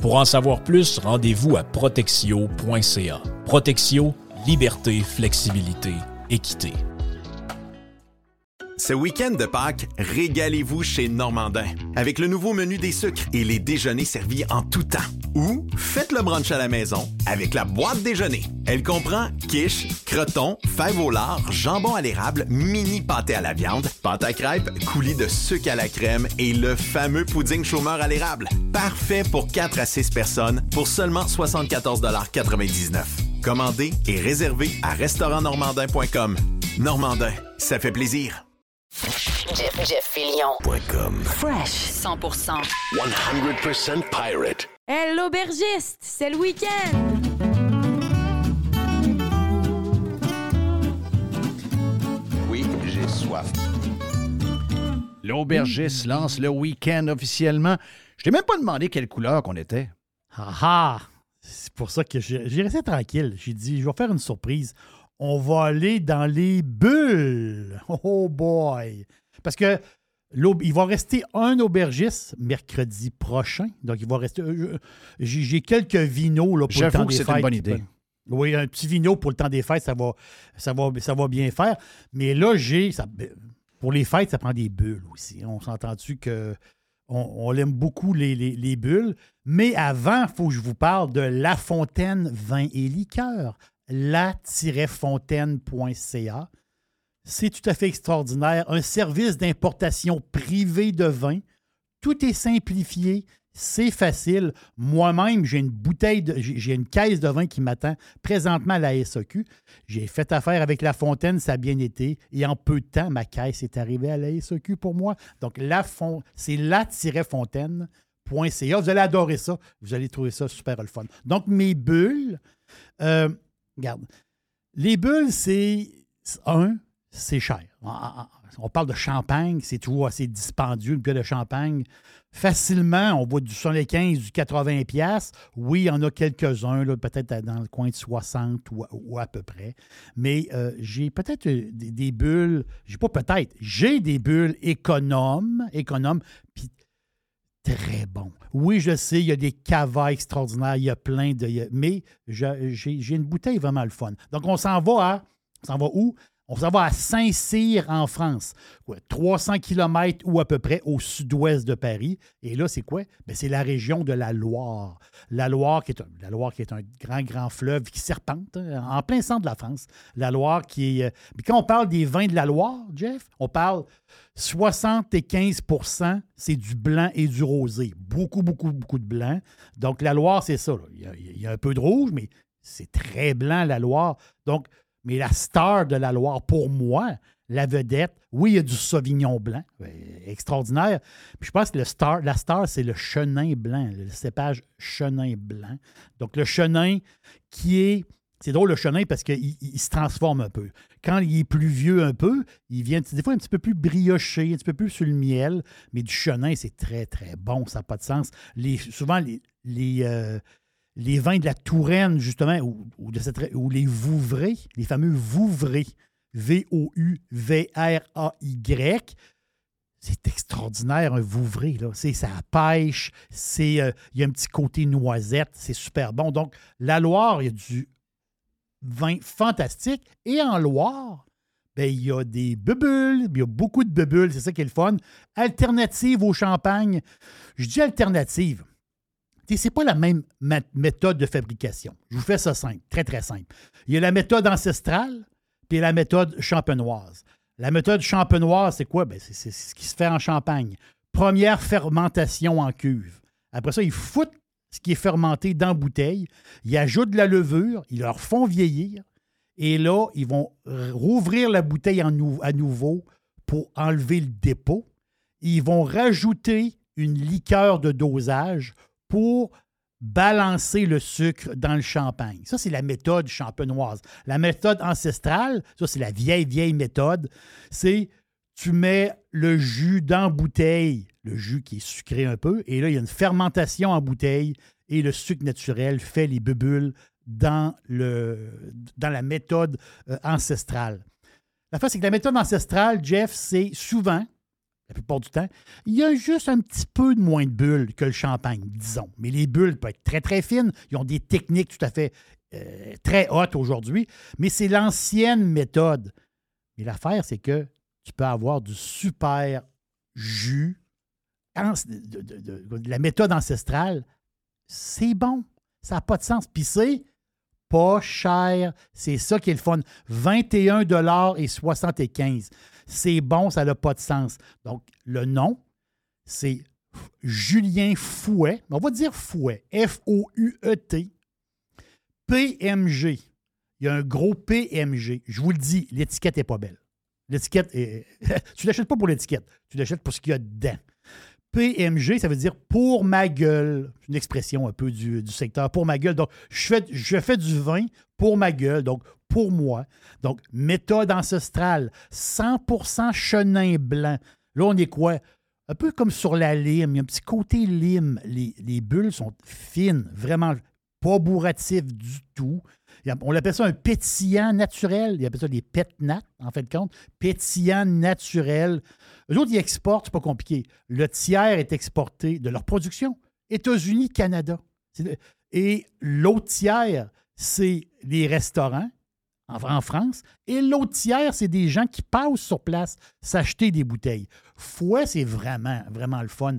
Pour en savoir plus, rendez-vous à protexio.ca. Protexio, liberté, flexibilité, équité. Ce week-end de Pâques, régalez-vous chez Normandin avec le nouveau menu des sucres et les déjeuners servis en tout temps. Ou faites le brunch à la maison avec la boîte déjeuner. Elle comprend quiche, croton, fèves au lard, jambon à l'érable, mini pâté à la viande, pâte à crêpes, coulis de sucre à la crème et le fameux pudding chômeur à l'érable. Parfait pour 4 à 6 personnes pour seulement 74,99 Commandez et réservez à restaurantnormandin.com. Normandin, ça fait plaisir. Jeff, Jeff Fillion. Fresh 100%. 100% pirate. Hey, l'aubergiste, c'est le week-end! Oui, j'ai soif. L'aubergiste lance le week-end officiellement. Je t'ai même pas demandé quelle couleur qu'on était. Ah ah! C'est pour ça que j'ai resté tranquille. J'ai dit, je vais faire une surprise. On va aller dans les bulles. [laughs] Oh boy! Parce que il va rester un aubergiste mercredi prochain. Donc, il va rester. euh, J'ai j'ai quelques vinos là, pour le temps que des c'est fêtes. une bonne idée. Oui, un petit vino pour le temps des fêtes, ça va, ça va, ça va bien faire. Mais là, j'ai. Pour les fêtes, ça prend des bulles aussi. On s'entend-tu que. On, on aime beaucoup les, les- les bulles. Mais avant, il faut que je vous parle de La Fontaine Vin et Liqueur. La-fontaine.ca. C'est tout à fait extraordinaire. Un service d'importation privé de vin. Tout est simplifié. C'est facile. Moi-même, j'ai une bouteille, j'ai une caisse de vin qui m'attend présentement à la SAQ. J'ai fait affaire avec La Fontaine, ça a bien été. Et en peu de temps, ma caisse est arrivée à la SAQ pour moi. Donc, c'est la-fontaine.ca. Vous allez adorer ça. Vous allez trouver ça super le fun. Donc, mes bulles, euh, regarde, les bulles, c'est un, c'est cher. On- on- On parle de champagne, c'est toujours assez dispendieux, une bulle de champagne. Facilement, on voit du 75, du 80 pièces. Oui, il y en a quelques-uns, peut-être dans le coin de 60 ou, ou à peu près. Mais euh, j'ai peut-être euh, des, bulles, j'ai pas peut-être, j'ai des bulles économes, économes, puis très bon. Oui, je sais, il y a des cavas extraordinaires, il y a plein de. mais j'ai une bouteille vraiment le fun. Donc, on s'en va à. On s'en va où? On s'en va à Saint-Cyr, en France. Quoi, 300 km ou à peu près au sud-ouest de Paris. Et là, c'est quoi? Ben, c'est la région de la Loire. La Loire, qui est un, la Loire, qui est un grand, grand fleuve qui serpente hein, en plein centre de la France. La Loire qui est. euh, Puis quand on parle des vins de la Loire, Jeff, on parle 75% c'est du blanc et du rosé. Beaucoup, beaucoup, beaucoup de blanc. Donc, la Loire, c'est ça. il y a un peu de rouge, mais c'est très blanc, la Loire. Donc, mais la star de la Loire, pour moi, la vedette, oui, il y a du Sauvignon blanc, extraordinaire. Puis je pense que la star, c'est le chenin blanc, le cépage chenin blanc. Donc, le chenin qui est. C'est drôle, le chenin, parce qu'il il- se transforme un peu. Quand il est plus vieux un peu, il vient des fois un petit peu plus brioché, un petit peu plus sur le miel, mais du chenin, c'est très, très bon, ça n'a pas de sens. Souvent, les, les, euh, les vins de la Touraine, justement, ou, les Vouvray, les fameux Vouvray, V-O-U-V-R-A-Y, c'est extraordinaire, un Vouvray. Là. C'est ça pêche, c'est, euh, il y a un petit côté noisette, c'est super bon. Donc, la Loire, il y a du vin fantastique. Et en Loire, ben, il y a des bubules, il y a beaucoup de bubules, c'est ça qui est le fun. Alternative au champagne. Je dis alternative. Ce n'est pas la même méthode de fabrication. Je vous fais ça simple, très, très simple. Il y a la méthode ancestrale, puis la méthode champenoise. La méthode champenoise, c'est quoi? Ben, c'est c'est ce qui se fait en Champagne. Première fermentation en cuve. Après ça, ils foutent ce qui est fermenté dans bouteille. Ils ajoutent de la levure, ils leur font vieillir. Et là, ils vont rouvrir la bouteille à nouveau pour enlever le dépôt. Ils vont rajouter une liqueur de dosage pour balancer le sucre dans le champagne. Ça, c'est la méthode champenoise. La méthode ancestrale, ça, c'est la vieille, vieille méthode. C'est tu mets le jus dans bouteille, le jus qui est sucré un peu, et là, il y a une fermentation en bouteille et le sucre naturel fait les bulles dans, la méthode euh, ancestrale. La fois, c'est que la méthode ancestrale, Jeff, c'est souvent, la plupart du temps, il y a juste un petit peu de moins de bulles que le champagne, disons. Mais les bulles peuvent être très, très fines. Ils ont des techniques tout à fait euh, très hautes aujourd'hui. Mais c'est l'ancienne méthode. Mais l'affaire, c'est que tu peux avoir du super jus. La méthode ancestrale, c'est bon. Ça n'a pas de sens. Puis c'est pas cher. C'est ça qui est le fun. 21 et 75. C'est bon, ça n'a pas de sens. Donc, le nom, c'est Julien Fouet. On va dire Fouet. F-O-U-E-T. PMG. Il y a un gros PMG. Je vous le dis, l'étiquette n'est pas belle. L'étiquette est. [laughs] tu l'achètes pas pour l'étiquette. Tu l'achètes pour ce qu'il y a dedans. PMG, ça veut dire pour ma gueule. C'est une expression un peu du, secteur. Pour ma gueule. Donc, je fais, du vin pour ma gueule, donc pour moi. Donc, méthode ancestrale, 100% chenin blanc. Là, on est quoi? Un peu comme sur la lime. Il y a un petit côté lime. Les, les bulles sont fines, vraiment pas bourratifs du tout. On appelle ça un pétillant naturel. Ils appellent ça des pétnats, en fait de compte. Pétillant naturel. Eux autres, ils exportent, c'est pas compliqué. Le tiers est exporté de leur production. États-Unis, Canada. Et l'autre tiers, c'est les restaurants en, France. Et l'autre tiers, c'est des gens qui passent sur place s'acheter des bouteilles. Fouet, c'est vraiment, vraiment le fun.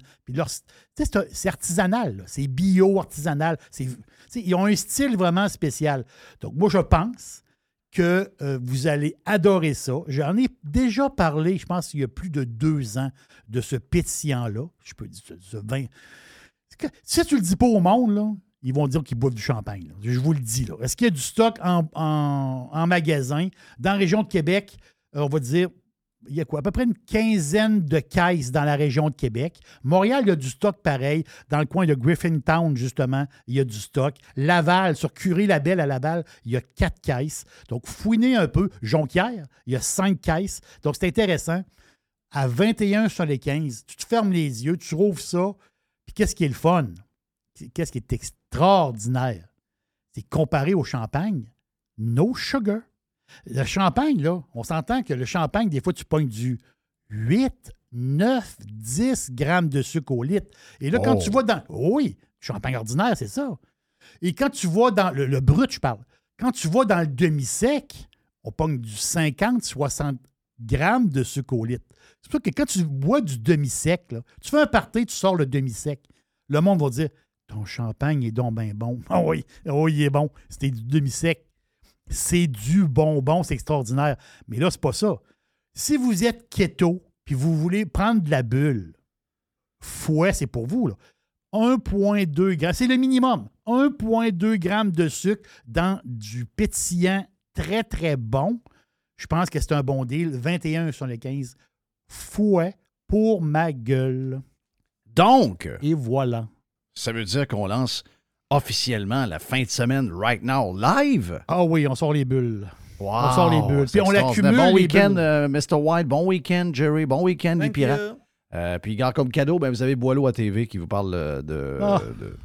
C'est artisanal, c'est bio, artisanal. C'est- tu sais, Ils ont un style vraiment spécial. Donc, moi, je pense que euh, vous allez adorer ça. J'en ai déjà parlé, je pense, il y a plus de deux ans, de ce pétillant-là. Je peux dire, ce, vin. Si tu le dis pas au monde, là, ils vont dire qu'ils boivent du champagne. Je vous le dis. là. Est-ce qu'il y a du stock en, en- en magasin? Dans la région de Québec, euh, on va dire, il y a quoi? À peu près une quinzaine de caisses dans la région de Québec. Montréal, il y a du stock pareil. Dans le coin de Griffintown, justement, il y a du stock. Laval, sur Curie-Labelle à Laval, il y a quatre caisses. Donc, fouinez un peu. Jonquière, il y a cinq caisses. Donc, c'est intéressant. À 21 sur les 15, tu te fermes les yeux, tu rouvres ça. Puis, qu'est-ce qui est le fun? Qu'est-ce qui est extraordinaire? C'est comparé au champagne, no sugar. Le champagne, là, on s'entend que le champagne, des fois, tu pognes du 8, 9, 10 grammes de sucre au litre. Et là, quand Oh. tu vas dans. Oui, champagne ordinaire, c'est ça. Et quand tu vas dans le, le brut, je parle, quand tu vas dans le demi-sec, on pogne du 50, 60 grammes de sucre au litre. C'est pour ça que quand tu bois du demi-sec, tu fais un party, tu sors le demi-sec. Le monde va dire Ton champagne est donc bien bon. [laughs] Ah oui, ah oui, il est bon. C'était du demi-sec. C'est du bonbon, c'est extraordinaire. Mais là, c'est pas ça. Si vous êtes keto puis vous voulez prendre de la bulle, fouet, c'est pour vous. Là. 1,2 grammes, c'est le minimum. 1,2 grammes de sucre dans du pétillant très, très bon. Je pense que c'est un bon deal. 21 sur les 15. Fouet pour ma gueule. Donc, Et voilà. Ça veut dire qu'on lance officiellement la fin de semaine Right Now live? Ah oui, on sort les bulles. Wow, on sort les bulles. Puis on l'accumule. Bon week-end, euh, Mr. White. Bon week-end, Jerry. Bon week-end, les pirates. Euh, puis, comme cadeau, ben, vous avez Boileau à TV qui vous parle euh, de, Ah. de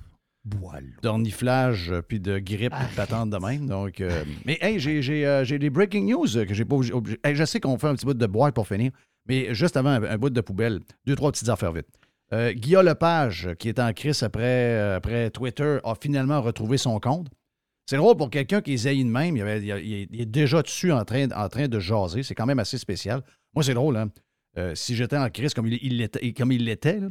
Boileau. d'orniflage, euh, puis de grippe, puis de patente de même. Donc, euh, mais hey, j'ai, j'ai, euh, j'ai des breaking news que j'ai pas obligé- obligé- hey, je sais qu'on fait un petit bout de boîte pour finir, Mais juste avant un, un bout de poubelle, deux, trois petites affaires vite. Euh, Guillaume Lepage, qui est en crise après, euh, après Twitter, a finalement retrouvé son compte. C'est drôle pour quelqu'un qui est zaï de même. Il, avait- il- il- il est déjà dessus en train, en train de jaser. C'est quand même assez spécial. Moi, c'est drôle. Hein? Euh, si j'étais en crise comme il l'était, comme il l'était, là,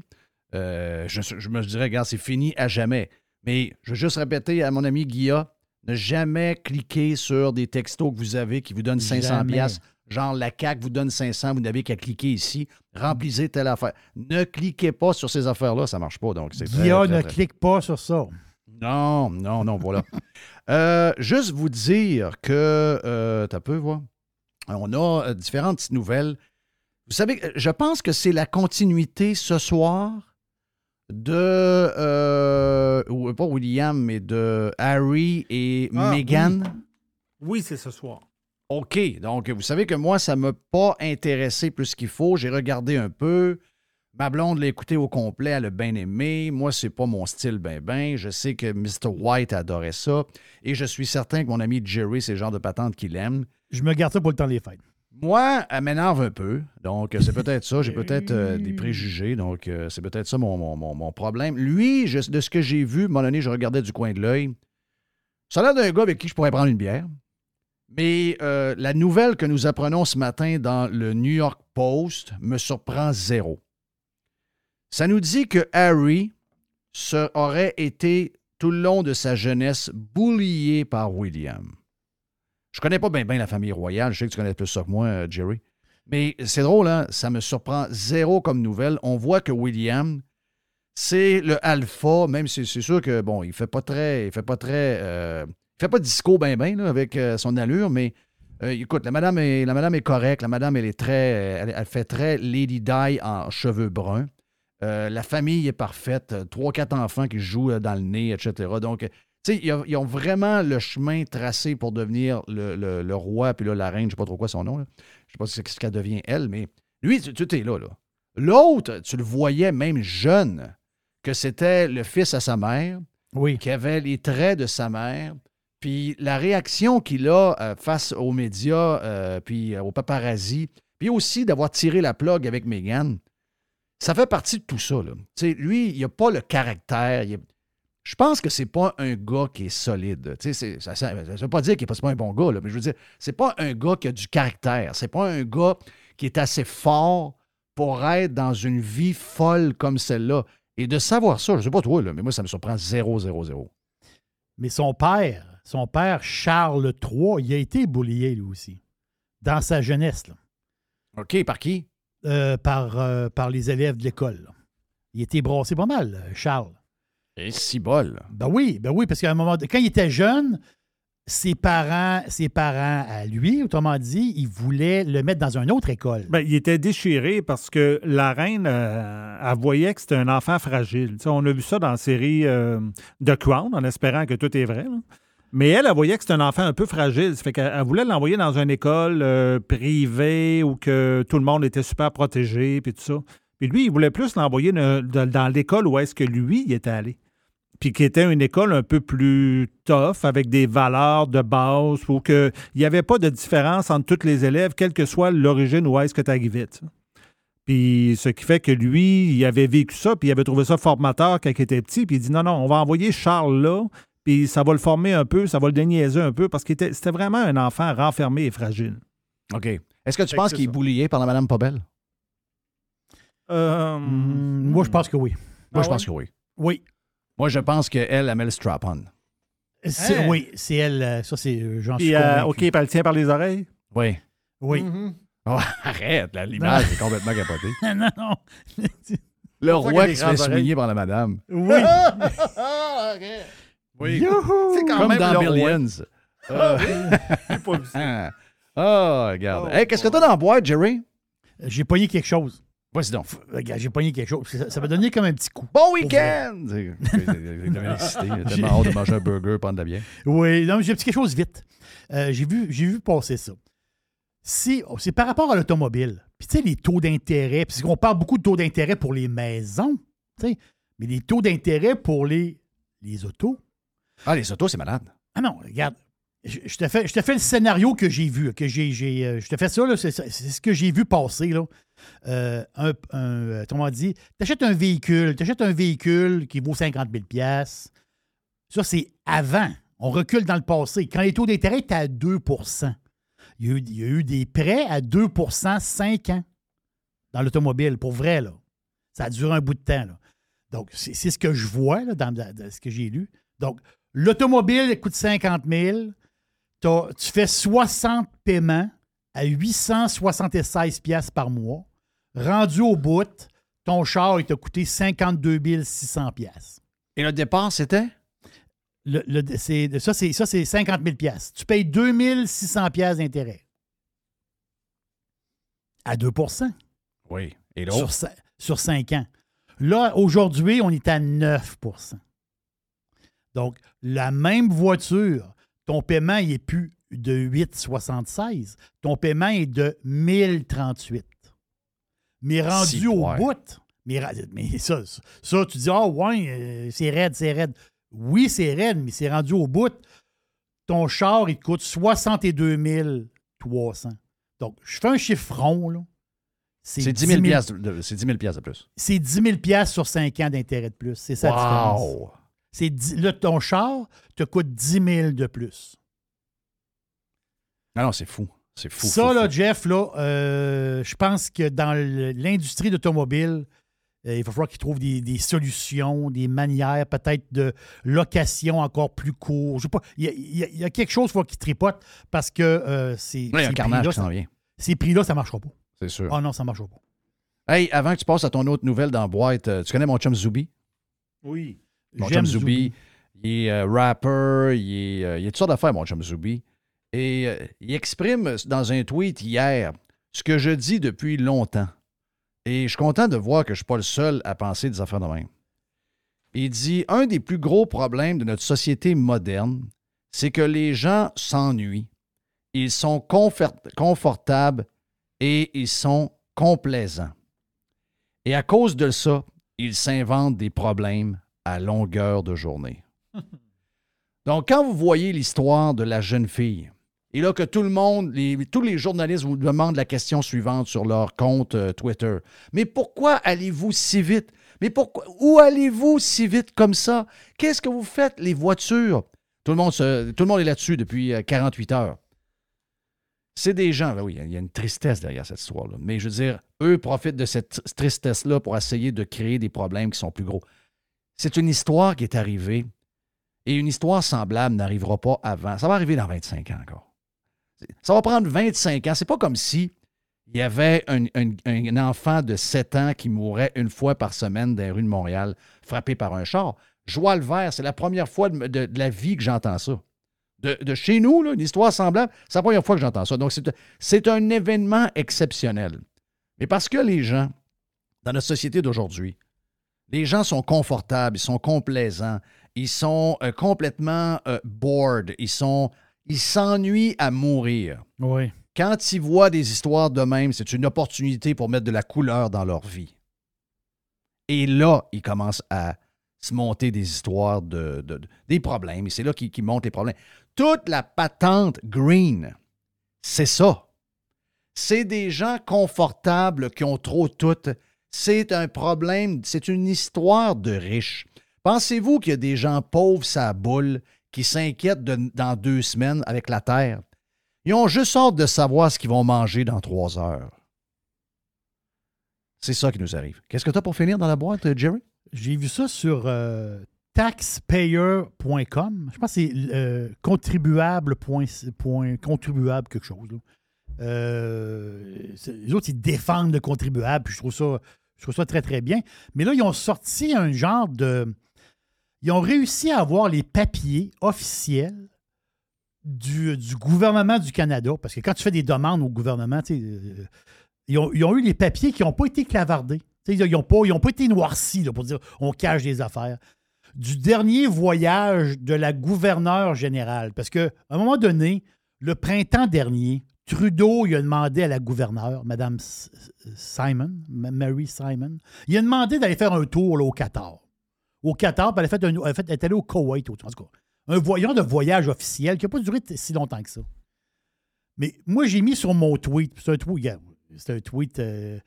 euh, je, je me dirais, regarde, c'est fini à jamais. Mais je veux juste répéter à mon ami Guilla, ne jamais cliquer sur des textos que vous avez qui vous donnent 500 Jamais. Genre, la CAQ vous donne 500, vous n'avez qu'à cliquer ici. Remplissez telle affaire. Ne cliquez pas sur ces affaires-là, ça ne marche pas. Donc, c'est ne très- clique pas sur ça. non, non, non, voilà. [laughs] Euh, juste vous dire que, euh, t'as peu, voir. On a euh, différentes petites nouvelles. Vous savez, euh, je pense que c'est la continuité ce soir de, euh, pas William, mais de Harry et Ah, Meghan. Oui, c'est ce soir. OK. Donc, vous savez que moi, ça ne m'a pas intéressé plus qu'il faut. J'ai regardé un peu. Ma blonde l'a écouté au complet, elle a bien aimé. Moi, c'est pas mon style ben ben. Je sais que Mr. White adorait ça. Et je suis certain que mon ami Jerry, c'est le genre de patente qu'il aime. Je me garde ça pour le temps des fêtes. Moi, elle m'énerve un peu. Donc, c'est peut-être ça. J'ai peut-être euh, des préjugés. Donc, euh, c'est peut-être ça mon, mon- mon- mon problème. Lui, je- de ce que j'ai vu, à un moment donné, je regardais du coin de l'œil. Ça a l'air d'un gars avec qui je pourrais prendre une bière. Mais euh, la nouvelle que nous apprenons ce matin dans le New York Post me surprend zéro. Ça nous dit que Harry aurait été tout le long de sa jeunesse bullié par William. Je connais pas bien la famille royale. Je sais que tu connais plus ça que moi, euh, Jerry. Mais c'est drôle, hein? Ça me surprend zéro comme nouvelle. On voit que William, c'est le alpha, même si c'est sûr que, bon, il fait pas très. Il fait pas très. euh, fait pas de disco ben ben là, avec euh, son allure, mais euh, écoute, la madame, est, la madame est correcte. La madame, elle est très. Elle, elle fait très Lady Di en cheveux bruns. Euh, la famille est parfaite. Trois, quatre enfants qui jouent dans le nez, etc. Donc, tu sais, ils, ont- ils ont vraiment le chemin tracé pour devenir le, le- le roi, puis là, la reine, je sais pas trop quoi son nom. là. Je sais pas si c'est ce qu'elle devient, elle, mais lui, tu, tu es là, là. L'autre, tu le voyais même jeune, que c'était le fils à sa mère, qui avait les traits de sa mère, puis la réaction qu'il a euh, face aux médias, euh, puis euh, aux paparazzi, puis aussi d'avoir tiré la plug avec Meghan, ça fait partie de tout ça. Là. Lui, il n'a pas le caractère. Je pense que c'est pas un gars qui est solide. Ça ne veut pas dire qu'il n'est pas, un bon gars, mais je veux dire, c'est pas un gars qui a du caractère. C'est pas un gars qui est assez fort pour être dans une vie folle comme celle-là. Et de savoir ça, je sais pas toi, mais moi, ça me surprend 0, 0, 0. Mais son père, son père Charles III, il a été boulié lui aussi. Dans sa jeunesse. Là. OK, par qui? Euh, par, euh, par les élèves de l'école. Il était brassé pas mal, euh, Charles. Et si bol. Ben oui, ben oui, parce qu'à un moment, quand il était jeune, ses parents, ses parents à lui, autrement dit, ils voulaient le mettre dans une autre école. Ben, il était déchiré parce que la reine, euh, elle voyait que c'était un enfant fragile. Tu sais, on a vu ça dans la série euh, The Crown, en espérant que tout est vrai. là. Mais elle, elle voyait que c'était un enfant un peu fragile. Ça fait qu'elle elle voulait l'envoyer dans une école euh, privée où que tout le monde était super protégé, puis tout ça. Puis lui, il voulait plus l'envoyer dans l'école où est-ce que lui, il était allé. Puis qui était une école un peu plus tough, avec des valeurs de base, où il n'y avait pas de différence entre tous les élèves, quelle que soit l'origine où est-ce que tu tu sais. Puis ce qui fait que lui, il avait vécu ça, puis il avait trouvé ça formateur quand il était petit, puis il dit non, non, on va envoyer Charles là, puis ça va le former un peu, ça va le déniaiser un peu, parce que c'était vraiment un enfant renfermé et fragile. OK. Est-ce que tu penses qu'il est boulié par la Madame Pobel? Euh, Hmm, moi, je pense que oui. Moi, Ah je pense ouais? que oui. Oui. Moi, je pense qu'elle, elle met le strap-on. Hein? Oui, c'est elle. euh, Ça, c'est. euh, J'en suis euh. OK, elle le tient par les oreilles? Oui. Oui. Oh, [laughs] arrête, l'image est complètement capotée. [laughs] non, non. Le roi qui se fait souligner par la madame. Oui. [laughs] Oui. Youhou! C'est quand Comme même dans le roi. Billions. Ah, Euh, pas vu ça. [laughs] Ah, regarde. Hey, qu'est-ce que t'as dans la boîte, Jerry? J'ai pogné quelque chose. Vas-y donc. Regarde, j'ai pogné quelque chose. Ça, ça m'a donné comme un petit coup. Bon week-end! [laughs] A tellement hâte de manger un burger, prendre de la bière. Oui, non, mais j'ai un petit quelque chose vite. Euh, j'ai vu, j'ai vu passer ça. Si- oh, C'est par rapport à l'automobile. Puis tu sais, les taux d'intérêt, parce qu'on parle beaucoup de taux d'intérêt pour les maisons, tu sais, mais les taux d'intérêt pour les, les autos. Ah, les autos, c'est malade. Ah non, regarde. je, te fais, le scénario que j'ai vu. Que j'ai, euh, je te fais ça, là, c'est, ce que j'ai vu passer. Là. Euh, un, euh, dit? Tu achètes un véhicule, tu achètes un véhicule qui vaut 50 000 Ça, c'est avant. On recule dans le passé. Quand les taux d'intérêt étaient à 2 il y, a eu, il y a eu des prêts à 2% 5 ans dans l'automobile, pour vrai. Là. Ça a duré un bout de temps. Là. Donc, c'est, ce que je vois là, dans ce que j'ai lu. Donc, l'automobile coûte 50 000 T'as- tu fais 60 paiements à 876 pièces par mois. Rendu au bout, ton char, il t'a coûté 52 600 pièces. Et le départ, c'était? Le, le- c'est- ça, c'est, ça, c'est 50 000 pièces. Tu payes 2 600 pièces d'intérêt. À 2% Oui. Et l'autre? sur 5 ans. Là, aujourd'hui, on est à 9 Donc, la même voiture, ton paiement il est plus de 8,76. Ton paiement est de 1038. Mais rendu Si, au ouais. bout, mais, ça, ça, tu dis, ah ouais, euh, c'est raide, c'est raide. Oui, c'est raide, mais c'est rendu au bout. Ton char, il te coûte 62 300. Donc, je fais un chiffron, là. C'est 10 000 piastres de, c'est 10 000 piastres de plus. c'est 10 000 piastres sur 5 ans d'intérêt de plus. C'est ça la Wow! différence. C'est là, ton char te coûte 10 000 de plus. Ah non, c'est fou. C'est fou. ça, fou, là, fou. Jeff, là, euh, je pense que dans l'industrie d'automobile, euh, il va falloir qu'ils trouvent des, des solutions, des manières peut-être de location encore plus courtes. Je sais pas. Il y a, il y a- il y a quelque chose qu'il faut qu'ils tripotent parce que euh, c'est. Là, il y a un ces carnage prix-là, qui s'en ça- vient. Ces prix-là, ça ne marchera pas. C'est sûr. Ah non, ça ne marchera pas. Hey, avant que tu passes à ton autre nouvelle dans la boîte, euh, tu connais mon chum Zubi? Oui. Mon chum Zubi, il est euh, rapper, il est, euh, il est toutes sortes d'affaires, mon chum Zubi. Et euh, il exprime dans un tweet hier ce que je dis depuis longtemps. Et je suis content de voir que je ne suis pas le seul à penser des affaires de même. Il dit Un des plus gros problèmes de notre société moderne, c'est que les gens s'ennuient. Ils sont confort- confortables et ils sont complaisants. Et à cause de ça, ils s'inventent des problèmes à longueur de journée. Donc, quand vous voyez l'histoire de la jeune fille, et là que tout le monde, tous les journalistes vous demandent la question suivante sur leur compte euh, Twitter. Mais pourquoi allez-vous si vite? Mais pourquoi? Où allez-vous si vite comme ça? Qu'est-ce que vous faites, les voitures? Tout le monde, est là-dessus depuis euh, 48 heures. C'est des gens, ben oui, il y a une tristesse derrière cette histoire-là. Mais je veux dire, eux profitent de cette tr- tristesse-là pour essayer de créer des problèmes qui sont plus gros. C'est une histoire qui est arrivée et une histoire semblable n'arrivera pas avant. Ça va arriver dans 25 ans encore. Ça va prendre 25 ans. C'est pas comme si il y avait un, enfant de 7 ans qui mourrait une fois par semaine dans les rues de Montréal, frappé par un char. Joie le vert, c'est la première fois de, la vie que j'entends ça. De, chez nous, une histoire semblable, c'est la première fois que j'entends ça. Donc, c'est un événement exceptionnel. Mais parce que les gens, dans notre société d'aujourd'hui, les gens sont confortables, ils sont complaisants, ils sont euh, complètement euh, bored, ils sont, ils s'ennuient à mourir. Oui. Quand ils voient des histoires de même, c'est une opportunité pour mettre de la couleur dans leur vie. Et là, ils commencent à se monter des histoires de, de- de- des problèmes. Et c'est là qu'ils montent les problèmes. Toute la patente green, c'est ça. C'est des gens confortables qui ont trop tout. C'est un problème, c'est une histoire de riches. Pensez-vous qu'il y a des gens pauvres, sa boule, qui s'inquiètent dans deux semaines avec la Terre? Ils ont juste hâte de savoir ce qu'ils vont manger dans trois heures. C'est ça qui nous arrive. Qu'est-ce que tu as pour finir dans la boîte, euh, Jerry? J'ai vu ça sur euh, taxpayer.com. Je pense que c'est euh, contribuable. point- contribuable quelque chose. Euh, les autres, ils défendent le contribuable, puis je trouve ça, je trouve ça très, très bien. Mais là, ils ont sorti un genre de. Ils ont réussi à avoir les papiers officiels du, gouvernement du Canada, parce que quand tu fais des demandes au gouvernement, euh, ils, ont, eu les papiers qui n'ont pas été clavardés. Ils n'ont pas, pas été noircis là, pour dire on cache des affaires. Du dernier voyage de la gouverneure générale. Parce qu'à un moment donné, le printemps dernier, Trudeau il a demandé à la gouverneure, Mme Simon, Ma- Mary Simon, il a demandé d'aller faire un tour là, au Qatar. Au Qatar, puis elle, a fait un- elle, a fait- elle est allée au Koweït, en tout cas, un voyant de voyage officiel qui n'a pas duré si longtemps que ça. Mais moi, j'ai mis sur mon tweet, c'est un tweet, c'est un tweet euh,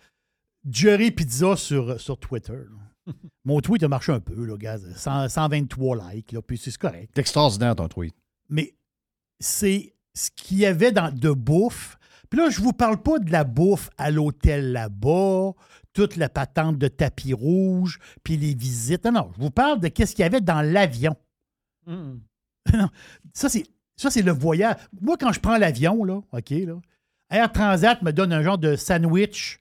Jerry Pizza sur, sur Twitter. [laughs] mon tweet a marché un peu, là, gars, 100 123 likes, là, puis c'est correct. C'est extraordinaire ton tweet. Mais c'est ce qu'il y avait dans, de bouffe. Puis là, je vous parle pas de la bouffe à l'hôtel là-bas, toute la patente de tapis rouge, puis les visites. Non, non, je vous parle de qu'est-ce qu'il y avait dans l'avion. Mm. [laughs] Non, ça, c'est, ça, c'est le voyage. Moi, quand je prends l'avion, là, OK, là, Air Transat me donne un genre de sandwich.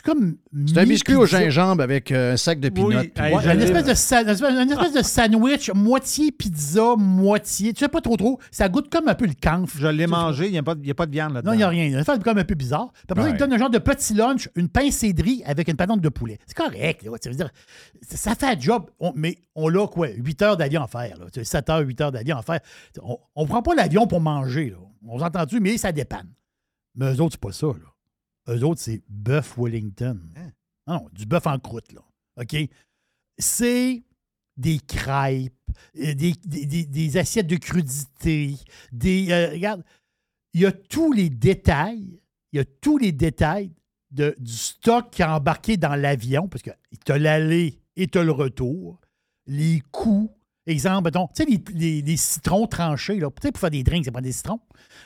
C'est comme. C'est un biscuit au gingembre avec euh, un sac de peanuts. puis- Ouais, une, espèce de sa- espèce- une espèce de sandwich, moitié pizza, moitié. Tu sais pas trop trop. Ça goûte comme un peu le canf. Je l'ai mangé, il n'y a, pas de- a pas de viande là-dedans. Non, il n'y a rien. Ça fait comme un peu bizarre. Puis après ça, il Ouais. te donne un genre de petit lunch, une pincédrie avec une patente de poulet. C'est correct. là. Ça veut dire, ça fait un job. On- mais on a quoi? 8 heures d'avion à faire. Là. Tu sais, 7 heures, 8 heures d'avion à faire. On ne prend pas l'avion pour manger. Là. On s'entend tu mais ça dépanne. Mais eux autres, c'est pas ça. Là. Eux autres, c'est bœuf Wellington. Non, non, du bœuf en croûte. Là. OK? C'est des crêpes, euh, des, des- des- des assiettes de crudité, des. euh, regarde, il y a tous les détails, il y a tous les détails de, du stock qui a embarqué dans l'avion, parce que tu as l'aller et tu as le retour, les coûts. Exemple, mettons, tu sais, les, les- les citrons tranchés, là, tu sais, pour faire des drinks, ça prend des citrons.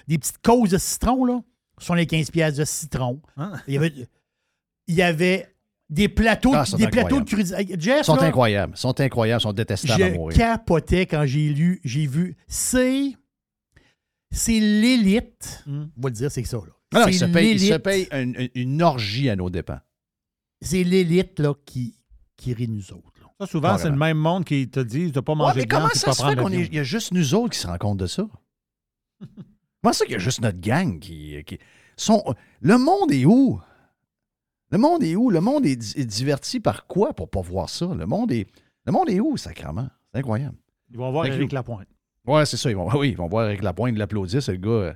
Des petites causes de citron, là, sont les 15 pièces de citron. Il, y avait, il y avait des plateaux, Ah, des plateaux de crudité. Jeff, Ils sont là, incroyables. Ils sont incroyables. Sont détestables à je mourir. capotais quand j'ai lu, j'ai vu. C'est. C'est l'élite. Hmm. On va le dire, c'est ça. Là. Ah ils se payent une, une- une orgie à nos dépens. C'est l'élite là, qui, qui rit nous autres. là. Ça, souvent, c'est le même monde qui te dit de ne pas Ouais, manger mais de viande comment ça pas se fait prendre qu'on l'avion. est- il y a juste nous autres qui se rendent compte de ça? [laughs] comment ça qu'il y a juste notre gang qui... qui sont... Le monde est où? Le monde est où? Le monde est, est diverti par quoi pour pas voir ça? Le monde est, le monde est où, sacrément? C'est incroyable. Ils vont voir nous. Lapointe. Ouais, c'est ça. Ils vont, oui, ils vont voir avec la pointe, l'applaudir. C'est le gars. euh,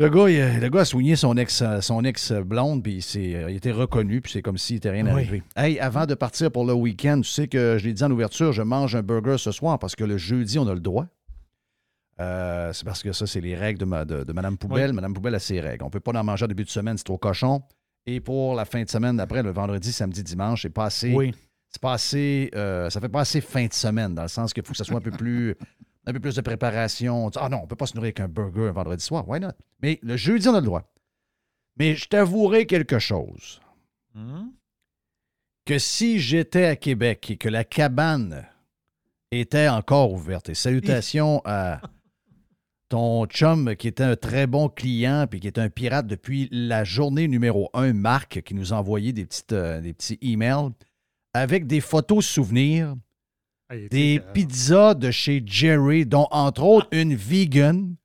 Le gars, il, a- le gars a soigné son ex, son ex blonde, puis il, euh, il était reconnu, puis c'est comme s'il n'était rien Oui. arrivé. Hey, avant de partir pour le week-end, tu sais que je l'ai dit en ouverture, je mange un burger ce soir parce que le jeudi, on a le droit. Euh, c'est parce que ça, c'est les règles de, ma- de, de Mme Poubelle. Mme Poubelle a ses règles. On ne peut pas en manger au début de semaine, c'est trop cochon. Et pour la fin de semaine d'après, le vendredi, samedi, dimanche, c'est pas assez. Oui. C'est pas assez. euh, ça fait pas assez fin de semaine, dans le sens qu'il faut que ça soit un peu plus. Un peu plus de préparation. Ah non, on peut pas se nourrir avec un burger un vendredi soir. Why not? Mais le jeudi, on a le droit. Mais je t'avouerai quelque chose. Hmm? Que si j'étais à Québec et que la cabane était encore ouverte, et salutations à ton chum qui était un très bon client puis qui est un pirate depuis la journée numéro un, Marc, qui nous a envoyé des, petites, euh, des petits emails avec des photos souvenirs, des pizzas de chez Jerry, dont entre autres une vegan,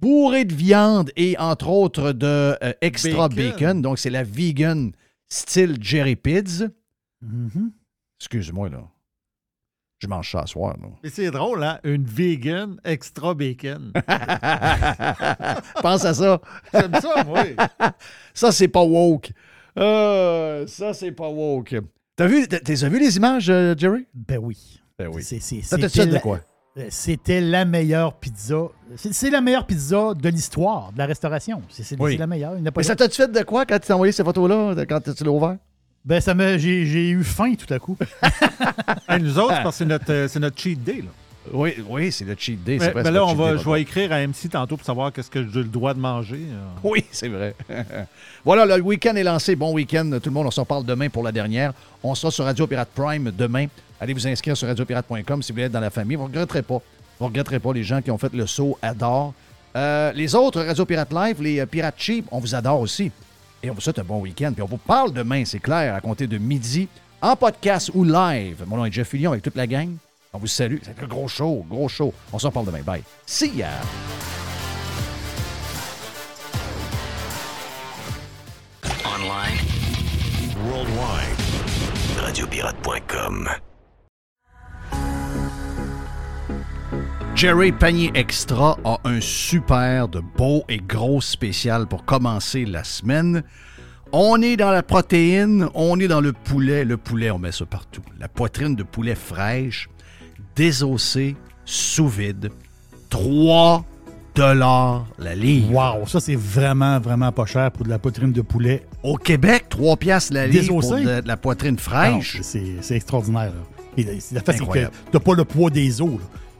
bourrée de viande et entre autres de euh, extra Bacon. bacon. Donc c'est la vegan style Jerry Pizza. Mm-hmm. Excuse-moi, là. Je mange ça à soir, là. Mais c'est drôle, hein? Une vegan extra bacon. [laughs] Pense à ça. J'aime ça, moi. [laughs] ça, c'est pas woke. Euh, ça, c'est pas woke. T'as vu, t'as t'as vu les images, euh, Jerry? Ben oui. Ben oui. C'est- c'est- Ça de quoi? euh, C'était la meilleure pizza. C'est c'est la meilleure pizza de l'histoire de la restauration. C'est c'est- Oui. c'est la meilleure. Il n'y en a pas Mais ça t'a-tu fait de quoi quand tu t'as envoyé ces photos-là, quand tu l'as ouvert? Ben, ça me, j'ai, j'ai eu faim tout à coup. [laughs] Hey, nous autres, c'est parce que c'est notre, euh, c'est notre cheat day. Là. Oui, oui, c'est le cheat day. Mais, vrai, là, on va, je vais écrire à MC tantôt pour savoir qu'est-ce que j'ai le droit de manger. euh. Oui, c'est vrai. [laughs] voilà, le week-end est lancé. Bon week-end, tout le monde. On s'en parle demain pour la dernière. On sera sur Radio Pirate Prime demain. Allez vous inscrire sur radiopirate.com si vous voulez être dans la famille. Vous ne regretterez pas. Vous ne regretterez pas. Les gens qui ont fait le saut adorent. Euh, les autres, Radio Pirate Live, les Pirates Cheap, on vous adore aussi. Et on vous souhaite un bon week-end. Puis on vous parle demain, c'est clair, à compter de midi, en podcast ou live. Mon nom est Jeff Fillion avec toute la gang. On vous salue. C'est un gros show, gros show. On s'en parle demain. Bye. See ya! Online. Worldwide. Radiopirate.com. Jerry Panier Extra a un super de beau et gros spécial pour commencer la semaine. On est dans la protéine, on est dans le poulet. Le poulet, on met ça partout. La poitrine de poulet fraîche, désossée, sous vide. 3 dollars la livre. Wow, ça c'est vraiment, vraiment pas cher pour de la poitrine de poulet. Au Québec, 3 piastres la livre pour de, de la poitrine Ah fraîche. c'est extraordinaire. là. Et c'est- la c'est que Incroyable. t'as pas le poids des os. là.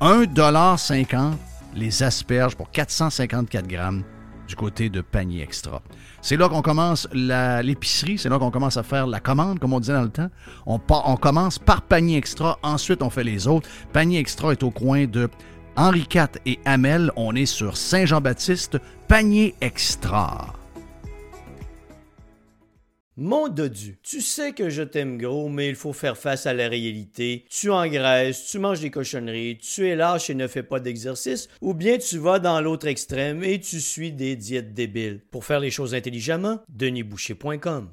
1,50 les asperges pour 454 grammes du côté de panier extra. C'est là qu'on commence l'épicerie, c'est là qu'on commence à faire la commande, comme on disait dans le temps. On commence par panier extra, ensuite on fait les autres. Panier extra est au coin de Henri IV et Hamel. On est sur Saint-Jean-Baptiste, panier extra. Mon dodu, tu sais que je t'aime gros, mais il faut faire face à la réalité. Tu engraisses, tu manges des cochonneries, tu es lâche et ne fais pas d'exercice, ou bien tu vas dans l'autre extrême et tu suis des diètes débiles. Pour faire les choses intelligemment, denisboucher.com.